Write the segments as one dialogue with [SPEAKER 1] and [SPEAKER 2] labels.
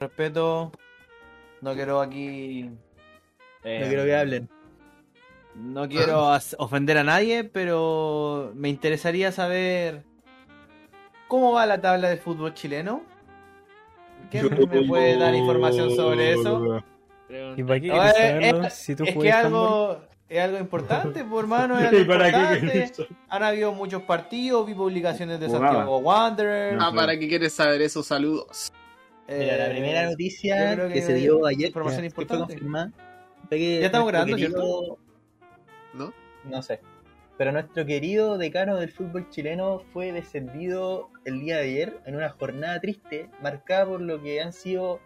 [SPEAKER 1] respeto, no quiero aquí. eh,
[SPEAKER 2] No quiero que hablen.
[SPEAKER 1] no quiero as- ofender a nadie, pero me interesaría saber cómo va la tabla de fútbol chileno. ¿Quién me puede dar información sobre eso?
[SPEAKER 3] ¿Y para qué
[SPEAKER 1] No,
[SPEAKER 3] quieres
[SPEAKER 1] es-
[SPEAKER 3] saberlo
[SPEAKER 1] es-
[SPEAKER 3] si tú
[SPEAKER 1] Es que algo, es algo importante, pues, hermano. Es algo
[SPEAKER 4] ¿Y para qué
[SPEAKER 1] importante. Han habido muchos partidos, vi publicaciones de. Santiago Wanderers.
[SPEAKER 5] Ah, ¿para qué quieres saber eso? Saludos.
[SPEAKER 2] Mira, la
[SPEAKER 1] eh,
[SPEAKER 2] primera
[SPEAKER 1] yo
[SPEAKER 2] noticia que,
[SPEAKER 1] que
[SPEAKER 2] se dio ayer,
[SPEAKER 1] información
[SPEAKER 2] que fue
[SPEAKER 1] importante.
[SPEAKER 2] confirmada, fue que
[SPEAKER 1] Ya estamos grabando,
[SPEAKER 2] querido-
[SPEAKER 5] ¿No?
[SPEAKER 2] No sé. Pero nuestro querido decano del fútbol chileno fue descendido el día de ayer en una jornada triste, marcada por lo que han sido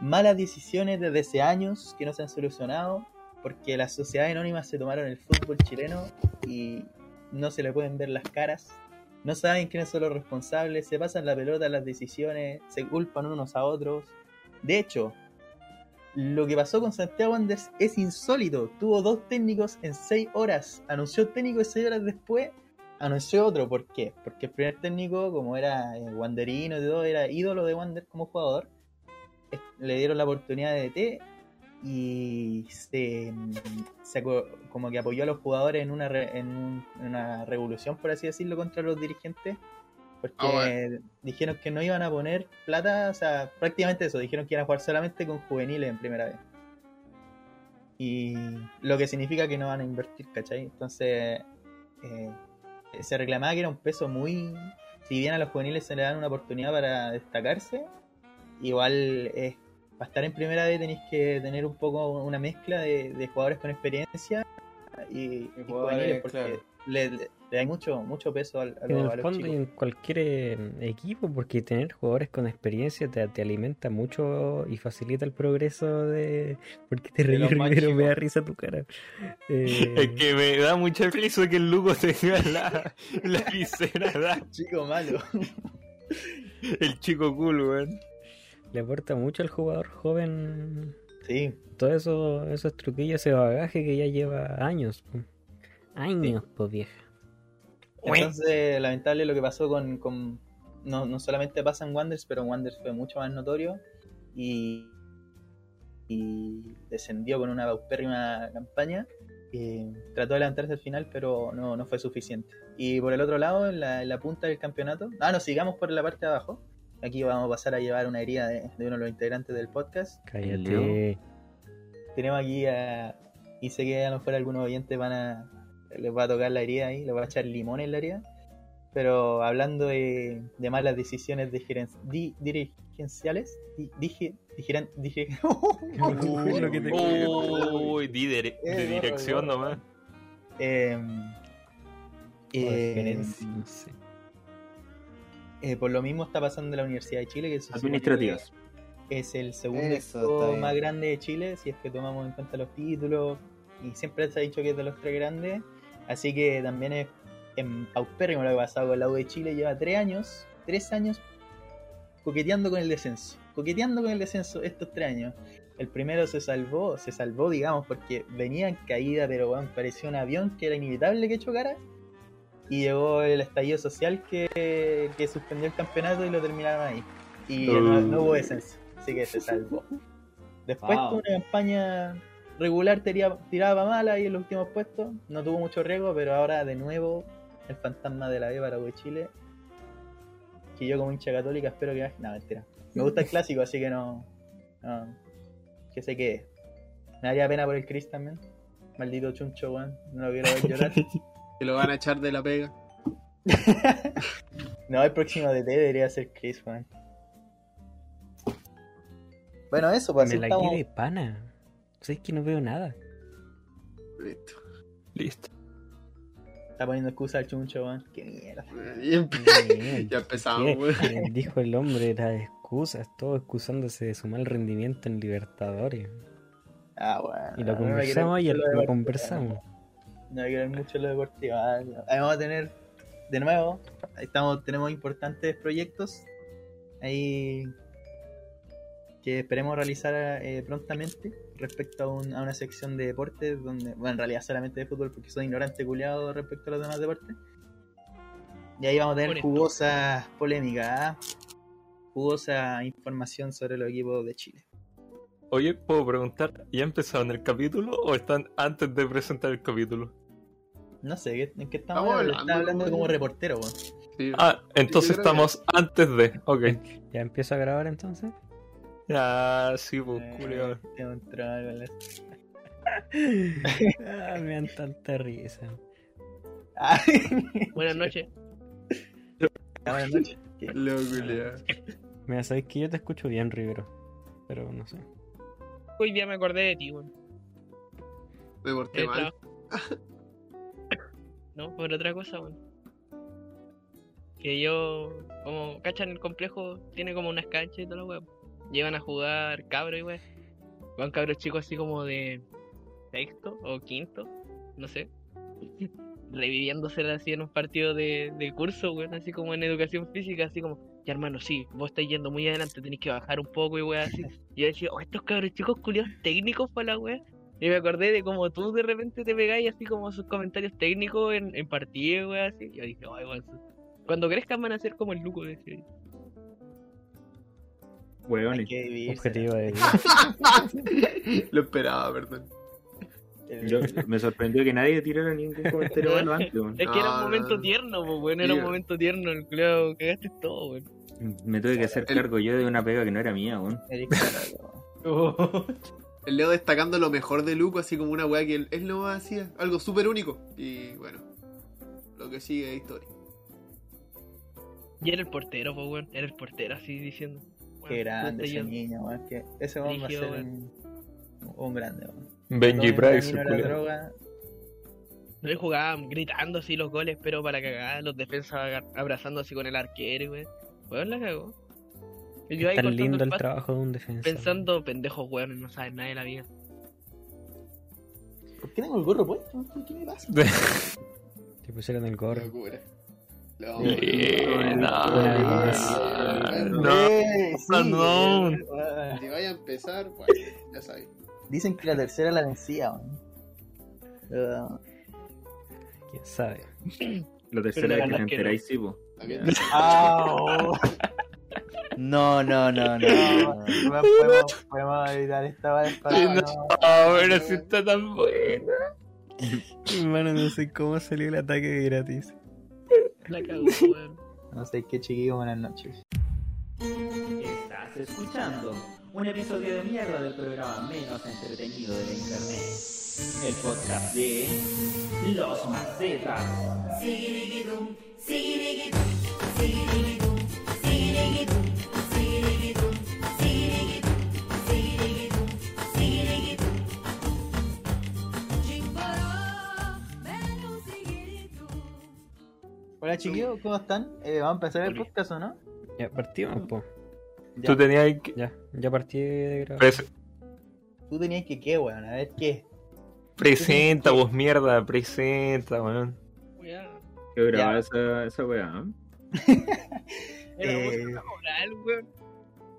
[SPEAKER 2] malas decisiones desde hace años que no se han solucionado, porque las sociedades anónimas se tomaron el fútbol chileno y no se le pueden ver las caras, no saben quiénes son los responsables, se pasan la pelota las decisiones, se culpan unos a otros. De hecho, lo que pasó con Santiago Wanderers es insólito. Tuvo dos técnicos en seis horas. Anunció técnico y seis horas después anunció otro. ¿Por qué? Porque el primer técnico, como era eh, Wanderino y todo, era ídolo de Wander como jugador. Le dieron la oportunidad de DT y se, se como que apoyó a los jugadores en una, re- en, un- en una revolución, por así decirlo, contra los dirigentes. Porque
[SPEAKER 5] Ah, bueno.
[SPEAKER 2] dijeron que no iban a poner plata, o sea, prácticamente eso, dijeron que iban a jugar solamente con juveniles en primera vez. Y lo que significa que no van a invertir, ¿cachai? Entonces, eh, se reclamaba que era un peso muy... Si bien a los juveniles se le dan una oportunidad para destacarse, igual es, para estar en primera vez tenéis que tener un poco una mezcla de, de jugadores con experiencia y, y
[SPEAKER 1] jugadores,
[SPEAKER 2] juveniles, porque
[SPEAKER 1] claro.
[SPEAKER 2] le, le- le da mucho, mucho peso al- a,
[SPEAKER 3] En el
[SPEAKER 2] a los
[SPEAKER 3] fondo y en cualquier eh, equipo, porque tener jugadores con experiencia te, te alimenta mucho y facilita el progreso de... Porque te reí primero, me da risa tu cara. Eh,
[SPEAKER 4] Es que me da mucha risa que el Lugo tenga la, la visera.
[SPEAKER 2] Chico malo.
[SPEAKER 4] El chico cool, weón.
[SPEAKER 3] Le aporta mucho al jugador joven
[SPEAKER 2] Sí,
[SPEAKER 3] todo eso, esos truquillos, ese bagaje que ya lleva años. Años, pues vieja.
[SPEAKER 2] Entonces, lamentable lo que pasó con. con- no, no solamente pasa en Wanderers, pero en Wanderers fue mucho más notorio. Y. Y descendió con una paupérrima campaña. eh, trató de levantarse al final, pero no, no fue suficiente. Y por el otro lado, en la, en la punta del campeonato. Ah, no, sigamos por la parte de abajo. Aquí vamos a pasar a llevar una herida de, de uno de los integrantes del podcast.
[SPEAKER 3] Cállate.
[SPEAKER 2] Tenemos aquí a. Y sé que a lo mejor algunos oyentes van a. Les va a tocar la herida ahí, les va a echar limón en la herida. Pero hablando de, de malas decisiones de geren- di- dirigenciales. di- dije. dijeran- dije-
[SPEAKER 3] Es lo que te-
[SPEAKER 4] Uy, di de,
[SPEAKER 2] Eh,
[SPEAKER 4] dirección
[SPEAKER 2] no, no.
[SPEAKER 4] nomás.
[SPEAKER 2] Em, eh,
[SPEAKER 3] Gerencia, no sé.
[SPEAKER 2] Eh, por lo mismo está pasando en la Universidad de Chile, que
[SPEAKER 4] Administrativas.
[SPEAKER 2] que es el segundo
[SPEAKER 1] Eso,
[SPEAKER 2] más grande de Chile, si es que tomamos en cuenta los títulos. Y siempre se ha dicho que es de los tres grandes. Así que también es en paupérrimo lo que ha pasado con la U de Chile. Lleva tres años, tres años coqueteando con el descenso. Coqueteando con el descenso estos tres años. El primero se salvó, se salvó, digamos, porque venía en caída, pero bueno, parecía un avión que era inevitable que chocara. Y llegó el estallido social que, que suspendió el campeonato y lo terminaron ahí. Y no, no hubo descenso, así que se salvó. Después
[SPEAKER 1] Wow.
[SPEAKER 2] tuvo una campaña regular, tiraba, tiraba mal ahí en los últimos puestos. No tuvo mucho riesgo, pero ahora de nuevo el fantasma de la B para Chile. Que yo como hincha católica espero que baje. No, mentira. Me gusta el clásico, así que no. no que sé que me daría pena por el Chris también. Maldito chuncho, weón. No lo quiero ver llorar.
[SPEAKER 5] Que lo van a echar de la pega.
[SPEAKER 2] No, el próximo DT debería ser Chris, weón. Bueno, eso, pues
[SPEAKER 3] Me
[SPEAKER 2] así
[SPEAKER 3] la
[SPEAKER 2] estamos.
[SPEAKER 3] de pana. ¿Sabes que no veo nada?
[SPEAKER 5] Listo.
[SPEAKER 4] Listo.
[SPEAKER 2] Está poniendo excusa al chuncho, weón. Qué mierda.
[SPEAKER 5] Y empe-
[SPEAKER 3] Bien.
[SPEAKER 5] ya empezamos, weón.
[SPEAKER 3] Dijo el hombre las excusas, todo excusándose de su mal rendimiento en Libertadores.
[SPEAKER 2] Ah, bueno.
[SPEAKER 3] Y lo conversamos
[SPEAKER 2] en lo
[SPEAKER 3] conversamos.
[SPEAKER 2] No me quiero ir mucho en lo deportivo. Ah. Ahí vamos a tener, de nuevo, ahí estamos, tenemos importantes proyectos ahí que esperemos realizar eh, prontamente respecto a, un- a una sección de deportes donde, bueno, en realidad solamente de fútbol porque soy ignorante culiado respecto a los demás deportes. Y ahí vamos a tener jugosas polémicas, ¿ah? jugosa información sobre los equipos de Chile.
[SPEAKER 4] Oye, ¿puedo preguntar? ¿Ya empezaron el capítulo o están antes de presentar el capítulo?
[SPEAKER 2] No sé, ¿qué- ¿en qué estamos
[SPEAKER 5] Estamos
[SPEAKER 2] hablando? Está hablando como reportero, weón.
[SPEAKER 5] Sí.
[SPEAKER 4] Ah, entonces
[SPEAKER 5] que-
[SPEAKER 4] estamos antes de. Ok.
[SPEAKER 3] ¿Ya empiezo a grabar entonces?
[SPEAKER 4] Ya, sí, pues,
[SPEAKER 2] Eh,
[SPEAKER 4] culiao.
[SPEAKER 2] tengo un trago con la-
[SPEAKER 3] Ah, me dan tanta risa.
[SPEAKER 2] Ah,
[SPEAKER 6] Buenas noches.
[SPEAKER 2] buenas noches.
[SPEAKER 3] Mira, sabes que yo te escucho bien, Rivero. Pero no sé.
[SPEAKER 6] Hoy día me acordé de ti, weón.
[SPEAKER 5] Me porté
[SPEAKER 6] El
[SPEAKER 5] mal.
[SPEAKER 6] No, por otra cosa, weón. Que yo, como, cachan el complejo, tiene como unas canchas y todo lo weón. Llevan a jugar cabros y weón. Van cabros chicos así como de sexto o quinto, no sé. Reviviéndose así en un partido de, de curso, weón, así como en educación física, así como, ya hermano, sí, vos estáis yendo muy adelante, tenéis que bajar un poco y weón, así. Y yo decía, oh, estos cabros chicos culiados técnicos para la weón. Y me acordé de cómo tú de repente te pegáis así como sus comentarios técnicos en, en partido, weón, así. Yo dije, ay, weón, cuando crezcan van a ser como el Luco, decía
[SPEAKER 2] vivir.
[SPEAKER 3] Objetivo de.
[SPEAKER 5] Lo esperaba, perdón.
[SPEAKER 7] Yo- me sorprendió que nadie tirara ningún comentario malo antes. weón.
[SPEAKER 6] Es que era un momento
[SPEAKER 5] no.
[SPEAKER 6] tierno, pues, weón, era un momento tierno, el culiao, cagaste todo, weón.
[SPEAKER 7] Me tuve que hacer cargo yo de una pega que no era mía, weón.
[SPEAKER 5] El Leo destacando lo mejor de Luco, así como una weá que él, él no hacía. Algo súper único. Y bueno, lo que sigue es historia.
[SPEAKER 6] Y era el portero, pues, weón, era el portero así diciendo.
[SPEAKER 2] Qué
[SPEAKER 6] weón,
[SPEAKER 2] grande ese
[SPEAKER 6] yo-
[SPEAKER 2] niño, weón. Que ese weón va a ser un, un grande, weón.
[SPEAKER 4] Benji Price,
[SPEAKER 2] droga.
[SPEAKER 6] No le jugaban gritando así los goles, pero para cagar, los defensas abrazando así con el arquero, weón. Weón la cagó. Yo
[SPEAKER 3] Es
[SPEAKER 6] ahí
[SPEAKER 3] tan lindo el
[SPEAKER 6] pasto,
[SPEAKER 3] trabajo de un defensa.
[SPEAKER 6] pensando, pendejos weones, no saben nada de la vida.
[SPEAKER 2] ¿Por qué tengo el gorro puesto? ¿Qué me pasa?
[SPEAKER 3] Te pusieron el gorro.
[SPEAKER 4] No.
[SPEAKER 5] No.
[SPEAKER 4] No.
[SPEAKER 5] Si vaya a empezar, bueno, ya sabes.
[SPEAKER 2] Dicen que la tercera la vencía. Pero-
[SPEAKER 3] ¿Quién sabe?
[SPEAKER 7] La tercera vez que te
[SPEAKER 6] es que
[SPEAKER 7] enteráis, sí.
[SPEAKER 2] Ah, oh.
[SPEAKER 1] No, no, no, no.
[SPEAKER 2] No, podemos, podemos evitar esta vez para
[SPEAKER 4] no. Ah, pero si está tan buena.
[SPEAKER 3] Hermano, no sé cómo salió el ataque gratis.
[SPEAKER 6] La cagó, weón.
[SPEAKER 2] No sé qué chiquillo, buenas noches.
[SPEAKER 8] Estás escuchando un episodio de mierda del programa menos entretenido de la internet. El podcast de Los Macetas.
[SPEAKER 2] Hola chiquillos, ¿cómo están? Eh, ¿Vamos a empezar el podcast o no?
[SPEAKER 3] Ya partimos, po.
[SPEAKER 2] Ya.
[SPEAKER 4] Tú tenías que.
[SPEAKER 3] Ya, ya partí de grabar.
[SPEAKER 4] Pres-
[SPEAKER 2] Tú tenías que qué, weón, a ver qué.
[SPEAKER 4] presenta, vos mierda, presenta, weón.
[SPEAKER 6] Weón.
[SPEAKER 7] Qué grababa esa, esa weá. ¿eh?
[SPEAKER 6] Era
[SPEAKER 2] Eh,
[SPEAKER 6] weón.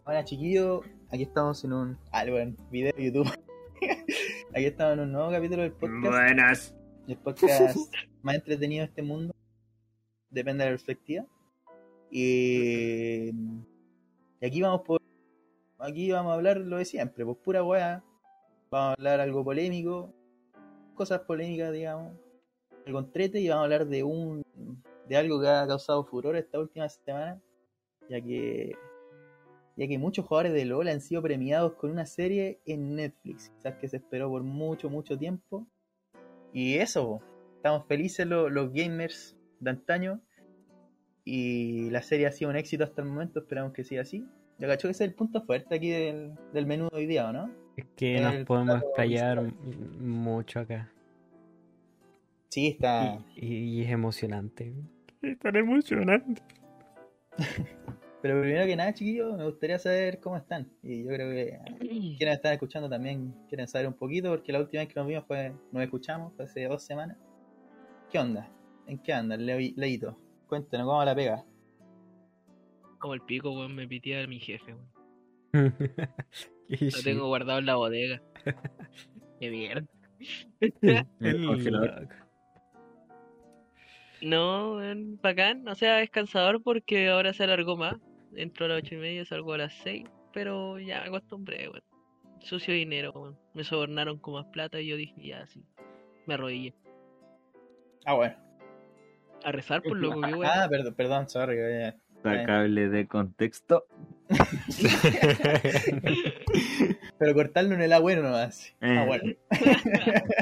[SPEAKER 2] Hola chiquillos, aquí estamos en un. Ah, bueno, video de YouTube. aquí estamos en un nuevo capítulo del podcast.
[SPEAKER 7] Buenas.
[SPEAKER 2] El podcast más entretenido de este mundo. Depende de la perspectiva. Y, y aquí vamos por. Aquí vamos a hablar lo de siempre, pues pura weá. Vamos a hablar algo polémico. Cosas polémicas, digamos. Algo entrete y vamos a hablar de un. de algo que ha causado furor esta última semana. Ya que. Ya que muchos jugadores de LOL han sido premiados con una serie en Netflix. Quizás que se esperó por mucho, mucho tiempo. Y eso, estamos felices lo- los gamers de antaño. Y la serie ha sido un éxito hasta el momento, esperamos que siga así. Yo cacho que ese es el punto fuerte aquí del, del menú de hoy día, ¿o no?
[SPEAKER 3] Es que
[SPEAKER 2] El
[SPEAKER 3] nos podemos m- mucho acá.
[SPEAKER 2] Sí, está.
[SPEAKER 3] Y, y es emocionante. Es tan emocionante.
[SPEAKER 2] Pero primero que nada, chiquillos, me gustaría saber cómo están. Y yo creo que quienes están escuchando también quieren saber un poquito, porque la última vez que nos vimos fue, nos escuchamos, fue hace dos semanas. ¿Qué onda? ¿En qué andan, Leo- Leito? Cuéntanos, ¿cómo la pega?
[SPEAKER 6] Como el pico, weón, me pitía mi jefe, weón. Lo tengo guardado en la bodega. Qué mierda.
[SPEAKER 7] El
[SPEAKER 3] loco.
[SPEAKER 6] No, weón, bacán. O sea, es cansador porque ahora se alargó más. entro a las ocho y media, salgo a las seis, pero ya me acostumbré, weón. Sucio dinero, weón. Me sobornaron con más plata y yo dije, ya, sí. Me arrodillé.
[SPEAKER 2] Ah, bueno.
[SPEAKER 6] A rezar por loco, que.
[SPEAKER 2] Ah, perdón, perdón, sorry. eh.
[SPEAKER 7] Sacable de contexto.
[SPEAKER 2] Pero cortarlo en el A bueno nomás.
[SPEAKER 7] Eh.
[SPEAKER 2] Ah, bueno.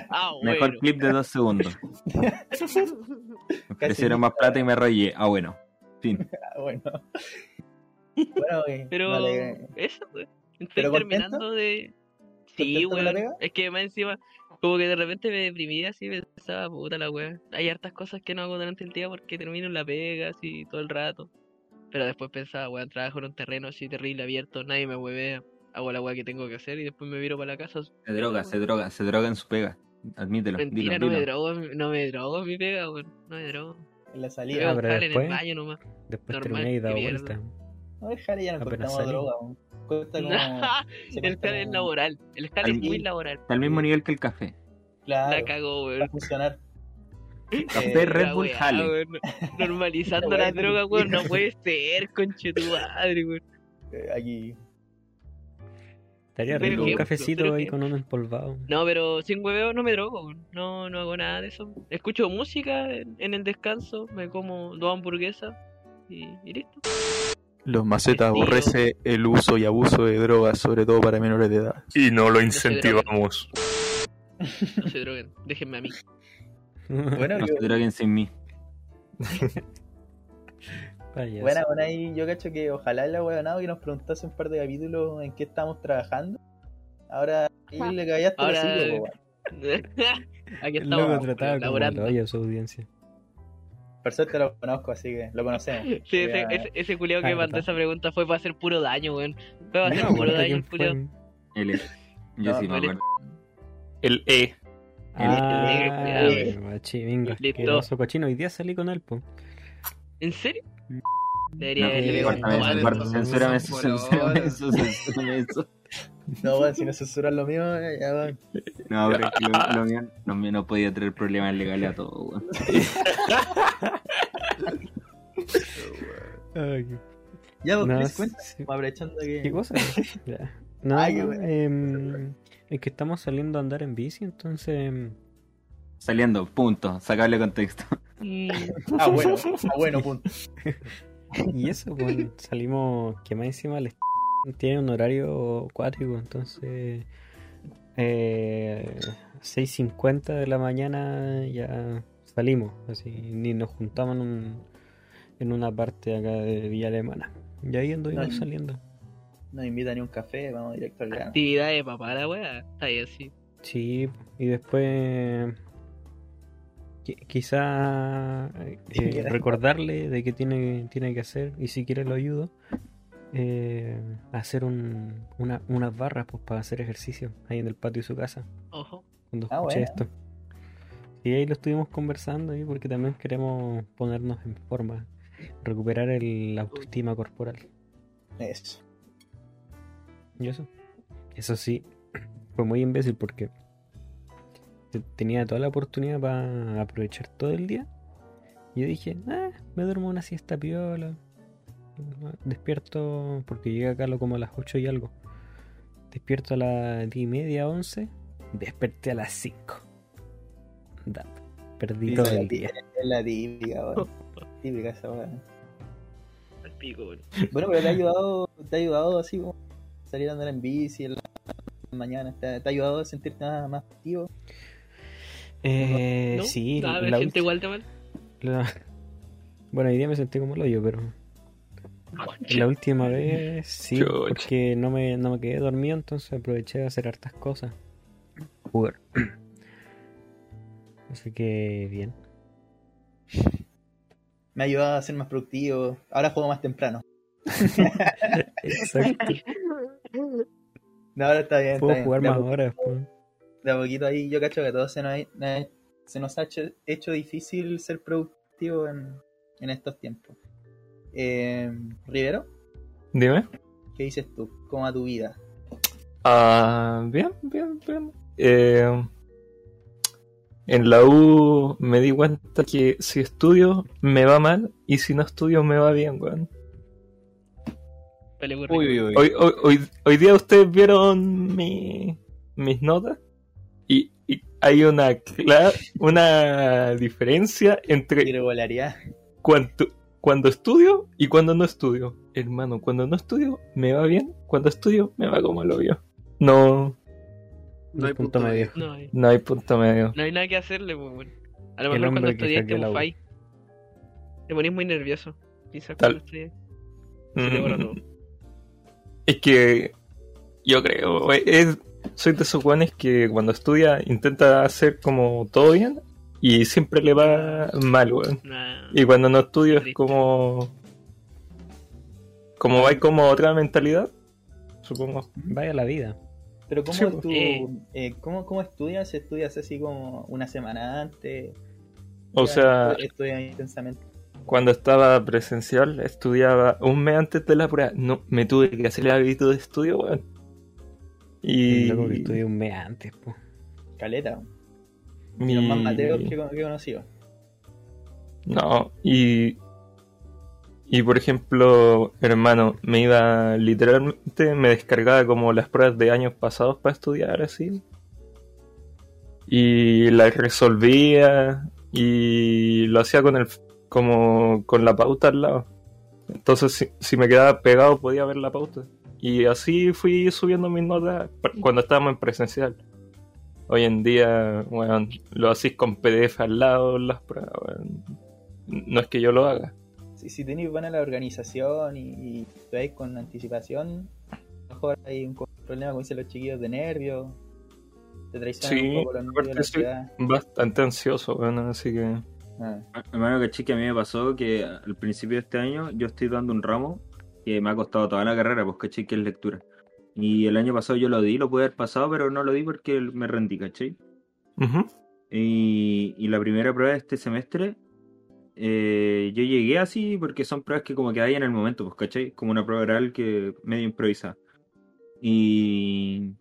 [SPEAKER 6] Ah,
[SPEAKER 7] Mejor
[SPEAKER 6] bueno.
[SPEAKER 7] clip de dos segundos. Me ofrecieron más plata y me arrollé. Ah, bueno. Fin.
[SPEAKER 2] Ah, bueno. Bueno, eh,
[SPEAKER 6] Pero
[SPEAKER 2] vale,
[SPEAKER 6] eso, weón. Estoy
[SPEAKER 2] ¿Pero contento?
[SPEAKER 6] terminando de. Sí,
[SPEAKER 2] ¿Contento con la
[SPEAKER 6] weón. Es que más encima, como que de repente me deprimía así, pensaba, puta la weá. Hay hartas cosas que no hago durante el día porque termino en la pega así todo el rato. Pero después pensaba, weón, trabajo en un terreno así terrible abierto, nadie me huevea. Hago la weá que tengo que hacer y después me viro para la casa.
[SPEAKER 7] Se droga, se droga, se droga en su pega. Admítelo.
[SPEAKER 6] Mentira,
[SPEAKER 7] dilo,
[SPEAKER 6] no me drogo, no me drogo en mi pega, weón. No me drogo.
[SPEAKER 2] en la salida.
[SPEAKER 3] Ah, pero
[SPEAKER 6] jale en el
[SPEAKER 3] después-
[SPEAKER 6] baño nomás.
[SPEAKER 3] Después
[SPEAKER 6] Normal,
[SPEAKER 3] terminé y vuelta.
[SPEAKER 2] No, el Jale ya no
[SPEAKER 3] Apenas
[SPEAKER 2] droga. aún. Cuesta como. se
[SPEAKER 6] el jale es laboral. El jale es muy laboral.
[SPEAKER 7] Está al mismo nivel que el café.
[SPEAKER 2] Claro,
[SPEAKER 6] La cagó,
[SPEAKER 2] va a
[SPEAKER 6] weón.
[SPEAKER 2] funcionar.
[SPEAKER 7] Café,
[SPEAKER 2] Eh,
[SPEAKER 7] Red
[SPEAKER 6] La
[SPEAKER 7] Bull,
[SPEAKER 6] weá,
[SPEAKER 7] jale.
[SPEAKER 6] weón. Normalizando
[SPEAKER 2] La
[SPEAKER 6] la
[SPEAKER 2] weá
[SPEAKER 6] droga, weón. No puede ser, conche tu madre, weón.
[SPEAKER 2] eh, aquí.
[SPEAKER 3] Estaría rico un cafecito ahí con uno empolvado.
[SPEAKER 6] No, pero sin hueveo no me drogo, weón. No, no hago nada de eso. Escucho música en, en el descanso, me como dos hamburguesas y, y listo.
[SPEAKER 9] Los macetas aborrece el uso y abuso de drogas, sobre todo para menores de edad.
[SPEAKER 4] Y no lo incentivamos.
[SPEAKER 6] No se droguen, déjenme a mí.
[SPEAKER 2] Bueno,
[SPEAKER 7] No
[SPEAKER 2] yo-
[SPEAKER 7] se droguen sin mí.
[SPEAKER 3] Payaso.
[SPEAKER 2] buena, buena. ahí yo cacho que ojalá el weonado que nos preguntase un par de capítulos en qué estamos trabajando. Ahora, ahí le callaste
[SPEAKER 6] Ahora-.
[SPEAKER 2] El
[SPEAKER 6] Aquí estamos
[SPEAKER 3] loco trataba como a su audiencia.
[SPEAKER 2] Por suerte lo conozco, así que lo conocemos.
[SPEAKER 6] Sí, ese,
[SPEAKER 2] Ya.
[SPEAKER 6] ese, ese culiao
[SPEAKER 3] Ah,
[SPEAKER 6] que mandó esa pregunta fue para hacer puro daño, weón. Fue para hacer
[SPEAKER 3] me
[SPEAKER 6] puro
[SPEAKER 3] acuerdo
[SPEAKER 6] daño el
[SPEAKER 7] es. Yo
[SPEAKER 2] No,
[SPEAKER 7] sí me
[SPEAKER 6] es-
[SPEAKER 7] acuerdo.
[SPEAKER 4] El E.
[SPEAKER 3] Ah,
[SPEAKER 6] negro, cuidado.
[SPEAKER 3] machi, venga.
[SPEAKER 6] Listo.
[SPEAKER 3] Asqueroso cochino. Hoy día salí con él, po.
[SPEAKER 6] ¿En serio? Debería
[SPEAKER 7] No,
[SPEAKER 6] haberle
[SPEAKER 2] eh, no,
[SPEAKER 7] eso, censúrame eso, censúrame eso.
[SPEAKER 2] No, weón, si no censuran lo mío, ya va.
[SPEAKER 7] No, pero es que lo, lo mío, lo mío no podía traer problemas legales a todo, weón.
[SPEAKER 2] Ya, vos,
[SPEAKER 3] No,
[SPEAKER 2] Chris, cuenta.
[SPEAKER 3] sí.
[SPEAKER 2] Aprovechando que.
[SPEAKER 3] ¿Qué cosa? Ya. No,
[SPEAKER 2] Ay, bueno.
[SPEAKER 3] em, es que estamos saliendo a andar en bici, entonces... em,
[SPEAKER 7] Saliendo, punto, sacable contexto.
[SPEAKER 2] Ah, bueno, ah, bueno, punto.
[SPEAKER 3] Y eso, pues salimos, que más encima les tiene un horario cuático, entonces eh, 6.50 de la mañana ya salimos, así, ni nos juntamos en, un- en una parte acá de Villa Alemana. Y ahí anduvimos
[SPEAKER 2] Ay.
[SPEAKER 3] saliendo.
[SPEAKER 2] No invita ni un café, vamos directo al grano.
[SPEAKER 6] actividad de papá, la weá. Está ahí así.
[SPEAKER 3] Sí, y después qui- quizá eh, eh, recordarle de qué tiene, tiene que hacer y si quiere lo ayudo. Eh, hacer un, una- unas barras pues, para hacer ejercicio ahí en el patio de su casa
[SPEAKER 6] Ojo.
[SPEAKER 3] cuando
[SPEAKER 2] Ah,
[SPEAKER 3] escuché
[SPEAKER 2] bueno.
[SPEAKER 3] esto. Y ahí lo estuvimos conversando ahí porque también queremos ponernos en forma, recuperar el la autoestima corporal.
[SPEAKER 2] Eso.
[SPEAKER 3] ¿Y eso? Eso sí, fue muy imbécil porque te- tenía toda la oportunidad para aprovechar todo el día. Y yo dije, ah, me duermo una siesta piola. Despierto, porque llegué acá como a las 8 y algo. Despierto a las 10 y media, 11. Desperté a las 5. Da, perdí todo
[SPEAKER 2] la
[SPEAKER 3] el día.
[SPEAKER 2] Es la típica, weón. Típica esa weá.
[SPEAKER 6] Al pico, weón.
[SPEAKER 2] Bueno, pero te ha ayudado, te ha ayudado así como salir a andar en bici en la mañana. Te, te ha ayudado a sentirte más, más activo.
[SPEAKER 3] Eh,
[SPEAKER 6] ¿No?
[SPEAKER 3] sí, la
[SPEAKER 6] siento
[SPEAKER 3] ulti-
[SPEAKER 6] igual de mal.
[SPEAKER 3] la- Bueno, hoy día me sentí como el hoyo, pero la última vez sí,
[SPEAKER 4] Chucha.
[SPEAKER 3] porque no me, no me quedé dormido, entonces aproveché de hacer hartas cosas. Jugar. Así que bien.
[SPEAKER 2] Me ha ayudado a ser más productivo. Ahora juego más temprano.
[SPEAKER 3] Exacto.
[SPEAKER 2] No, ahora está bien.
[SPEAKER 3] Puedo
[SPEAKER 2] está
[SPEAKER 3] jugar
[SPEAKER 2] De
[SPEAKER 3] más
[SPEAKER 2] po-
[SPEAKER 3] horas. pues.
[SPEAKER 2] De a poquito ahí yo cacho que a todos se nos se nos ha hecho, hecho difícil ser productivo en, en estos tiempos. Eh, Rivero,
[SPEAKER 4] Dime.
[SPEAKER 2] ¿qué dices tú? ¿Cómo va tu vida?
[SPEAKER 4] Ah, bien, bien, bien. Eh, en la U me di cuenta que si estudio me va mal y si no estudio me va bien, weón.
[SPEAKER 1] Uy, uy, uy.
[SPEAKER 4] Hoy, hoy, hoy, hoy día ustedes vieron mi, mis notas y, y hay una clara, una diferencia entre
[SPEAKER 2] Irregularidad.
[SPEAKER 4] Cuando, estudio y cuando no estudio. Hermano, cuando no estudio me va bien, cuando estudio me va como lo vio. No,
[SPEAKER 5] No hay
[SPEAKER 3] punto
[SPEAKER 5] punto
[SPEAKER 3] medio.
[SPEAKER 6] No hay,
[SPEAKER 4] no hay punto medio.
[SPEAKER 6] no hay nada que hacerle, pues, weón. A lo
[SPEAKER 3] El
[SPEAKER 6] mejor cuando un
[SPEAKER 3] U.
[SPEAKER 6] fai. Te ponís muy nervioso. Quizás
[SPEAKER 4] Tal.
[SPEAKER 6] cuando estudias. Te.
[SPEAKER 4] Mm, Es que yo creo, eh, es, soy de esos guanes que cuando estudia intenta hacer como todo bien y siempre le va mal, weón.
[SPEAKER 6] Nah.
[SPEAKER 4] Y cuando no estudio es como. Como va como otra mentalidad, supongo.
[SPEAKER 3] Vaya la vida.
[SPEAKER 2] Pero ¿cómo,
[SPEAKER 4] Sí,
[SPEAKER 2] tú,
[SPEAKER 6] eh.
[SPEAKER 2] eh, ¿cómo, ¿cómo estudias? ¿Estudias así como una semana antes?
[SPEAKER 4] O sea,
[SPEAKER 2] Estudias intensamente.
[SPEAKER 4] cuando estaba presencial, estudiaba un mes antes de la prueba. No, me tuve que hacer el hábito de estudio, weón. Y.
[SPEAKER 3] Luego que estudié un mes antes, po.
[SPEAKER 2] Caleta.
[SPEAKER 4] Mi-
[SPEAKER 2] Los más mateos que, que he conocido.
[SPEAKER 4] No, y. Y por ejemplo, hermano, me iba literalmente, me descargaba como las pruebas de años pasados para estudiar así. Y las resolvía y lo hacía con el como con la pauta al lado. Entonces si, si me quedaba pegado podía ver la pauta. Y así fui subiendo mis notas cuando estábamos en presencial. Hoy en día, bueno, lo hacís con PDF al lado las pruebas, weón. No es que yo lo haga.
[SPEAKER 2] Si, si tenéis buena la organización y, y estudiáis con anticipación, a lo mejor hay un problema, como dicen los chiquillos, de nervios. Te traicionan
[SPEAKER 4] Sí,
[SPEAKER 2] un poco los nervios de la ciudad.
[SPEAKER 4] bastante ansioso, bueno, así que...
[SPEAKER 2] Ah.
[SPEAKER 7] Hermano, caché que a mí me pasó que al principio de este año yo estoy dando un ramo que me ha costado toda la carrera, pues caché que es lectura. Y el año pasado yo lo di, lo pude haber pasado, pero no lo di porque me rendí, ¿cachai?
[SPEAKER 4] Ujú.
[SPEAKER 7] Y, y la primera prueba de este semestre, eh, yo llegué así porque son pruebas que como que hay en el momento, pues, ¿cachai? Como una prueba oral que medio improvisa. Y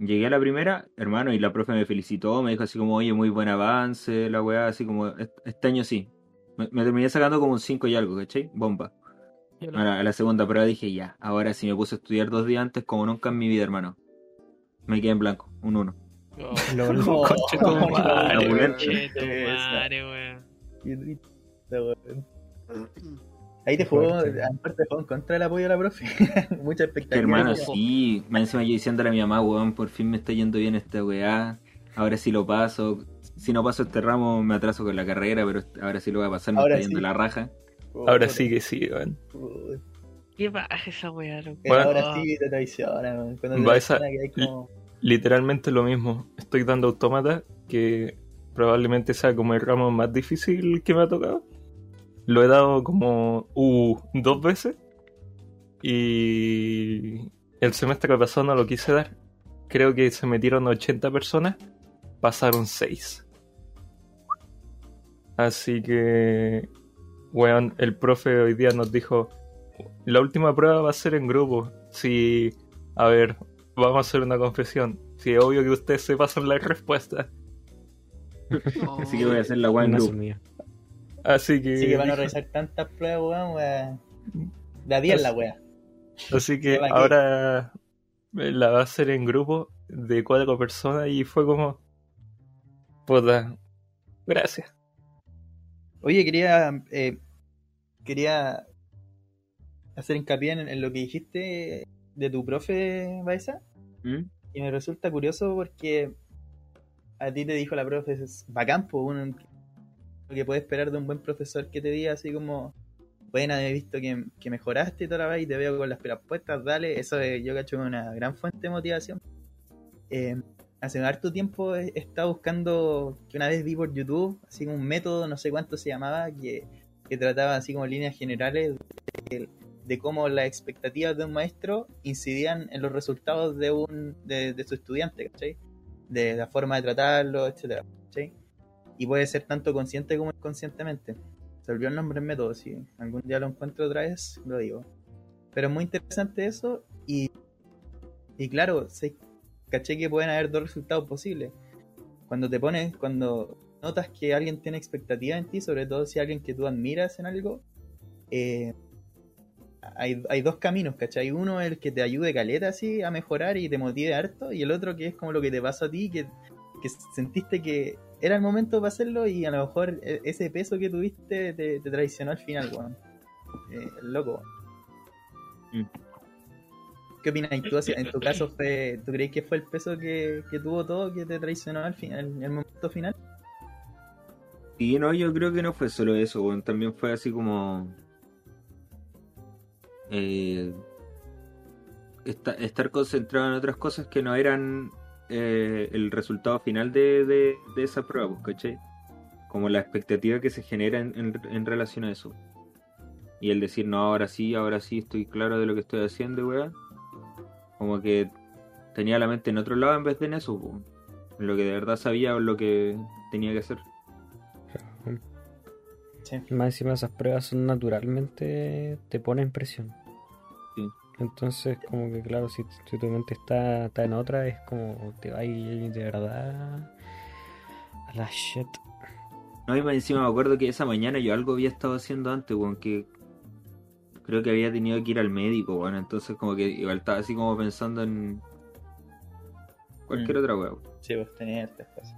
[SPEAKER 7] llegué a la primera, hermano, y la profe me felicitó, me dijo así como, oye, muy buen avance, la weá, así como, "Est- este año sí. Me, me terminé sacando como un 5 y algo, ¿cachai? Bomba.
[SPEAKER 6] Yo no.
[SPEAKER 7] Ahora, a la segunda prueba dije, ya, ahora sí me puse a estudiar dos días antes como nunca en mi vida, hermano. Me quedé en blanco, un 1.
[SPEAKER 6] Oh,
[SPEAKER 3] Lol.
[SPEAKER 4] Conche tu
[SPEAKER 2] no,
[SPEAKER 4] madre,
[SPEAKER 2] no,
[SPEAKER 4] weón.
[SPEAKER 2] weón.
[SPEAKER 6] conche tu
[SPEAKER 2] Eso.
[SPEAKER 6] madre, weón.
[SPEAKER 2] Qué triste, weón. Ahí te jugó, aparte te jugó en contra del apoyo de la profe. Mucha expectativa.
[SPEAKER 7] Hermano, sí. Más encima yo diciéndole a mi mamá, weón, por fin me está yendo bien esta weá. Ahora sí lo paso. Si no paso este ramo me atraso con la carrera, pero ahora sí lo voy a pasar, me
[SPEAKER 2] Ahora
[SPEAKER 7] está yendo la raja.
[SPEAKER 4] Ahora sí que sí, weón.
[SPEAKER 6] ¿Qué baja esa weá, loco?
[SPEAKER 4] Bueno.
[SPEAKER 2] ahora sí te traiciona, weón. Cuando te
[SPEAKER 4] esa-
[SPEAKER 2] que hay como...
[SPEAKER 4] Literalmente lo mismo. Estoy dando automata, que probablemente sea como el ramo más difícil que me ha tocado. Lo he dado como uh, dos veces. Y el semestre pasado no lo quise dar. Creo que se metieron 80 personas. Pasaron 6. Así que, weón, el profe hoy día nos dijo, la última prueba va a ser en grupo. Si, a ver, vamos a hacer una confesión. Si es obvio que ustedes se pasan las respuestas.
[SPEAKER 7] Así que voy a hacer la weá en.
[SPEAKER 4] Así que,
[SPEAKER 2] Así que van a realizar tantas pruebas, weón, weón. Da 10 la wea.
[SPEAKER 4] así que ahora la va a hacer en grupo de cuatro personas y fue como, puta, gracias.
[SPEAKER 2] Oye, quería eh, quería hacer hincapié en, en lo que dijiste de tu profe, Baeza.
[SPEAKER 7] ¿Mm?
[SPEAKER 2] Y me resulta curioso porque a ti te dijo la profe, es bacán, uno, lo que puedes esperar de un buen profesor que te diga así como, buena, he visto que, que mejoraste y toda la vez y te veo con las pilas puestas, dale, eso es, yo cacho que una gran fuente de motivación. Eh, hace harto tiempo he he estado buscando, que una vez vi por YouTube, así como un método, no sé cuánto se llamaba, que, que trataba así como líneas generales de, de cómo las expectativas de un maestro incidían en los resultados de un de, de su estudiante, ¿cachai? De la forma de tratarlo, etcétera, ¿cachai? Y puede ser tanto consciente como inconscientemente. Se olvidó el nombre en método, si algún día lo encuentro otra vez, lo digo. Pero es muy interesante eso y, y claro, caché que pueden haber dos resultados posibles. Cuando te pones, cuando notas que alguien tiene expectativa en ti, sobre todo si alguien que tú admiras en algo, eh, hay, hay dos caminos, ¿cachai? Uno es el que te ayude caleta así a mejorar y te motive harto, y el otro que es como lo que te pasa a ti, que, que sentiste que era el momento para hacerlo y a lo mejor e- ese peso que tuviste te, te traicionó al final, weón. Eh, loco.
[SPEAKER 7] Mm.
[SPEAKER 2] ¿Qué opinas tú? En tu caso, fue, ¿tú crees que fue el peso que, que tuvo todo que te traicionó al final, en el momento final?
[SPEAKER 7] Y no, yo creo que no fue solo eso. También fue así como. eh, esta- estar concentrado en otras cosas que no eran eh, el resultado final de, esa prueba, pues, ¿cachai? Como la expectativa que se genera en, relación a eso. Y el decir, no, ahora sí, ahora sí estoy claro de lo que estoy haciendo, weón. Como que tenía la mente en otro lado en vez de en eso, pues. En lo que de verdad sabía o lo que tenía que hacer.
[SPEAKER 2] Sí.
[SPEAKER 3] Más encima esas pruebas son naturalmente, te ponen presión.
[SPEAKER 7] Sí.
[SPEAKER 3] Entonces, como que claro, si, si tu mente está, está en otra, es como te va a ir de verdad a la shit.
[SPEAKER 7] No, y más encima me acuerdo que esa mañana yo algo había estado haciendo antes, weón, que creo que había tenido que ir al médico, weón. Entonces como que igual estaba así como pensando en cualquier
[SPEAKER 2] Mm.
[SPEAKER 7] otra weón.
[SPEAKER 2] Sí, pues tenía estas cosas.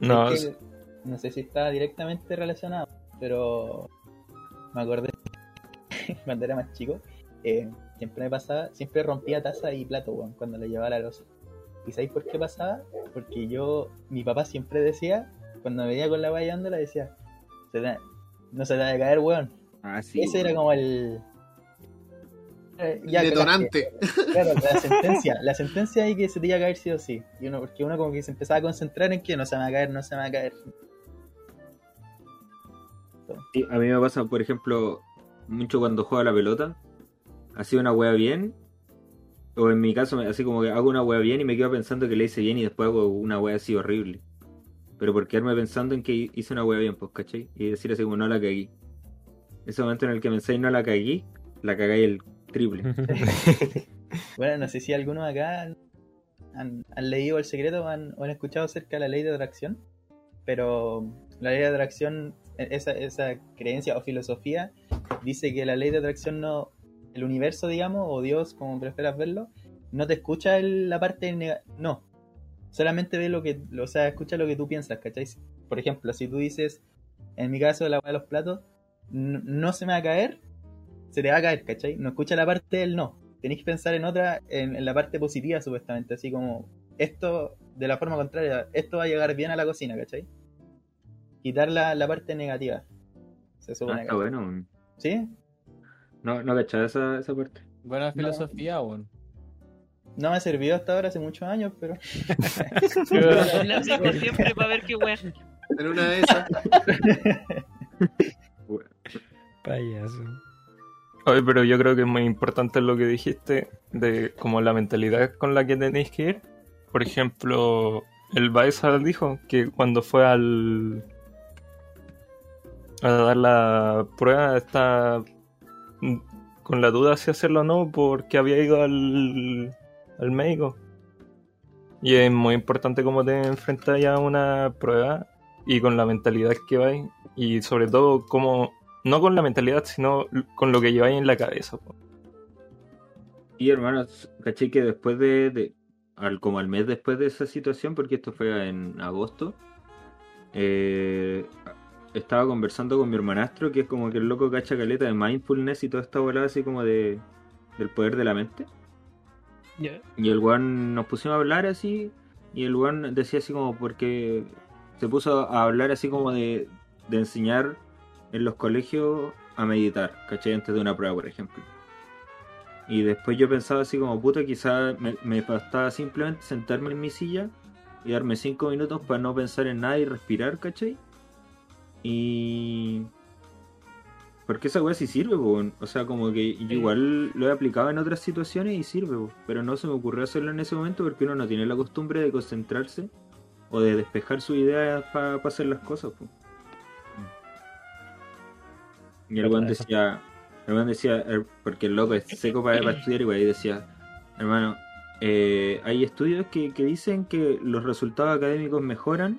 [SPEAKER 4] No,
[SPEAKER 2] Es que no sé si está directamente relacionado, pero me acordé cuando era más chico, eh, siempre me pasaba, siempre rompía taza y plato, weón, cuando le llevaba la losa. ¿Y sabéis por qué pasaba? Porque yo, mi papá siempre decía, cuando me veía con la valla la decía, "Se te- no se te va a caer, weón.
[SPEAKER 7] Ah, sí.
[SPEAKER 2] Ese era como el... eh, ya,
[SPEAKER 5] Detonante.
[SPEAKER 2] Claro, la sentencia, la sentencia ahí que se te iba a caer sí o sí. Y uno, porque uno como que se empezaba a concentrar en que no se me va a caer, no se me va a caer.
[SPEAKER 7] A mí me pasa, por ejemplo, mucho cuando juego a la pelota. Así una wea bien. O en mi caso, así como que hago una wea bien y me quedo pensando que le hice bien y después hago una wea así horrible. Pero por quedarme pensando en que hice una wea bien, pues, ¿cachai? Y decir así como no la cagué. Ese momento en el que pensáis no la cagué, la cagáis el triple.
[SPEAKER 2] Bueno, no sé si algunos acá han, leído El Secreto o han, escuchado acerca de la ley de atracción, pero la ley de atracción, esa, esa creencia o filosofía, dice que la ley de atracción no, el universo, digamos, o Dios, como prefieras verlo, no te escucha la parte nega- no, solamente ve lo que, o sea, escucha lo que tú piensas, ¿cachai? Por ejemplo, si tú dices, en mi caso, la de los platos, "N- no se me va a caer, se te va a caer, ¿cachai? No escucha la parte del no. Tenéis que pensar en otra, en, en la parte positiva, supuestamente, así como esto, de la forma contraria, esto va a llegar bien a la cocina, ¿cachai? Quitar la, la parte negativa. Se
[SPEAKER 7] Ah,
[SPEAKER 2] supone
[SPEAKER 7] está
[SPEAKER 2] que-
[SPEAKER 7] bueno.
[SPEAKER 2] ¿Sí?
[SPEAKER 7] No, no cachaba esa, esa parte.
[SPEAKER 1] Buena filosofía, weón.
[SPEAKER 2] No me ha servido hasta ahora hace muchos años, pero.
[SPEAKER 6] La siempre para ver qué wea.
[SPEAKER 5] En una de esas.
[SPEAKER 3] Payaso.
[SPEAKER 4] Oye, pero yo creo que es muy importante lo que dijiste de como la mentalidad con la que tenéis que ir. Por ejemplo, el Baeza dijo que cuando fue al a dar la prueba está mm, con la duda si hacerlo o no porque había ido al, al médico. Y es muy importante cómo te enfrentas a una prueba y con la mentalidad que vais y sobre todo cómo no con la mentalidad, sino con lo que lleváis en la cabeza.
[SPEAKER 7] Y hermanos, caché que después de, de- al, como al mes después de esa situación, porque esto fue en agosto, eh, estaba conversando con mi hermanastro, que es como que el loco cacha caleta de mindfulness y toda esta volada así como de del poder de la mente. Y el weón nos pusimos a hablar así, y el weón decía así como porque se puso a hablar así como de, de enseñar en los colegios a meditar, ¿cachai? Antes de una prueba, por ejemplo. Y después yo pensaba así como, puta, quizás me, me bastaba simplemente sentarme en mi silla y darme cinco minutos para no pensar en nada y respirar, ¿cachai? Y... Porque esa weá sí sirve, weón. O sea, como que yo igual lo he aplicado en otras situaciones y sirve, po. pero no se me ocurrió hacerlo en ese momento porque uno no tiene la costumbre de concentrarse o de despejar su idea para hacer las cosas. po. Y el weón decía, el weón decía, eh, porque el loco es seco para, para estudiar, igual, y decía, hermano, eh, hay estudios que, que dicen que los resultados académicos mejoran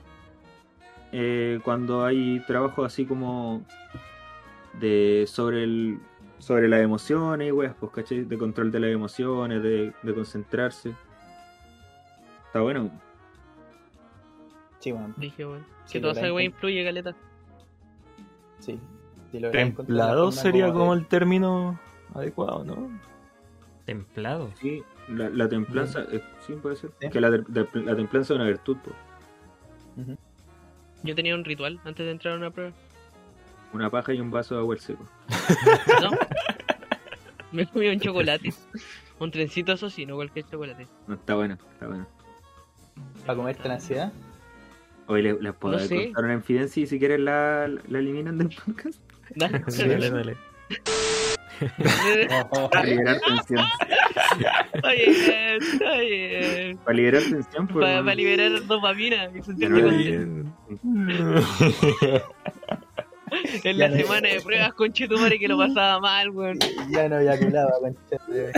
[SPEAKER 7] eh, cuando hay trabajo así como de sobre el sobre las emociones y weas, pues, ¿cachai? De control de las emociones, de, de concentrarse. Está bueno.
[SPEAKER 2] Sí, weón.
[SPEAKER 6] Dije, weón.
[SPEAKER 2] Sí,
[SPEAKER 6] Que toda esa
[SPEAKER 2] entiendo.
[SPEAKER 6] influye, caleta.
[SPEAKER 2] Sí. La
[SPEAKER 4] Templado sería
[SPEAKER 2] como
[SPEAKER 4] como
[SPEAKER 2] de-
[SPEAKER 4] el término adecuado, ¿no?
[SPEAKER 3] Templado.
[SPEAKER 7] Sí, la, la templanza, eh, sí, puede ser.
[SPEAKER 2] Sí.
[SPEAKER 7] Que la, de- de- la templanza es una virtud, pues.
[SPEAKER 6] Yo tenía un ritual antes de entrar a una prueba.
[SPEAKER 7] Una paja y un vaso de agua al seco.
[SPEAKER 6] ¿No? Me comí un chocolate. Un trencito, eso sí, no cualquier chocolate.
[SPEAKER 7] No, está bueno, está bueno.
[SPEAKER 2] ¿Para comerte la ansiedad?
[SPEAKER 7] Hoy les, les puedo
[SPEAKER 6] No sé.
[SPEAKER 7] contar una infidencia y si quieren la, la eliminan del podcast.
[SPEAKER 6] Dale.
[SPEAKER 3] Dale, dale.
[SPEAKER 7] Para liberar tensión.
[SPEAKER 6] Oye, oye.
[SPEAKER 7] Para liberar tensión, pues.
[SPEAKER 6] Para
[SPEAKER 7] hermano.
[SPEAKER 6] liberar dopamina y sentirte
[SPEAKER 7] no la
[SPEAKER 6] contento. En
[SPEAKER 2] Ya
[SPEAKER 6] la
[SPEAKER 2] no-
[SPEAKER 6] semana de pruebas con Chetumare que lo pasaba mal, weón.
[SPEAKER 2] Ya no eyaculaba, concha de-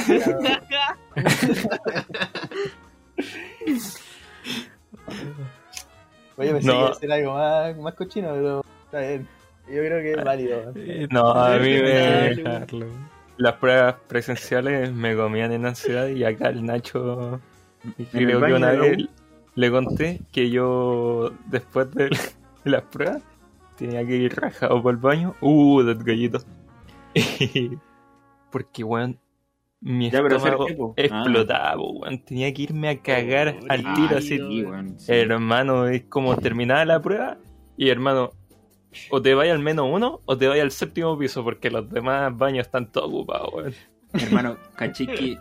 [SPEAKER 2] Oye, pensé
[SPEAKER 4] No.
[SPEAKER 2] que iba a ser algo más, más cochino, pero está bien. Yo creo que es válido.
[SPEAKER 4] No, a mí me... Las pruebas presenciales me comían en ansiedad y acá el Nacho creo que una vez le conté que yo después de, las pruebas tenía que ir rajado por el baño. Uh, del gallito. Porque, weón, mi
[SPEAKER 7] Ya,
[SPEAKER 4] estómago
[SPEAKER 7] po?
[SPEAKER 4] explotaba, weón. Tenía que irme a cagar al
[SPEAKER 6] Ah,
[SPEAKER 4] tiro así.
[SPEAKER 7] Sí.
[SPEAKER 4] Hermano, es como terminada la prueba y hermano, o te vaya al menos uno o te vaya al séptimo piso porque los demás baños están todos ocupados, weón.
[SPEAKER 7] Hermano, caché que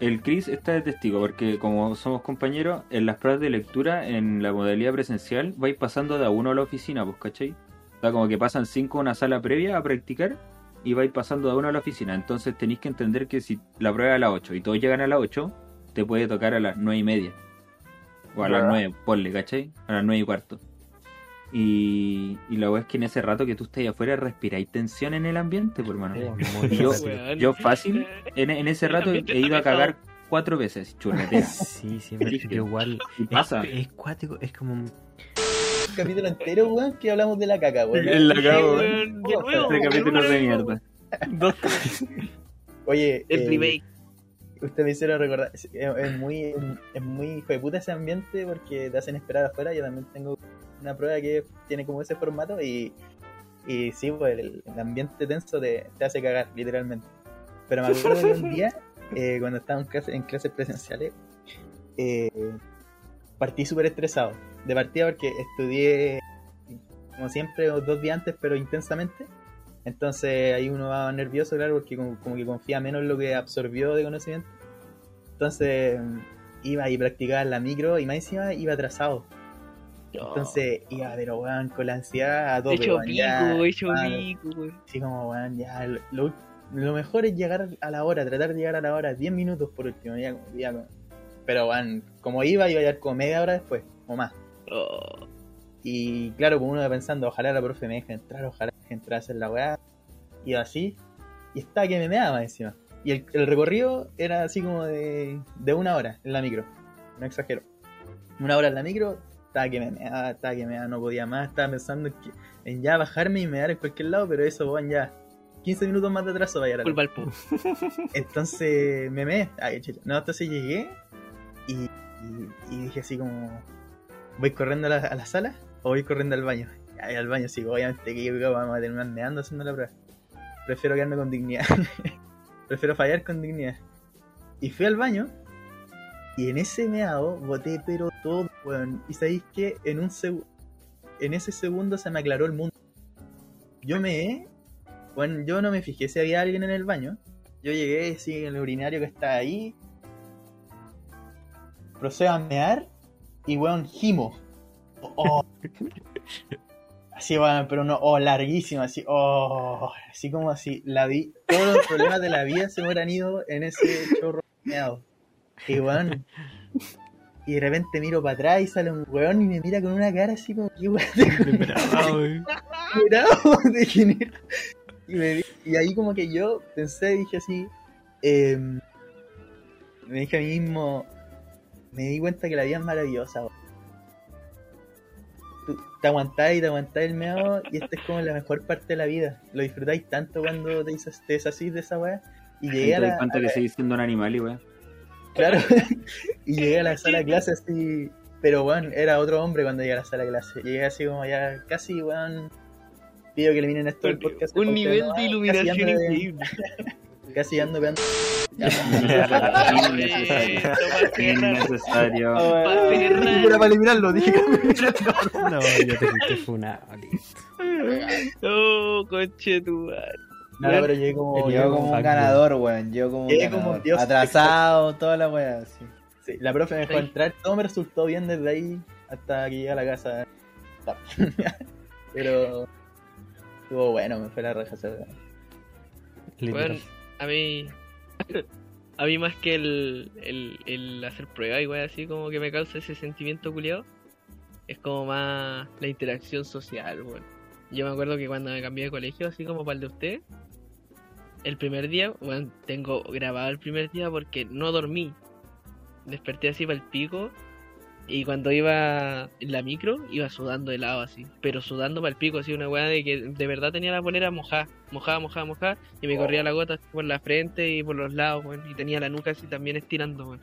[SPEAKER 7] el Chris está de testigo porque como somos compañeros, en las pruebas de lectura, en la modalidad presencial, vais pasando de a uno a la oficina, pues, ¿cachai? O sea, como que pasan cinco a una sala previa a practicar y vais pasando de a uno a la oficina. Entonces tenéis que entender que si la prueba es a las 8 y todos llegan a las 8, te puede tocar a las nueve y media. O a las
[SPEAKER 2] Ya.
[SPEAKER 7] 9, ponle, ¿cachai? A las nueve y cuarto. Y, y la weá es que en ese rato que tú estés afuera respiráis tensión en el ambiente, pues, hermano.
[SPEAKER 3] Muy
[SPEAKER 7] Y yo, yo fácil, en, en ese rato he ido a cagar cuatro veces, churretea.
[SPEAKER 3] Sí, yo igual.
[SPEAKER 7] Y
[SPEAKER 3] Es,
[SPEAKER 7] pasa.
[SPEAKER 3] es cuático, es como. un-
[SPEAKER 2] capítulo entero, weón, que hablamos de la caca, weón.
[SPEAKER 4] En la cago, weón.
[SPEAKER 6] weón, de nuevo,
[SPEAKER 7] Este capítulo es de mierda.
[SPEAKER 4] Dos
[SPEAKER 2] Oye,
[SPEAKER 6] El
[SPEAKER 2] eh,
[SPEAKER 6] remake.
[SPEAKER 2] usted me hicieron recordar, es, es muy, es muy hijo de puta ese ambiente porque te hacen esperar afuera. Yo también tengo una prueba que tiene como ese formato y, y sí, pues el, el ambiente tenso te, te hace cagar, literalmente. Pero me acuerdo de un día, eh, cuando estaba en, clase- en clases presenciales, eh, partí súper estresado. De partida porque estudié, como siempre, dos días antes, pero intensamente. Entonces ahí uno va nervioso, claro, porque como, como que confía menos en lo que absorbió de conocimiento. Entonces iba y practicaba en la micro y más encima iba atrasado. Entonces iba, pero weón, con la ansiedad a tope.
[SPEAKER 6] hecho pico, hecho pico, weón.
[SPEAKER 2] Así como, weón, ya. Lo, lo- mejor es llegar a la hora, tratar de llegar a la hora, 10 minutos por último. Ya, ya, pero, weón, como iba, iba a llegar como media hora después, o más.
[SPEAKER 6] Oh,
[SPEAKER 2] Y claro, pues uno iba pensando, ojalá la profe me deje entrar, ojalá me deje entrar a hacer la weá. Y así. Y estaba que me meaba encima. Y el, el recorrido era así como de, de una hora en la micro. No exagero. Una hora en la micro, estaba que me meaba, estaba que me meaba, no podía más. Estaba pensando en, ya bajarme y mear en cualquier lado, pero eso, weón, ya. 15 minutos más de atraso vaya a entonces me me. Ay. No, entonces llegué y, y, y dije así como: ¿Voy corriendo a la, a la sala o voy corriendo al baño? Ay, al baño, sí, obviamente que yo vamos a terminar meando haciendo la prueba. Prefiero quedarme con dignidad. Prefiero fallar con dignidad. Y fui al baño y en ese meado boté pero todo, weón. Y sabéis que en un en ese segundo se me aclaró el mundo. Yo me bueno, yo no me fijé si había alguien en el baño. Yo llegué en el urinario que está ahí. Procedo a mear y weón, gimo. Oh. Así, weón, pero no, oh, larguísimo, así, oh, así como así. La vi, todos los problemas de la vida se me hubieran ido en ese chorro meado. Y weón. Y de repente miro para atrás y sale un weón y me mira con una cara así como que weón. degenerado. Y, me y ahí como que yo pensé, dije así, em, me dije a mí mismo, me di cuenta que la vida es maravillosa. tú te aguantáis y te aguantáis el meado y esta es como la mejor parte de la vida. Lo disfrutáis tanto cuando te, te deshacís de esa weá. Y llegué a la,
[SPEAKER 7] cuenta que seguís siendo un animal y weón.
[SPEAKER 2] Claro. y llegué a la sala de clase así. Pero weón, era otro hombre cuando llegué a la sala de clase. Llegué así como ya casi, weón. Pido que eliminen esto del podcast.
[SPEAKER 6] Un nivel
[SPEAKER 2] no,
[SPEAKER 6] de
[SPEAKER 2] casi
[SPEAKER 6] iluminación
[SPEAKER 2] de-
[SPEAKER 6] increíble.
[SPEAKER 2] Casi ando pegando.
[SPEAKER 6] Innecesario.
[SPEAKER 7] Innecesario.
[SPEAKER 5] Era para eliminarlo, dije que
[SPEAKER 3] No, ya te fuiste funado, listo.
[SPEAKER 6] Oh, conche tu madre.
[SPEAKER 2] No, pero llegué como.
[SPEAKER 1] Llegó como un ganador, weón. Llegó como un
[SPEAKER 2] como dios.
[SPEAKER 1] Atrasado, toda la weá, sí.
[SPEAKER 2] Sí, la profe me dejó entrar, todo me resultó bien desde ahí hasta que llegué a la casa. Pero estuvo bueno, me fue la raja.
[SPEAKER 6] Bueno, a mí. A mí más que el, el, el hacer pruebas igual así como que me causa ese sentimiento culiado. Es como más la interacción social, weón. Yo me acuerdo que cuando me cambié de colegio, así como para el de usted, el primer día, bueno, tengo grabado el primer día porque no dormí. Desperté así para el pico y cuando iba en la micro, iba sudando helado así. Pero sudando para el pico, así una weá de que de verdad tenía la polera mojada, mojada, mojada, mojada. Y me corría la gota por la frente y por los lados, weón. Y tenía la nuca así también estirando, weón.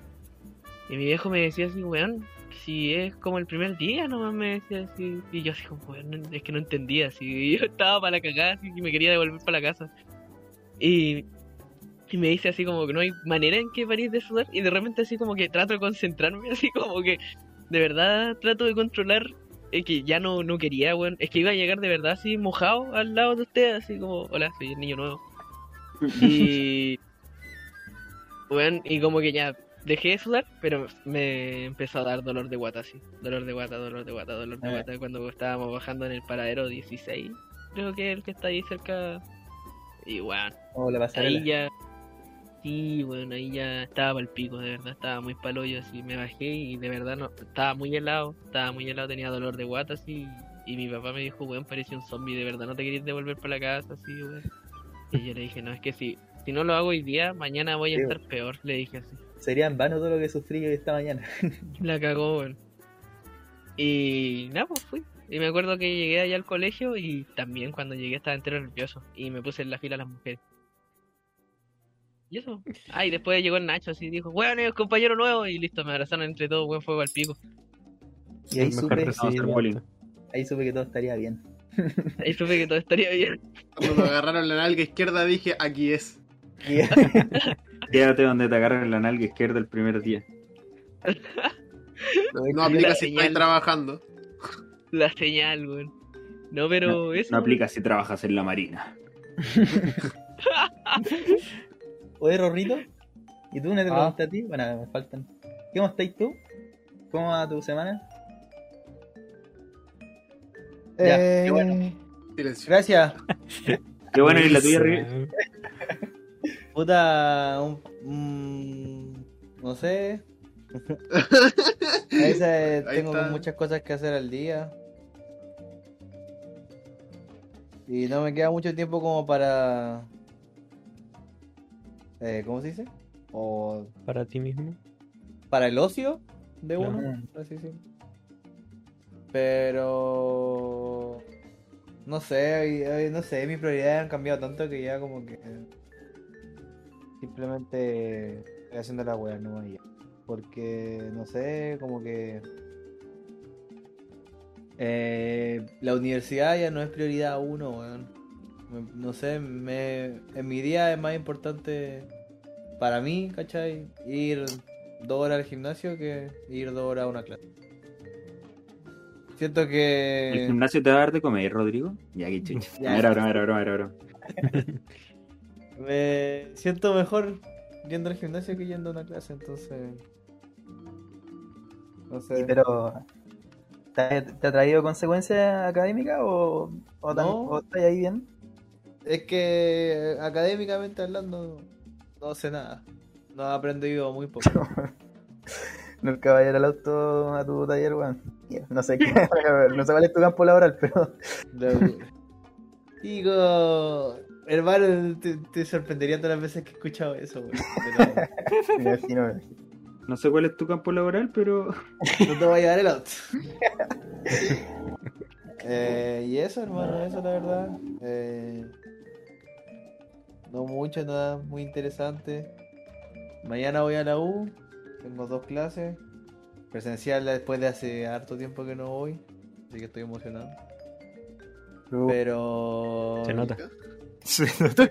[SPEAKER 6] Y mi viejo me decía así, weón, si es como el primer día, nomás me decía así. Y yo así como, weón, es que no entendía, así. Yo estaba para la cagada, así, y me quería devolver para la casa. Y, y me dice así como que no hay manera en que parís de sudar. Y de repente así como que trato de concentrarme, así como que de verdad trato de controlar. Es que ya no, no quería, weón. Es que iba a llegar de verdad así mojado al lado de usted, así como, hola, soy el niño nuevo. Y. Weón, y como que ya dejé de sudar, pero me empezó a dar dolor de guata, así. Dolor de guata, dolor de guata, dolor de
[SPEAKER 2] Ah.
[SPEAKER 6] guata. Cuando estábamos bajando en el paradero 16, creo que el que está ahí cerca. Y weón,
[SPEAKER 2] O la pasarela.
[SPEAKER 6] ahí ya. Sí, bueno, ahí ya estaba el pico, de verdad, estaba muy paloyo, así me bajé y de verdad no, estaba muy helado, estaba muy helado, tenía dolor de guata, así, y mi papá me dijo, weón, parecía un zombie, de verdad, no te querías devolver para la casa, así, weón. Y yo le dije, no, es que si, si no lo hago hoy día, mañana voy a
[SPEAKER 2] Sí,
[SPEAKER 6] estar peor, le dije así.
[SPEAKER 2] Sería en vano todo lo que sufrí esta mañana.
[SPEAKER 6] La cagó, weón. Y nada, pues fui. Y me acuerdo que llegué allá al colegio y también cuando llegué estaba entero nervioso. Y me puse en la fila a las mujeres. Y eso. Ah, y después llegó el Nacho así dijo, weón, es compañero nuevo. Y listo, me abrazaron entre todos, buen fuego al pico.
[SPEAKER 2] Y ahí supe,
[SPEAKER 7] bullying.
[SPEAKER 2] ahí supe que todo estaría bien.
[SPEAKER 6] Ahí supe que todo estaría bien.
[SPEAKER 5] Cuando me agarraron la nalga izquierda dije, aquí es.
[SPEAKER 2] Y-
[SPEAKER 7] Quédate donde te agarran la nalga izquierda el primer día.
[SPEAKER 5] No aplica
[SPEAKER 6] La
[SPEAKER 5] si
[SPEAKER 6] señal.
[SPEAKER 5] estáis trabajando.
[SPEAKER 6] La señal, weón. No, pero eso.
[SPEAKER 7] No aplica si trabajas en la marina.
[SPEAKER 2] Oye, Rorrito, ¿y tú no te
[SPEAKER 1] Ah.
[SPEAKER 2] a ti? Bueno, me faltan. ¿Cómo estás tú? ¿Cómo va tu semana? Ya,
[SPEAKER 1] Eh,
[SPEAKER 2] qué bueno.
[SPEAKER 5] Silencio.
[SPEAKER 1] Gracias.
[SPEAKER 7] Qué bueno, y la tuya. Rick.
[SPEAKER 1] Puta, un- mm, no sé. A veces tengo muchas cosas que hacer al día. Y no me queda mucho tiempo como para... Eh, ¿Cómo se dice? O
[SPEAKER 3] Para ti mismo.
[SPEAKER 1] para el ocio de
[SPEAKER 3] Claro.
[SPEAKER 1] uno. Así sí. Pero... No sé, no sé, mis prioridades han cambiado tanto que ya como que... Simplemente estoy haciendo la wea, no ya. Porque, no sé, como que... eh, la universidad ya no es prioridad uno, weón. Me- No sé, me, en mi día es más importante para mí, ¿cachai? Ir dos horas al gimnasio que ir dos horas a una clase. Siento
[SPEAKER 7] ¿El
[SPEAKER 1] que...
[SPEAKER 7] gimnasio te va a dar de comer, Rodrigo? Ya, que chucha.
[SPEAKER 1] Ya.
[SPEAKER 7] Era broma, era broma, era broma.
[SPEAKER 1] Me siento mejor yendo al gimnasio que yendo a una clase, entonces... No sé.
[SPEAKER 2] Sí, pero ¿te, te ha traído consecuencias académicas o, o, tam-
[SPEAKER 1] No.
[SPEAKER 2] o estás ahí bien?
[SPEAKER 1] Es que académicamente hablando no sé nada. No he aprendido muy poco.
[SPEAKER 2] Nunca vaya al auto a tu taller, weón. No sé qué, no sé cuál es tu campo laboral, pero
[SPEAKER 1] Digo, hermano, te, te sorprendería todas las veces que he escuchado eso, güey. Pero
[SPEAKER 2] me imagino. me imagino.
[SPEAKER 7] No sé cuál es tu campo laboral, pero
[SPEAKER 1] no te voy a llevar el auto. Eh, y eso, hermano, eso la verdad. Eh, no mucho, nada muy interesante. Mañana voy a la U, tengo dos clases. Presencial después de hace harto tiempo que no voy, así que estoy emocionado. Pero.
[SPEAKER 3] Se nota.
[SPEAKER 2] Estoy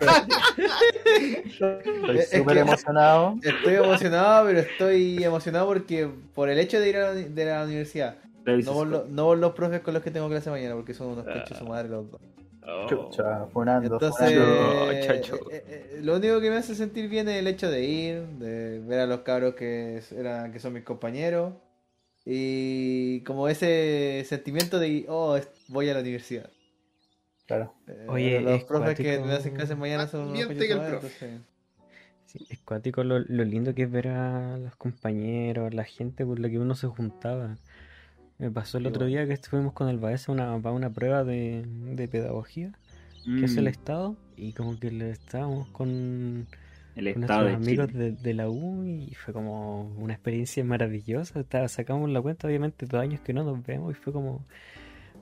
[SPEAKER 1] Es
[SPEAKER 2] súper
[SPEAKER 1] que-
[SPEAKER 2] emocionado.
[SPEAKER 1] Estoy emocionado, pero estoy emocionado porque por el hecho de ir a la, de la universidad. No por, lo- no por los profes con los que tengo clase mañana, porque son unos pechos su madre los dos.
[SPEAKER 6] Oh.
[SPEAKER 2] Chucha, funando,
[SPEAKER 1] Entonces,
[SPEAKER 2] funando.
[SPEAKER 4] Chacho.
[SPEAKER 1] eh, eh, lo único que me hace sentir bien es el hecho de ir, de ver a los cabros que, eran, que son mis compañeros. Y como ese sentimiento de, oh, voy a la universidad.
[SPEAKER 2] Claro.
[SPEAKER 1] Eh,
[SPEAKER 3] Oye,
[SPEAKER 1] los
[SPEAKER 3] es
[SPEAKER 1] profes que me hacen clases mañana son
[SPEAKER 5] profe.
[SPEAKER 1] entonces-
[SPEAKER 3] Sí, es cuático lo, lo lindo que es ver a los compañeros, la gente con la que uno se juntaba. Me pasó el
[SPEAKER 1] Sí,
[SPEAKER 3] otro
[SPEAKER 1] bueno.
[SPEAKER 3] día que estuvimos con el Baez a una, para una prueba de, de pedagogía, que es el
[SPEAKER 7] Mm,
[SPEAKER 3] Estado, y como que le estábamos con,
[SPEAKER 7] el
[SPEAKER 3] con
[SPEAKER 7] estado
[SPEAKER 3] nuestros
[SPEAKER 7] de
[SPEAKER 3] amigos de, de la U y fue como una experiencia maravillosa. Estaba- sacamos la cuenta, obviamente, dos años que no nos vemos y fue como,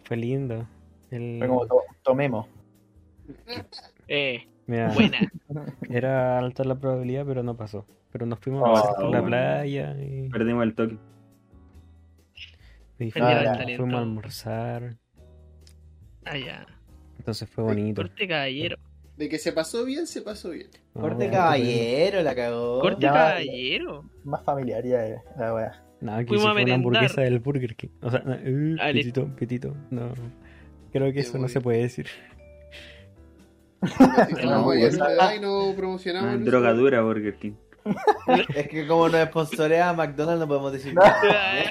[SPEAKER 3] fue lindo. El-
[SPEAKER 2] Fue como to- tomemos.
[SPEAKER 6] Eh,
[SPEAKER 3] mira,
[SPEAKER 6] buena.
[SPEAKER 3] era alta la probabilidad, pero no pasó. Pero nos fuimos
[SPEAKER 2] Oh,
[SPEAKER 3] a por la
[SPEAKER 7] bueno.
[SPEAKER 3] playa y...
[SPEAKER 7] Perdimos el toque.
[SPEAKER 3] Y
[SPEAKER 6] del
[SPEAKER 3] fuimos, a almorzar,
[SPEAKER 6] Ah, ya.
[SPEAKER 3] entonces fue bonito.
[SPEAKER 6] Corte caballero.
[SPEAKER 5] De que se pasó bien, se pasó bien.
[SPEAKER 3] No,
[SPEAKER 1] Corte caballero, la cagó.
[SPEAKER 6] Corte
[SPEAKER 2] Ya-
[SPEAKER 6] caballero.
[SPEAKER 2] Más familiar ya es la wea.
[SPEAKER 3] No, aquí
[SPEAKER 6] Fuimos a
[SPEAKER 3] fue una hamburguesa del Burger King. O sea, uh,
[SPEAKER 6] Ah, listo.
[SPEAKER 3] pitito, pitito. No, creo que eso no se puede decir.
[SPEAKER 5] No,
[SPEAKER 2] esa-
[SPEAKER 5] no le da y no promocionamos.
[SPEAKER 7] Ah, drogadura Burger King.
[SPEAKER 1] Es que como nos sponsorea McDonald's no podemos decir
[SPEAKER 2] No.
[SPEAKER 1] nada.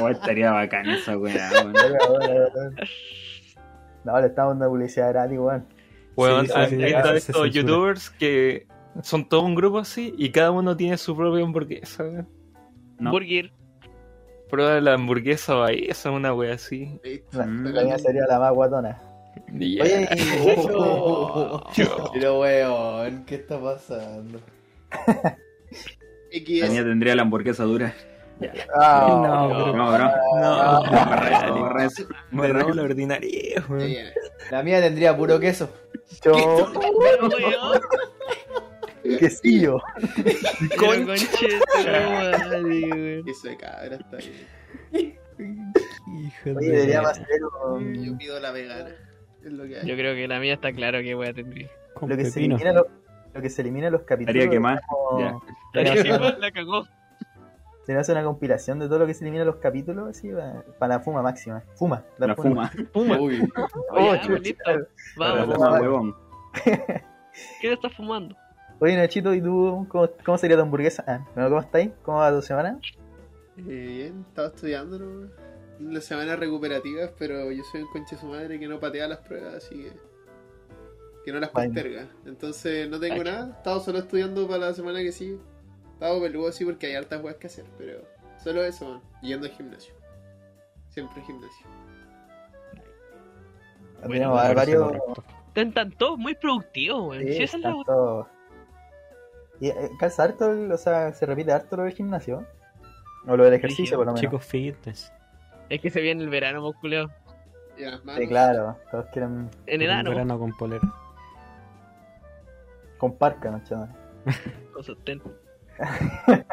[SPEAKER 7] Oh, estaría bacán esa weá, weón.
[SPEAKER 2] No, le estamos dando publicidad gratis, weón.
[SPEAKER 4] Weón,
[SPEAKER 3] Sí, sí,
[SPEAKER 4] hay estos youtubers que son todo un grupo así y cada uno tiene su propia hamburguesa. weón.
[SPEAKER 7] No.
[SPEAKER 6] Burger.
[SPEAKER 4] Prueba la hamburguesa o esa una wea así.
[SPEAKER 2] La,
[SPEAKER 7] Mm.
[SPEAKER 2] mía sería la más guatona.
[SPEAKER 4] Y ya.
[SPEAKER 2] Oye,
[SPEAKER 1] Oh, pero weón, ¿qué está pasando?
[SPEAKER 7] La mía tendría la hamburguesa dura.
[SPEAKER 2] ah,
[SPEAKER 3] No,
[SPEAKER 7] No,
[SPEAKER 3] pero-
[SPEAKER 7] bro.
[SPEAKER 4] No,
[SPEAKER 7] borra eso.
[SPEAKER 4] me rabo la ordinaria.
[SPEAKER 1] La mía tendría puro queso.
[SPEAKER 2] yo. Quesillo.
[SPEAKER 5] Eso de cabra está bien.
[SPEAKER 3] Hijo
[SPEAKER 2] Oye,
[SPEAKER 3] de-
[SPEAKER 2] deberíamos hacer un-
[SPEAKER 5] Yo pido la vegana. Es lo que hay.
[SPEAKER 6] Yo creo que la mía está claro que voy a tener.
[SPEAKER 3] con
[SPEAKER 2] lo que se elimina lo, lo que se elimina en los capítulos.
[SPEAKER 7] Estaría quemada.
[SPEAKER 2] como-
[SPEAKER 7] Ya.
[SPEAKER 6] La cagó.
[SPEAKER 2] Se hace una compilación de todo lo que se elimina en los capítulos, así, para la fuma máxima. Fuma,
[SPEAKER 7] La fuma.
[SPEAKER 1] Uy,
[SPEAKER 2] Oh,
[SPEAKER 6] Ya,
[SPEAKER 2] chucha.
[SPEAKER 6] listo.
[SPEAKER 7] La
[SPEAKER 6] Vamos.
[SPEAKER 7] fuma, huevón.
[SPEAKER 6] ¿Qué le estás fumando?
[SPEAKER 2] Oye, Nachito, ¿y tú cómo, cómo sería tu hamburguesa? Ah, bueno, ¿cómo estáis? ¿Cómo va tu semana?
[SPEAKER 5] Eh, bien, estaba estudiando ¿no? las semanas recuperativas, pero yo soy un conche su madre que no patea las pruebas, así que. que no las
[SPEAKER 2] Vaya.
[SPEAKER 5] posterga. Entonces no tengo nada, estaba solo estudiando para la semana que sigue. Estaba peludo así porque hay hartas weas que hacer, pero solo eso, man. Yendo al gimnasio. Siempre gimnasio.
[SPEAKER 2] Tenemos
[SPEAKER 3] Me parece
[SPEAKER 2] varios.
[SPEAKER 6] Están todos muy productivos, weón.
[SPEAKER 2] Sí,
[SPEAKER 6] Si esa es la
[SPEAKER 2] todos- Y eh, calza harto, el- o sea, se repite harto lo del gimnasio. O lo del ejercicio, por lo menos.
[SPEAKER 3] Chicos fitness.
[SPEAKER 6] Es que se viene el verano, musculeo.
[SPEAKER 5] Y las manos.
[SPEAKER 2] Sí, claro, todos quieren
[SPEAKER 6] En
[SPEAKER 3] Un
[SPEAKER 6] el ano,
[SPEAKER 3] verano con polera.
[SPEAKER 2] con parca, ¿no, chaval?
[SPEAKER 6] con sostén.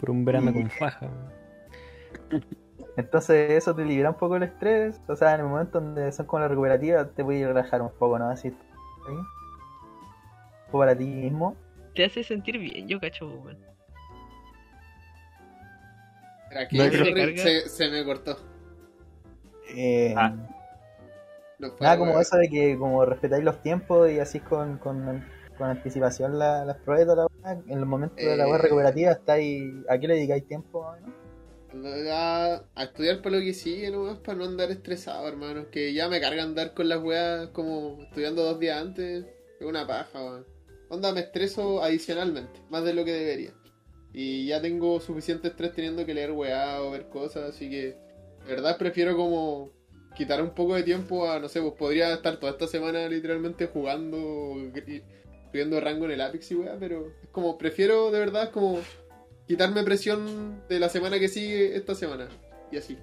[SPEAKER 3] Por un verano con faja.
[SPEAKER 2] Entonces eso te libera un poco el estrés. O sea, en el momento donde son como la recuperativa, te voy a relajar un poco, ¿no? Así. ¿sí? Para ti mismo.
[SPEAKER 6] Te hace sentir bien, yo cacho, weón. No,
[SPEAKER 5] se,
[SPEAKER 6] creo-
[SPEAKER 5] re- se- se me cortó.
[SPEAKER 2] Eh,
[SPEAKER 7] Ah.
[SPEAKER 5] No fue
[SPEAKER 2] Nada
[SPEAKER 5] la
[SPEAKER 2] como eso de que como respetáis los tiempos y así con, con, con anticipación la- las pruebas y toda la weá, en los momentos de la
[SPEAKER 5] Eh.
[SPEAKER 2] web recuperativa estáis, ¿a qué le dedicáis tiempo? no?
[SPEAKER 5] A, a estudiar para lo que sigue nomás, para no andar estresado, hermano. Que ya me carga andar con las weas como estudiando dos días antes. Es una paja, weón. Onda, me estreso adicionalmente, más de lo que debería. Y ya tengo suficiente estrés teniendo que leer weá o ver cosas, así que de verdad prefiero como quitar un poco de tiempo a, no sé, pues podría estar toda esta semana literalmente jugando, subiendo rango en el Apex y weá, pero es como, prefiero de verdad como quitarme presión de la semana que sigue esta semana. Y así.